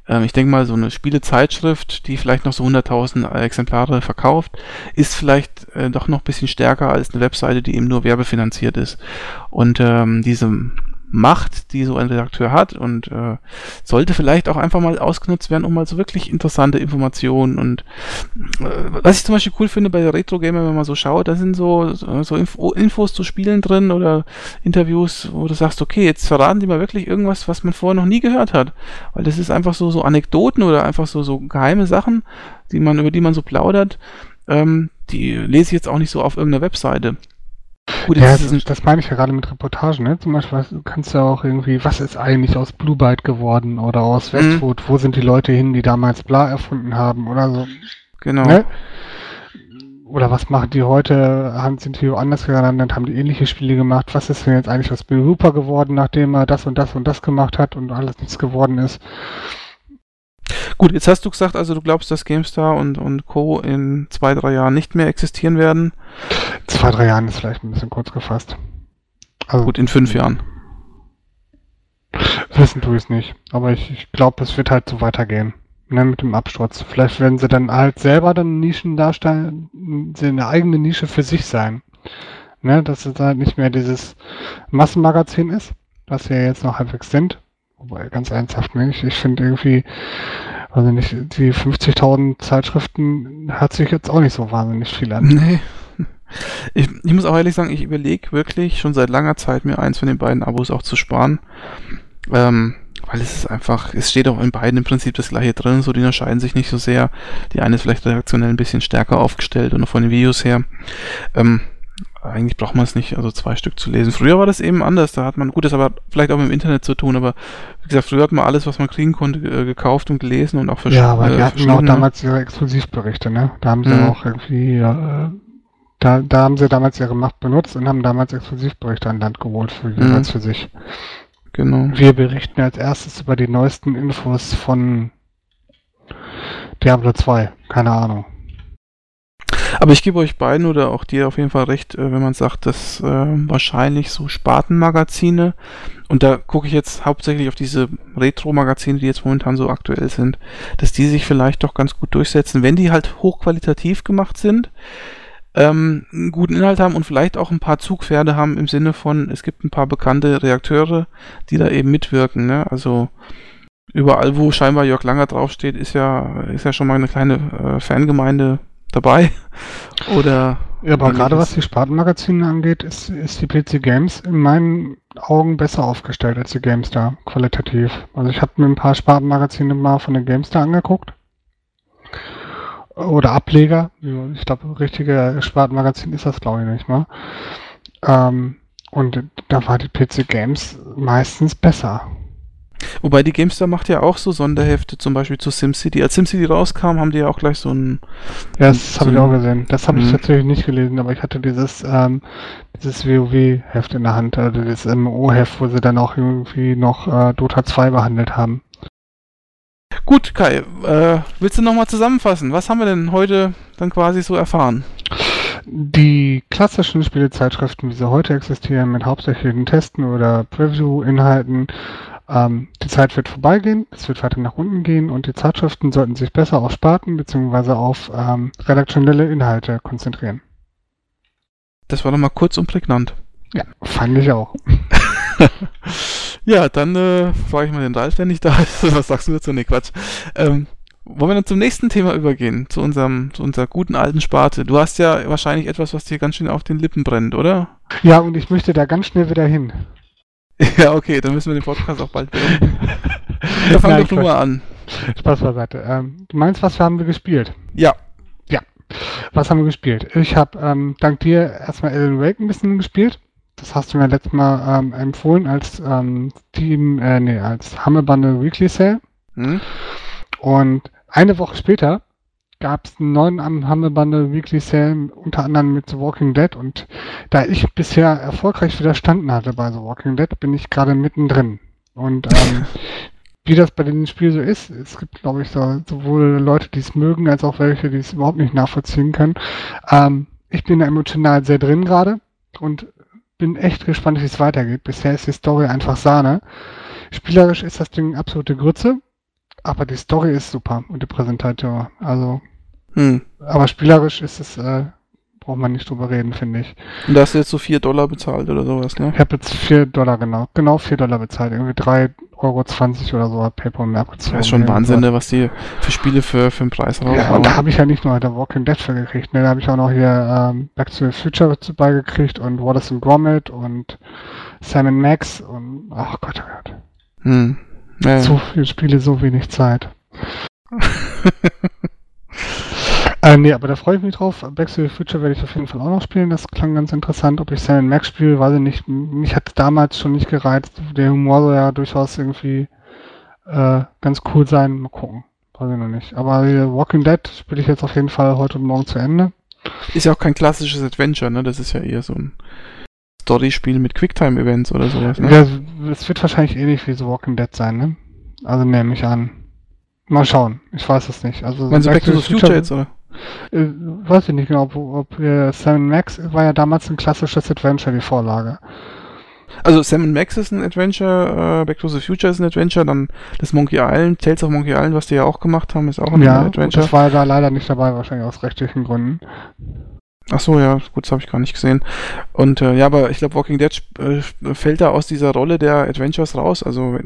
ähm, ich denke mal, so eine Spielezeitschrift, die vielleicht noch so 100.000 Exemplare verkauft, ist vielleicht äh, doch noch ein bisschen stärker als eine Webseite, die eben nur werbefinanziert ist. Und ähm, diese Macht, die so ein Redakteur hat und äh, sollte vielleicht auch einfach mal ausgenutzt werden, um mal so wirklich interessante Informationen und äh, was ich zum Beispiel cool finde bei der Retro Gamer, wenn man so schaut, da sind so, so Info, Infos zu Spielen drin oder Interviews, wo du sagst, okay, jetzt verraten die mal wirklich irgendwas, was man vorher noch nie gehört hat, weil das ist einfach so so Anekdoten oder einfach so so geheime Sachen, die man über die man so plaudert, ähm, die lese ich jetzt auch nicht so auf irgendeiner Webseite. Gut, ja, das, das, meine ich ja gerade mit Reportagen, ne? Zum Beispiel du kannst ja auch irgendwie, was ist eigentlich aus Blue Byte geworden oder aus mhm. Westwood, mhm. wo sind die Leute hin, die damals Bla erfunden haben oder so. Genau. Ne? Oder was machen die heute, haben, sind die woanders gelandet, haben die ähnliche Spiele gemacht, was ist denn jetzt eigentlich aus Bill Hooper geworden, nachdem er das und das und das gemacht hat und alles nichts geworden ist. Gut, jetzt hast du gesagt, also du glaubst, dass GameStar und, und Co. in zwei, drei Jahren nicht mehr existieren werden? Zwei, drei Jahren ist vielleicht ein bisschen kurz gefasst. Also, Gut, in fünf Jahren. Wissen tue ich es nicht. Aber ich, ich glaube, es wird halt so weitergehen. Ne, mit dem Absturz. Vielleicht werden sie dann halt selber dann Nischen darstellen, eine eigene Nische für sich sein. Ne, dass es halt nicht mehr dieses Massenmagazin ist, was wir jetzt noch halbwegs sind, Wobei, ganz ernsthaft nicht. Ich finde irgendwie, also nicht, die 50.000 Zeitschriften hört sich jetzt auch nicht so wahnsinnig viel an. Nee. Ich, ich muss auch ehrlich sagen, ich überlege wirklich schon seit langer Zeit, mir eins von den beiden Abos auch zu sparen. Ähm, weil es ist einfach, es steht auch in beiden im Prinzip das gleiche drin, so die unterscheiden sich nicht so sehr. Die eine ist vielleicht redaktionell ein bisschen stärker aufgestellt und auch von den Videos her. Ähm, eigentlich braucht man es nicht, also zwei Stück zu lesen. Früher war das eben anders, da hat man, gut, das aber vielleicht auch mit dem Internet zu tun, aber wie gesagt, früher hat man alles, was man kriegen konnte, äh, gekauft und gelesen und auch verschiedene. Ja, aber die äh, hatten auch damals ihre Exklusivberichte, ne? Da haben sie mhm. auch irgendwie, äh, da, da haben sie damals ihre Macht benutzt und haben damals Exklusivberichte an Land geholt, für mhm. für sich. Genau. Wir berichten als erstes über die neuesten Infos von Diablo 2, keine Ahnung. Aber ich gebe euch beiden oder auch dir auf jeden Fall recht, äh, wenn man sagt, dass äh, wahrscheinlich so Spartenmagazine, und da gucke ich jetzt hauptsächlich auf diese Retro-Magazine, die jetzt momentan so aktuell sind, dass die sich vielleicht doch ganz gut durchsetzen, wenn die halt hochqualitativ gemacht sind, ähm, einen guten Inhalt haben und vielleicht auch ein paar Zugpferde haben im Sinne von, es gibt ein paar bekannte Reakteure, die da eben mitwirken. Ne? Also überall, wo scheinbar Jörg Langer draufsteht, ist ja, ist ja schon mal eine kleine äh, Fangemeinde dabei. Oder. Ja, aber gerade was die Spartenmagazine angeht, ist, ist die PC Games in meinen Augen besser aufgestellt als die GameStar, qualitativ. Also ich habe mir ein paar Spartenmagazine mal von der GameStar angeguckt. Oder Ableger. Ich glaube, richtige Spartenmagazin ist das, glaube ich, nicht mal. Ähm, und da war die PC Games meistens besser. Wobei die GameStar macht ja auch so Sonderhefte, zum Beispiel zu SimCity. Als SimCity rauskam, haben die ja auch gleich so ein. Ja, das so habe ich auch gesehen. Das habe ich mhm. tatsächlich nicht gelesen, aber ich hatte dieses, ähm, dieses WoW-Heft in der Hand, also das MMO-Heft, wo sie dann auch irgendwie noch äh, Dota 2 behandelt haben. Gut, Kai, äh, willst du nochmal zusammenfassen? Was haben wir denn heute dann quasi so erfahren? Die klassischen Spielezeitschriften, wie sie heute existieren, mit hauptsächlichen Testen oder Preview-Inhalten, ähm, die Zeit wird vorbeigehen, es wird weiter nach unten gehen und die Zeitschriften sollten sich besser auf Sparten bzw. auf ähm, redaktionelle Inhalte konzentrieren. Das war nochmal kurz und prägnant. Ja, fand ich auch. ja, dann äh, frage ich mal den Ralf, der nicht da ist. Was sagst du dazu? Nee, Quatsch. Ähm, wollen wir dann zum nächsten Thema übergehen, zu unserem, zu unserer guten alten Sparte. Du hast ja wahrscheinlich etwas, was dir ganz schön auf den Lippen brennt, oder? Ja, und ich möchte da ganz schnell wieder hin. Ja, okay, dann müssen wir den Podcast auch bald beenden. Da fangen wir doch mal an. Spaß beiseite. Ähm, du meinst, was haben wir gespielt? Ja. Ja. Was haben wir gespielt? Ich habe ähm, dank dir erstmal Alan Wake ein bisschen gespielt. Das hast du mir letztes Mal ähm, empfohlen als ähm, Team, äh, nee, als Hammer Bundle Weekly Sale. Hm? Und eine Woche später gab es einen neuen Humble Bundle Weekly Sale, unter anderem mit The Walking Dead. Und da ich bisher erfolgreich widerstanden hatte bei The Walking Dead, bin ich gerade mittendrin. Und ähm, wie das bei dem Spiel so ist, es gibt, glaube ich, so, sowohl Leute, die es mögen, als auch welche, die es überhaupt nicht nachvollziehen können. Ähm, ich bin emotional sehr drin gerade und bin echt gespannt, wie es weitergeht. Bisher ist die Story einfach Sahne. Spielerisch ist das Ding absolute Grütze, aber die Story ist super und die Präsentation. Also, hm. aber spielerisch ist es, äh, braucht man nicht drüber reden, finde ich. Und da hast du jetzt so 4 Dollar bezahlt oder sowas, ne? Ich habe jetzt 4 Dollar, genau. Genau 4 Dollar bezahlt. Irgendwie 3 Euro 20 oder so hat PayPal mir abgezogen. Das ist schon Wahnsinn, ne, was die für Spiele für, für einen Preis haben. Ja, und da habe ich ja nicht nur The Walking Dead für gekriegt, ne? Da habe ich auch noch hier ähm, Back to the Future beigekriegt und Wallace and Gromit und Simon Max und ach Gott, oh Gott. Hm. Ja, so viele Spiele, so wenig Zeit. äh, nee, aber da freue ich mich drauf. Back to the Future werde ich auf jeden Fall auch noch spielen. Das klang ganz interessant. Ob ich Sam Max spiele, weiß ich nicht. Mich hat damals schon nicht gereizt. Der Humor soll ja durchaus irgendwie äh, ganz cool sein. Mal gucken. Weiß ich noch nicht. Aber Walking Dead spiele ich jetzt auf jeden Fall heute und morgen zu Ende. Ist ja auch kein klassisches Adventure, ne? Das ist ja eher so ein Story-Spiel mit Quicktime-Events oder sowas, ne? Ja, es wird wahrscheinlich ähnlich wie The Walking Dead sein, ne? Also nehme ich an. Mal schauen. Ich weiß es nicht. Also Meinst du Back to the Future, Future jetzt, oder? Äh, weiß ich nicht genau, ob, ob äh, Sam Max war ja damals ein klassisches Adventure, die Vorlage. Also Sam Max ist ein Adventure, äh, Back to the Future ist ein Adventure, dann das Monkey Island, Tales of Monkey Island, was die ja auch gemacht haben, ist auch ein ja, Adventure. Ja, das war ja da leider nicht dabei, wahrscheinlich aus rechtlichen Gründen. Ach so, ja, gut, das habe ich gar nicht gesehen. Und äh, ja, aber ich glaube, Walking Dead äh, fällt da aus dieser Rolle der Adventures raus. Also,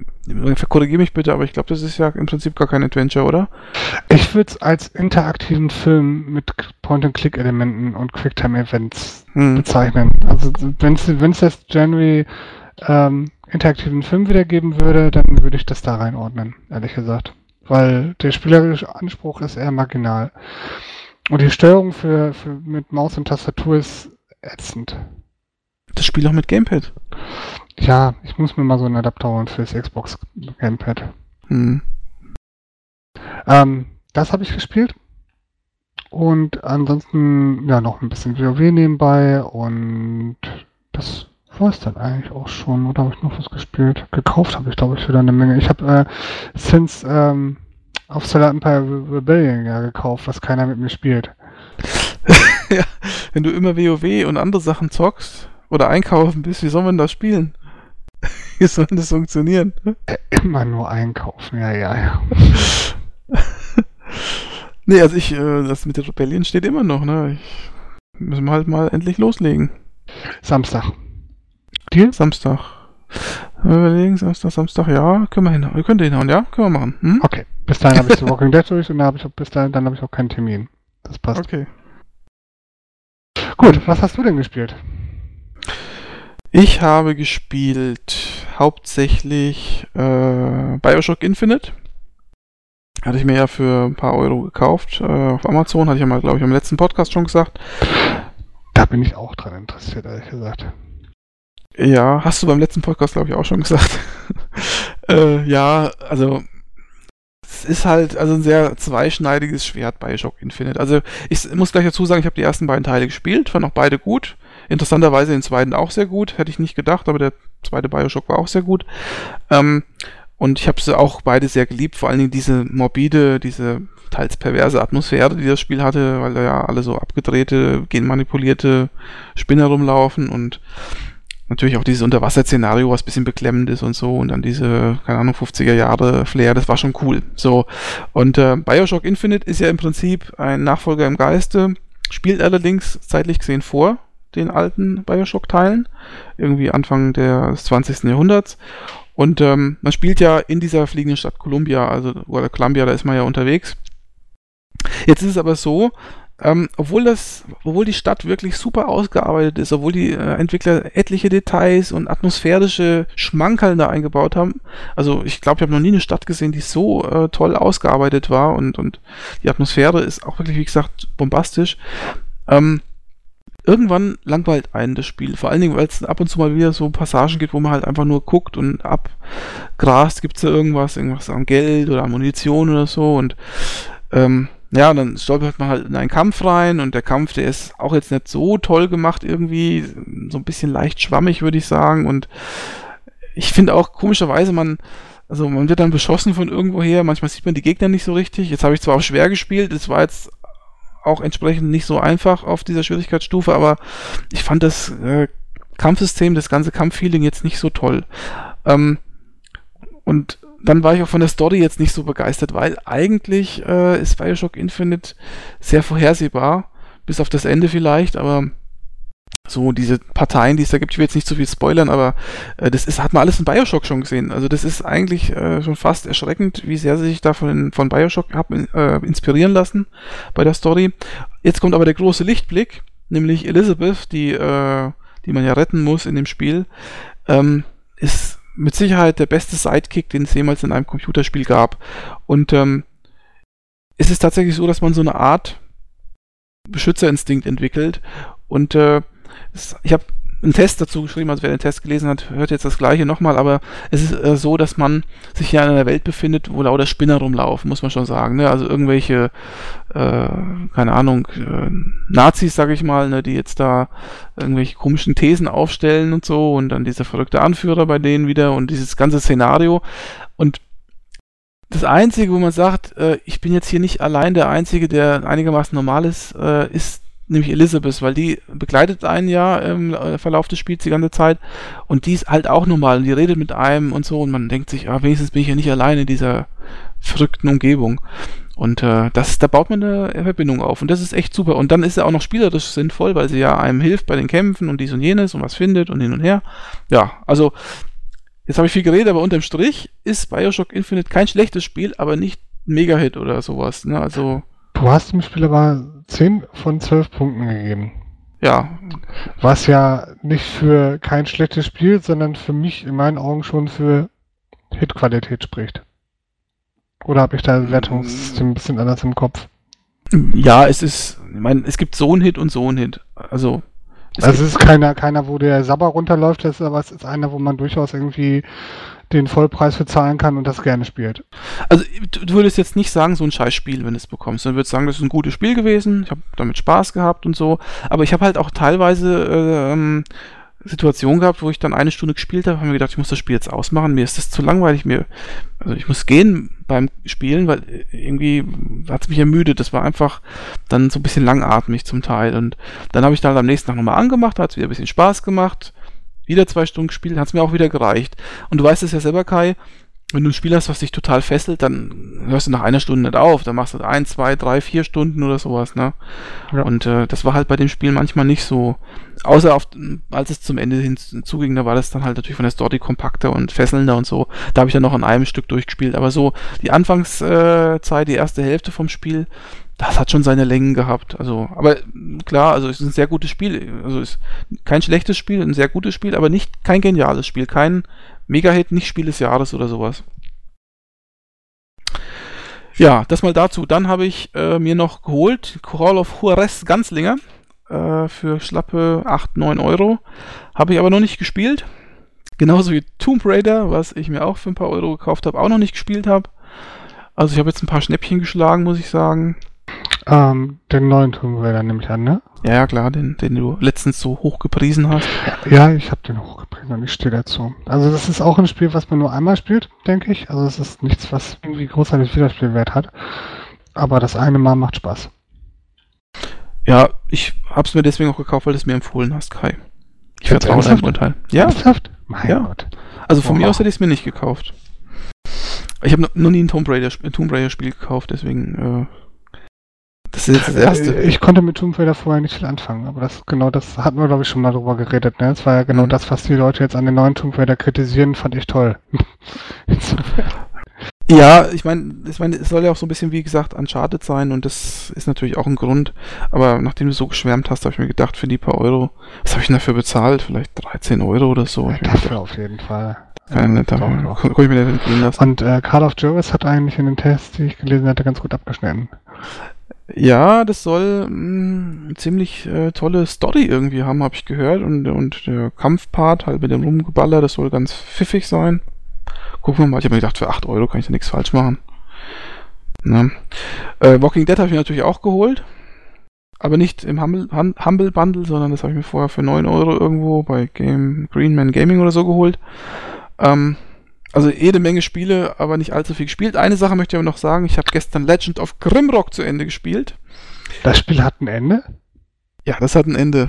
korrigiere mich bitte, aber ich glaube, das ist ja im Prinzip gar kein Adventure, oder? Ich würde es als interaktiven Film mit Point-and-Click-Elementen und Quicktime-Events hm. bezeichnen. Also, wenn es jetzt January ähm, interaktiven Film wiedergeben würde, dann würde ich das da reinordnen, ehrlich gesagt. Weil der spielerische Anspruch ist eher marginal. Und die Steuerung für, für mit Maus und Tastatur ist ätzend. Das Spiel auch mit Gamepad. Ja, ich muss mir mal so einen Adapter holen fürs Xbox Gamepad. Hm. Ähm, das habe ich gespielt. Und ansonsten, ja, noch ein bisschen WoW nebenbei und das war es dann eigentlich auch schon. Oder habe ich noch was gespielt? Gekauft habe ich, glaube ich, wieder eine Menge. Ich habe äh, since ähm, auf Solar Empire Rebellion ja gekauft, was keiner mit mir spielt. ja, wenn du immer WoW und andere Sachen zockst oder einkaufen bist, wie soll man das spielen? wie soll das funktionieren? Immer nur einkaufen, ja, ja, ja. nee, also ich, äh, das mit der Rebellion steht immer noch, ne? Ich, müssen wir halt mal endlich loslegen. Samstag. Dir? Samstag. Überlegen, Samstag, Samstag, ja, können wir hinhauen. Wir können hinhauen, ja? Können wir machen. Hm? Okay. Bis dahin habe ich The Walking Dead durch und dann habe ich, bis dahin, dann habe ich auch keinen Termin. Das passt. Okay. Gut, was hast du denn gespielt? Ich habe gespielt hauptsächlich äh, Bioshock Infinite. Hatte ich mir ja für ein paar Euro gekauft äh, auf Amazon. Hatte ich ja mal, glaube ich, im letzten Podcast schon gesagt. Da bin ich auch dran interessiert, ehrlich gesagt. Ja, hast du beim letzten Podcast, glaube ich, auch schon gesagt. äh, ja, also es ist halt also ein sehr zweischneidiges Schwert bei Shock Infinite. Also ich muss gleich dazu sagen, ich habe die ersten beiden Teile gespielt, fand auch beide gut. Interessanterweise den zweiten auch sehr gut, hätte ich nicht gedacht, aber der zweite Bioshock war auch sehr gut. Ähm, und ich habe sie auch beide sehr geliebt, vor allen Dingen diese morbide, diese teils perverse Atmosphäre, die das Spiel hatte, weil da ja alle so abgedrehte, genmanipulierte Spinner rumlaufen und natürlich auch dieses Unterwasser-Szenario, was bisschen beklemmend ist und so und dann diese, keine Ahnung, 50er Jahre Flair, das war schon cool. So. Und äh, Bioshock Infinite ist ja im Prinzip ein Nachfolger im Geiste, spielt allerdings zeitlich gesehen vor den alten Bioshock-Teilen, irgendwie Anfang des 20. Jahrhunderts. Und ähm, man spielt ja in dieser fliegenden Stadt Columbia, also oder Columbia, da ist man ja unterwegs. Jetzt ist es aber so, ähm, obwohl das, obwohl die Stadt wirklich super ausgearbeitet ist, obwohl die äh, Entwickler etliche Details und atmosphärische Schmankerl da eingebaut haben. Also ich glaube, ich habe noch nie eine Stadt gesehen, die so äh, toll ausgearbeitet war und, und die Atmosphäre ist auch wirklich, wie gesagt, bombastisch. Ähm, irgendwann langweilt einen das Spiel. Vor allen Dingen, weil es ab und zu mal wieder so Passagen gibt, wo man halt einfach nur guckt und abgrast, gibt es da irgendwas, irgendwas an Geld oder an Munition oder so und ähm, ja, dann stolpert man halt in einen Kampf rein und der Kampf, der ist auch jetzt nicht so toll gemacht irgendwie, so ein bisschen leicht schwammig, würde ich sagen. Und ich finde auch komischerweise, man, also man wird dann beschossen von irgendwoher, manchmal sieht man die Gegner nicht so richtig. Jetzt habe ich zwar auch schwer gespielt, es war jetzt auch entsprechend nicht so einfach auf dieser Schwierigkeitsstufe, aber ich fand das äh, Kampfsystem, das ganze Kampffeeling jetzt nicht so toll. Ähm, und dann war ich auch von der Story jetzt nicht so begeistert, weil eigentlich äh, ist Bioshock Infinite sehr vorhersehbar, bis auf das Ende vielleicht, aber so diese Parteien, die es da gibt, ich will jetzt nicht zu viel spoilern, aber äh, das ist, hat man alles in Bioshock schon gesehen. Also das ist eigentlich äh, schon fast erschreckend, wie sehr sie sich da von, von Bioshock haben äh, inspirieren lassen bei der Story. Jetzt kommt aber der große Lichtblick, nämlich Elizabeth, die, äh, die man ja retten muss in dem Spiel, ähm, ist mit Sicherheit der beste Sidekick, den es jemals in einem Computerspiel gab. Und ähm, es ist tatsächlich so, dass man so eine Art Beschützerinstinkt entwickelt und äh, ich habe einen Test dazu geschrieben, also wer den Test gelesen hat, hört jetzt das gleiche nochmal, aber es ist äh, so, dass man sich ja in einer Welt befindet, wo lauter Spinner rumlaufen, muss man schon sagen. Ne? Also irgendwelche, äh, keine Ahnung, äh, Nazis, sag ich mal, ne, die jetzt da irgendwelche komischen Thesen aufstellen und so und dann dieser verrückte Anführer bei denen wieder und dieses ganze Szenario. Und das Einzige, wo man sagt, äh, ich bin jetzt hier nicht allein der Einzige, der einigermaßen normal ist, äh, ist nämlich Elizabeth, weil die begleitet einen ja im äh, Verlauf des Spiels die ganze Zeit und die ist halt auch normal und die redet mit einem und so und man denkt sich, ah, wenigstens bin ich ja nicht alleine in dieser verrückten Umgebung. Und äh, das, da baut man eine Verbindung auf und das ist echt super. Und dann ist er auch noch spielerisch sinnvoll, weil sie ja einem hilft bei den Kämpfen und dies und jenes und was findet und hin und her. Ja, also jetzt habe ich viel geredet, aber unterm Strich ist Bioshock Infinite kein schlechtes Spiel, aber nicht Mega-Hit oder sowas. Ne? Also Du hast dem Spiel aber 10 von 12 Punkten gegeben. Ja. Was ja nicht für kein schlechtes Spiel, sondern für mich in meinen Augen schon für Hitqualität spricht. Oder habe ich da ein Wertungssystem ein bisschen anders im Kopf? Ja, es ist, ich meine, es gibt so einen Hit und so einen Hit. Also. Es also es ist keiner, keiner, wo der Sabber runterläuft, das ist aber es ist einer, wo man durchaus irgendwie den Vollpreis bezahlen kann und das gerne spielt. Also du, würdest jetzt nicht sagen, so ein Scheißspiel, wenn du es bekommst. Du würdest sagen, das ist ein gutes Spiel gewesen, ich habe damit Spaß gehabt und so. Aber ich habe halt auch teilweise äh, ähm, Situationen gehabt, wo ich dann eine Stunde gespielt habe, habe mir gedacht, ich muss das Spiel jetzt ausmachen, mir ist das zu langweilig, mir, also ich muss gehen beim Spielen, weil irgendwie hat es mich ermüdet, das war einfach dann so ein bisschen langatmig zum Teil und dann habe ich dann am nächsten Tag nochmal angemacht, hat es wieder ein bisschen Spaß gemacht, wieder zwei Stunden gespielt, hat es mir auch wieder gereicht. Und du weißt es ja selber, Kai, wenn du ein Spiel hast, was dich total fesselt, dann hörst du nach einer Stunde nicht auf. Dann machst du ein, zwei, drei, vier Stunden oder sowas, ne? Ja. Und äh, das war halt bei dem Spiel manchmal nicht so. Außer auf, als es zum Ende hinzuging, da war das dann halt natürlich von der Story kompakter und fesselnder und so. Da habe ich dann noch an einem Stück durchgespielt. Aber so die Anfangszeit, äh, die erste Hälfte vom Spiel, das hat schon seine Längen gehabt. Also, aber klar, also es ist ein sehr gutes Spiel. Also ist kein schlechtes Spiel, ein sehr gutes Spiel, aber nicht kein geniales Spiel, kein Mega-Hit, nicht Spiel des Jahres oder sowas. Ja, das mal dazu. Dann habe ich äh, mir noch geholt Call of Juarez Ganzlinger äh, für schlappe 8, 9 Euro. Habe ich aber noch nicht gespielt. Genauso wie Tomb Raider, was ich mir auch für ein paar Euro gekauft habe, auch noch nicht gespielt habe. Also ich habe jetzt ein paar Schnäppchen geschlagen, muss ich sagen. Ähm, den neuen Tomb Raider nehme ich an, ne? Ja, ja, klar, den, den du letztens so hoch gepriesen hast. Ja, ich habe den hochgepriesen und ich stehe dazu. Also das ist auch ein Spiel, was man nur einmal spielt, denke ich. Also es ist nichts, was irgendwie großartig Wiederspielwert hat. Aber das eine Mal macht Spaß. Ja, ich hab's mir deswegen auch gekauft, weil du es mir empfohlen hast, Kai. Ich vertraue deinem Urteil. Ja. Ernsthaft? Mein ja. Gott. Also von wow. mir aus hätte ich es mir nicht gekauft. Ich habe noch nie ein Tomb Raider, Tomb Raider Spiel gekauft, deswegen äh, das ist jetzt das erste. Äh, ich konnte mit Tomb Raider vorher nicht viel anfangen, aber das genau das hatten wir, glaube ich, schon mal drüber geredet. Ne? Das war ja genau mhm. das, was die Leute jetzt an den neuen Tomb Raider kritisieren, fand ich toll. ja, ich meine, ich mein, es soll ja auch so ein bisschen, wie gesagt, Uncharted sein und das ist natürlich auch ein Grund. Aber nachdem du so geschwärmt hast, habe ich mir gedacht, für die paar Euro, was habe ich denn dafür bezahlt? Vielleicht 13 Euro oder so. Ja, dafür auf jeden Fall. Kein ja, ich mir lassen. Und äh, Call of Juarez hat eigentlich in den Tests, die ich gelesen hatte, ganz gut abgeschnitten. Ja, das soll mh, mm, ziemlich äh, tolle Story irgendwie haben, habe ich gehört. Und, und der Kampfpart halt mit dem Rumgeballer, das soll ganz pfiffig sein. Gucken wir mal. Ich habe mir gedacht, für 8 Euro kann ich da nichts falsch machen. Ne? Äh, Walking Dead habe ich mir natürlich auch geholt. Aber nicht im Humble, Hum- Humble Bundle, sondern das habe ich mir vorher für 9 Euro irgendwo bei Game, Greenman Gaming oder so geholt. Ähm, also jede Menge Spiele, aber nicht allzu viel gespielt. Eine Sache möchte ich aber noch sagen. Ich habe gestern Legend of Grimrock zu Ende gespielt. Das Spiel hat ein Ende? Ja, das hat ein Ende.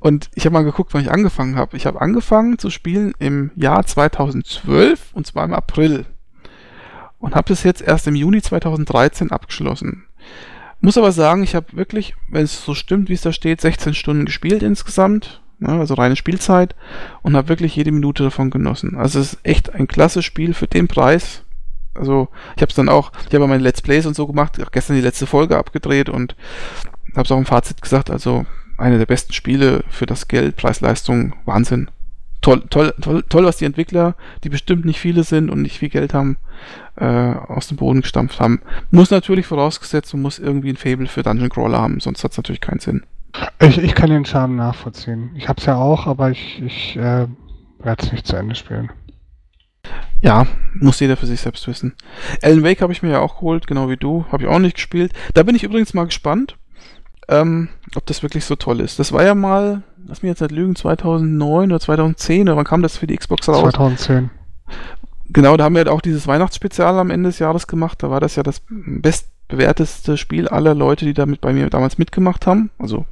Und ich habe mal geguckt, wann ich angefangen habe. Ich habe angefangen zu spielen im Jahr 2012 und zwar im April. Und habe das jetzt erst im Juni 2013 abgeschlossen. Muss aber sagen, ich habe wirklich, wenn es so stimmt, wie es da steht, 16 Stunden gespielt insgesamt. Ne, also reine Spielzeit. Und habe wirklich jede Minute davon genossen. Also es ist echt ein klasse Spiel für den Preis. Also ich habe es dann auch, ich habe meine Let's Plays und so gemacht, auch gestern die letzte Folge abgedreht und habe es auch im Fazit gesagt, also eine der besten Spiele für das Geld, Preis-Leistung, Wahnsinn. Toll, toll, toll, toll, was die Entwickler, die bestimmt nicht viele sind und nicht viel Geld haben, äh, aus dem Boden gestampft haben. Muss natürlich vorausgesetzt, man muss irgendwie ein Fable für Dungeon Crawler haben, sonst hat es natürlich keinen Sinn. Ich, ich kann den Charme nachvollziehen. Ich hab's ja auch, aber ich, ich äh, werde es nicht zu Ende spielen. Ja, muss jeder für sich selbst wissen. Alan Wake habe ich mir ja auch geholt, genau wie du. Habe ich auch nicht gespielt. Da bin ich übrigens mal gespannt, ähm, ob das wirklich so toll ist. Das war ja mal, lass mich jetzt nicht lügen, 2009 oder 2010 oder wann kam das für die Xbox raus? 2010. Genau, da haben wir halt auch dieses Weihnachtsspezial am Ende des Jahres gemacht. Da war das ja das bestbewerteste Spiel aller Leute, die damit bei mir damals mitgemacht haben. Also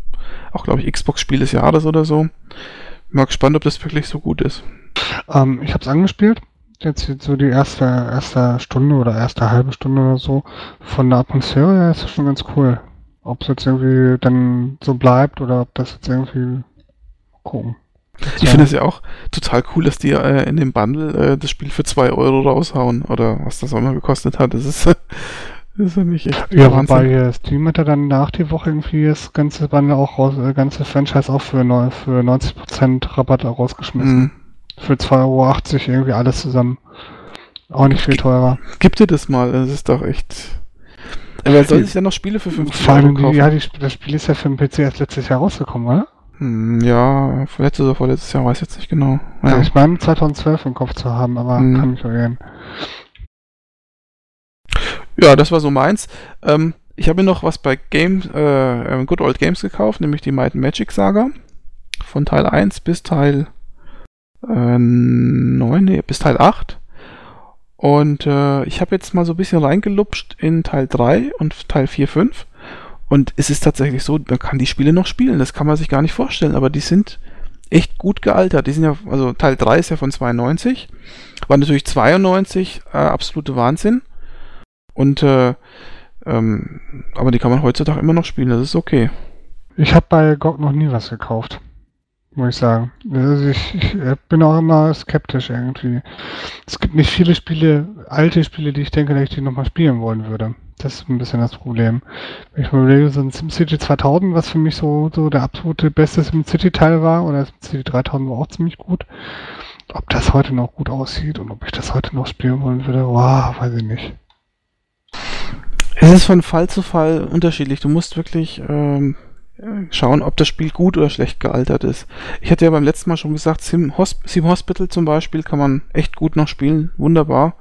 auch, glaube ich, Xbox-Spiel des Jahres oder so. Bin mal gespannt, ob das wirklich so gut ist. Ähm, ich hab's angespielt. Jetzt so die erste, erste Stunde oder erste halbe Stunde oder so. Von der Atmosphäre her ist das schon ganz cool. Ob es jetzt irgendwie dann so bleibt oder ob das jetzt irgendwie gucken. Ich finde es ja auch total cool, dass die äh, in dem Bundle äh, das Spiel für 2 Euro raushauen oder was das auch immer gekostet hat. Das ist, ist ja nicht echt Ja, wobei hier Steam hat ja dann nach die Woche irgendwie das ganze Bundle auch raus, äh, ganze Franchise auch für, neu, für 90% Rabatt rausgeschmissen. Mhm. Für 2,80 Euro irgendwie alles zusammen. Auch nicht viel teurer. Gib dir das mal, das ist doch echt. Aber soll sich ja noch Spiele für 50 Vor Euro kaufen? ja, die, das Spiel ist ja für den PC erst letztes Jahr rausgekommen, oder? Hm, ja, letztes oder vorletztes Jahr, weiß ich jetzt nicht genau. Ja. Ja. Ich meine 2012 im Kopf zu haben, aber Mhm. kann mich irren. Ja, das war so meins. Ähm, ich habe mir noch was bei Game, äh, Good Old Games gekauft, nämlich die Might Magic Saga. Von Teil 1 bis Teil äh, 9, nee, bis Teil 8. Und äh, ich habe jetzt mal so ein bisschen reingelupscht in Teil 3 und Teil 4, 5. Und es ist tatsächlich so, man kann die Spiele noch spielen. Das kann man sich gar nicht vorstellen, aber die sind echt gut gealtert. Die sind ja, also Teil 3 ist ja von 92. War natürlich 92, äh, absolute Wahnsinn. Und äh, ähm, aber die kann man heutzutage immer noch spielen, das ist okay. Ich habe bei GOG noch nie was gekauft. Muss ich sagen. Also ich, ich äh, bin auch immer skeptisch irgendwie. Es gibt nicht viele Spiele, alte Spiele, die ich denke, dass ich die nochmal spielen wollen würde. Das ist ein bisschen das Problem. Wenn ich mal überlege, so ein SimCity 2000, was für mich so, so der absolute beste SimCity-Teil war, oder SimCity 3000 war auch ziemlich gut. Ob das heute noch gut aussieht und ob ich das heute noch spielen wollen würde, wow, weiß ich nicht. Es ist von Fall zu Fall unterschiedlich. Du musst wirklich ähm, schauen, ob das Spiel gut oder schlecht gealtert ist. Ich hatte ja beim letzten Mal schon gesagt, Sim, Hosp Sim Hospital zum Beispiel kann man echt gut noch spielen, wunderbar.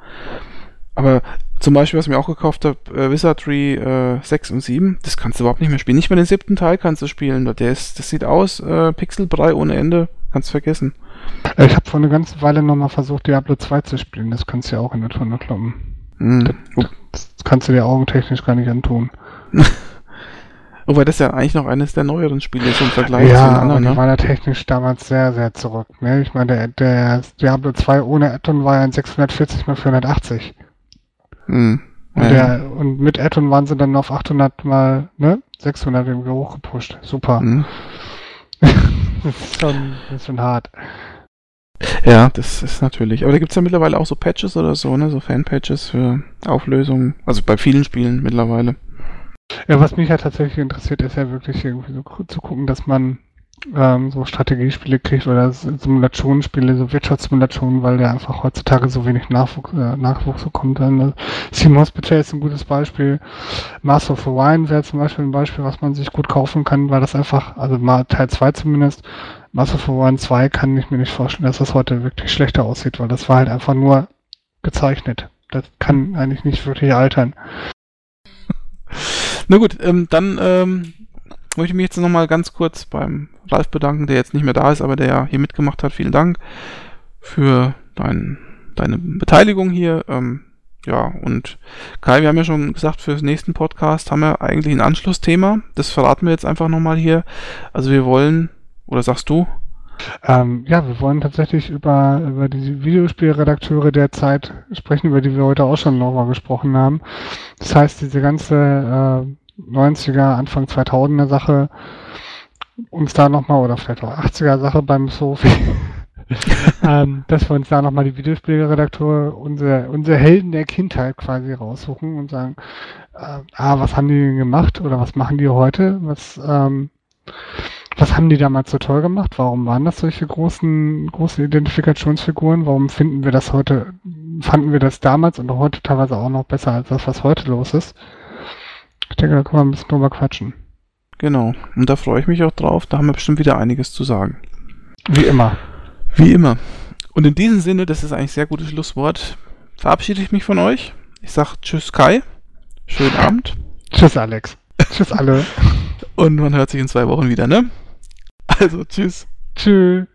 Aber zum Beispiel, was ich mir auch gekauft habe, äh, Wizardry äh, 6 und 7, das kannst du überhaupt nicht mehr spielen. Nicht mal den siebten Teil kannst du spielen. Der ist, das sieht aus, äh, Pixelbrei ohne Ende. Kannst vergessen. Ich habe vor einer ganzen Weile nochmal versucht, Diablo 2 zu spielen. Das kannst du ja auch in der Tonne kloppen. Mhm. Das kannst du dir augentechnisch gar nicht antun. Wobei das ja eigentlich noch eines der neueren Spiele ist im Vergleich zu den Ja, anderen. die Ne? waren ja technisch damals sehr, sehr zurück. Ne? Ich meine, der, der Diablo 2 ohne Add-on war ja ein 640 mal 480. Mhm. Und, Ja, ja. der, und mit Add-on waren sie dann auf 800 mal ne? 600 irgendwie hochgepusht. Super. Mhm. Das ist schon, das ist schon hart. Ja, das ist natürlich. Aber da gibt es ja mittlerweile auch so Patches oder so, ne? So Fan-Patches für Auflösungen. Also bei vielen Spielen mittlerweile. Ja, was mich ja tatsächlich interessiert, ist ja wirklich irgendwie so zu gucken, dass man ähm, so Strategiespiele kriegt oder Simulationsspiele, so Wirtschaftssimulationen, weil da einfach heutzutage so wenig Nachwuchs, äh, Nachwuchs bekommt. Dann, äh, Steam Hospital ist ein gutes Beispiel. Master of the Wine wäre zum Beispiel ein Beispiel, was man sich gut kaufen kann, weil das einfach, also mal Teil 2 zumindest, Master the Wine 2 kann ich mir nicht vorstellen, dass das heute wirklich schlechter aussieht, weil das war halt einfach nur gezeichnet. Das kann eigentlich nicht wirklich altern. Na gut, ähm, dann ähm, möchte ich mich jetzt nochmal ganz kurz beim Ralf bedanken, der jetzt nicht mehr da ist, aber der ja hier mitgemacht hat. Vielen Dank für dein, deine Beteiligung hier. Ähm, ja, und Kai, wir haben ja schon gesagt, für den nächsten Podcast haben wir eigentlich ein Anschlussthema. Das verraten wir jetzt einfach nochmal hier. Also wir wollen, oder sagst du? Ähm, ja, wir wollen tatsächlich über, über die Videospielredakteure der Zeit sprechen, über die wir heute auch schon nochmal gesprochen haben. Das heißt, diese ganze äh, 90er, Anfang 2000er Sache, uns da nochmal, oder vielleicht auch 80er Sache beim Sophie, ähm, dass wir uns da nochmal die Videospielredakteure, unsere, unsere Helden der Kindheit quasi raussuchen und sagen, äh, ah, was haben die denn gemacht oder was machen die heute? Was, ähm, was haben die damals so toll gemacht? Warum waren das solche großen, großen Identifikationsfiguren? Warum finden wir das heute, fanden wir das damals und heute teilweise auch noch besser als das, was heute los ist? Ich denke, da können wir ein bisschen drüber quatschen. Genau. Und da freue ich mich auch drauf. Da haben wir bestimmt wieder einiges zu sagen. Wie immer. Wie immer. Und in diesem Sinne, das ist eigentlich ein sehr gutes Schlusswort, verabschiede ich mich von euch. Ich sage Tschüss Kai. Schönen Abend. Tschüss Alex. Tschüss alle. Und man hört sich in zwei Wochen wieder, ne? Also, tschüss. Tschüss.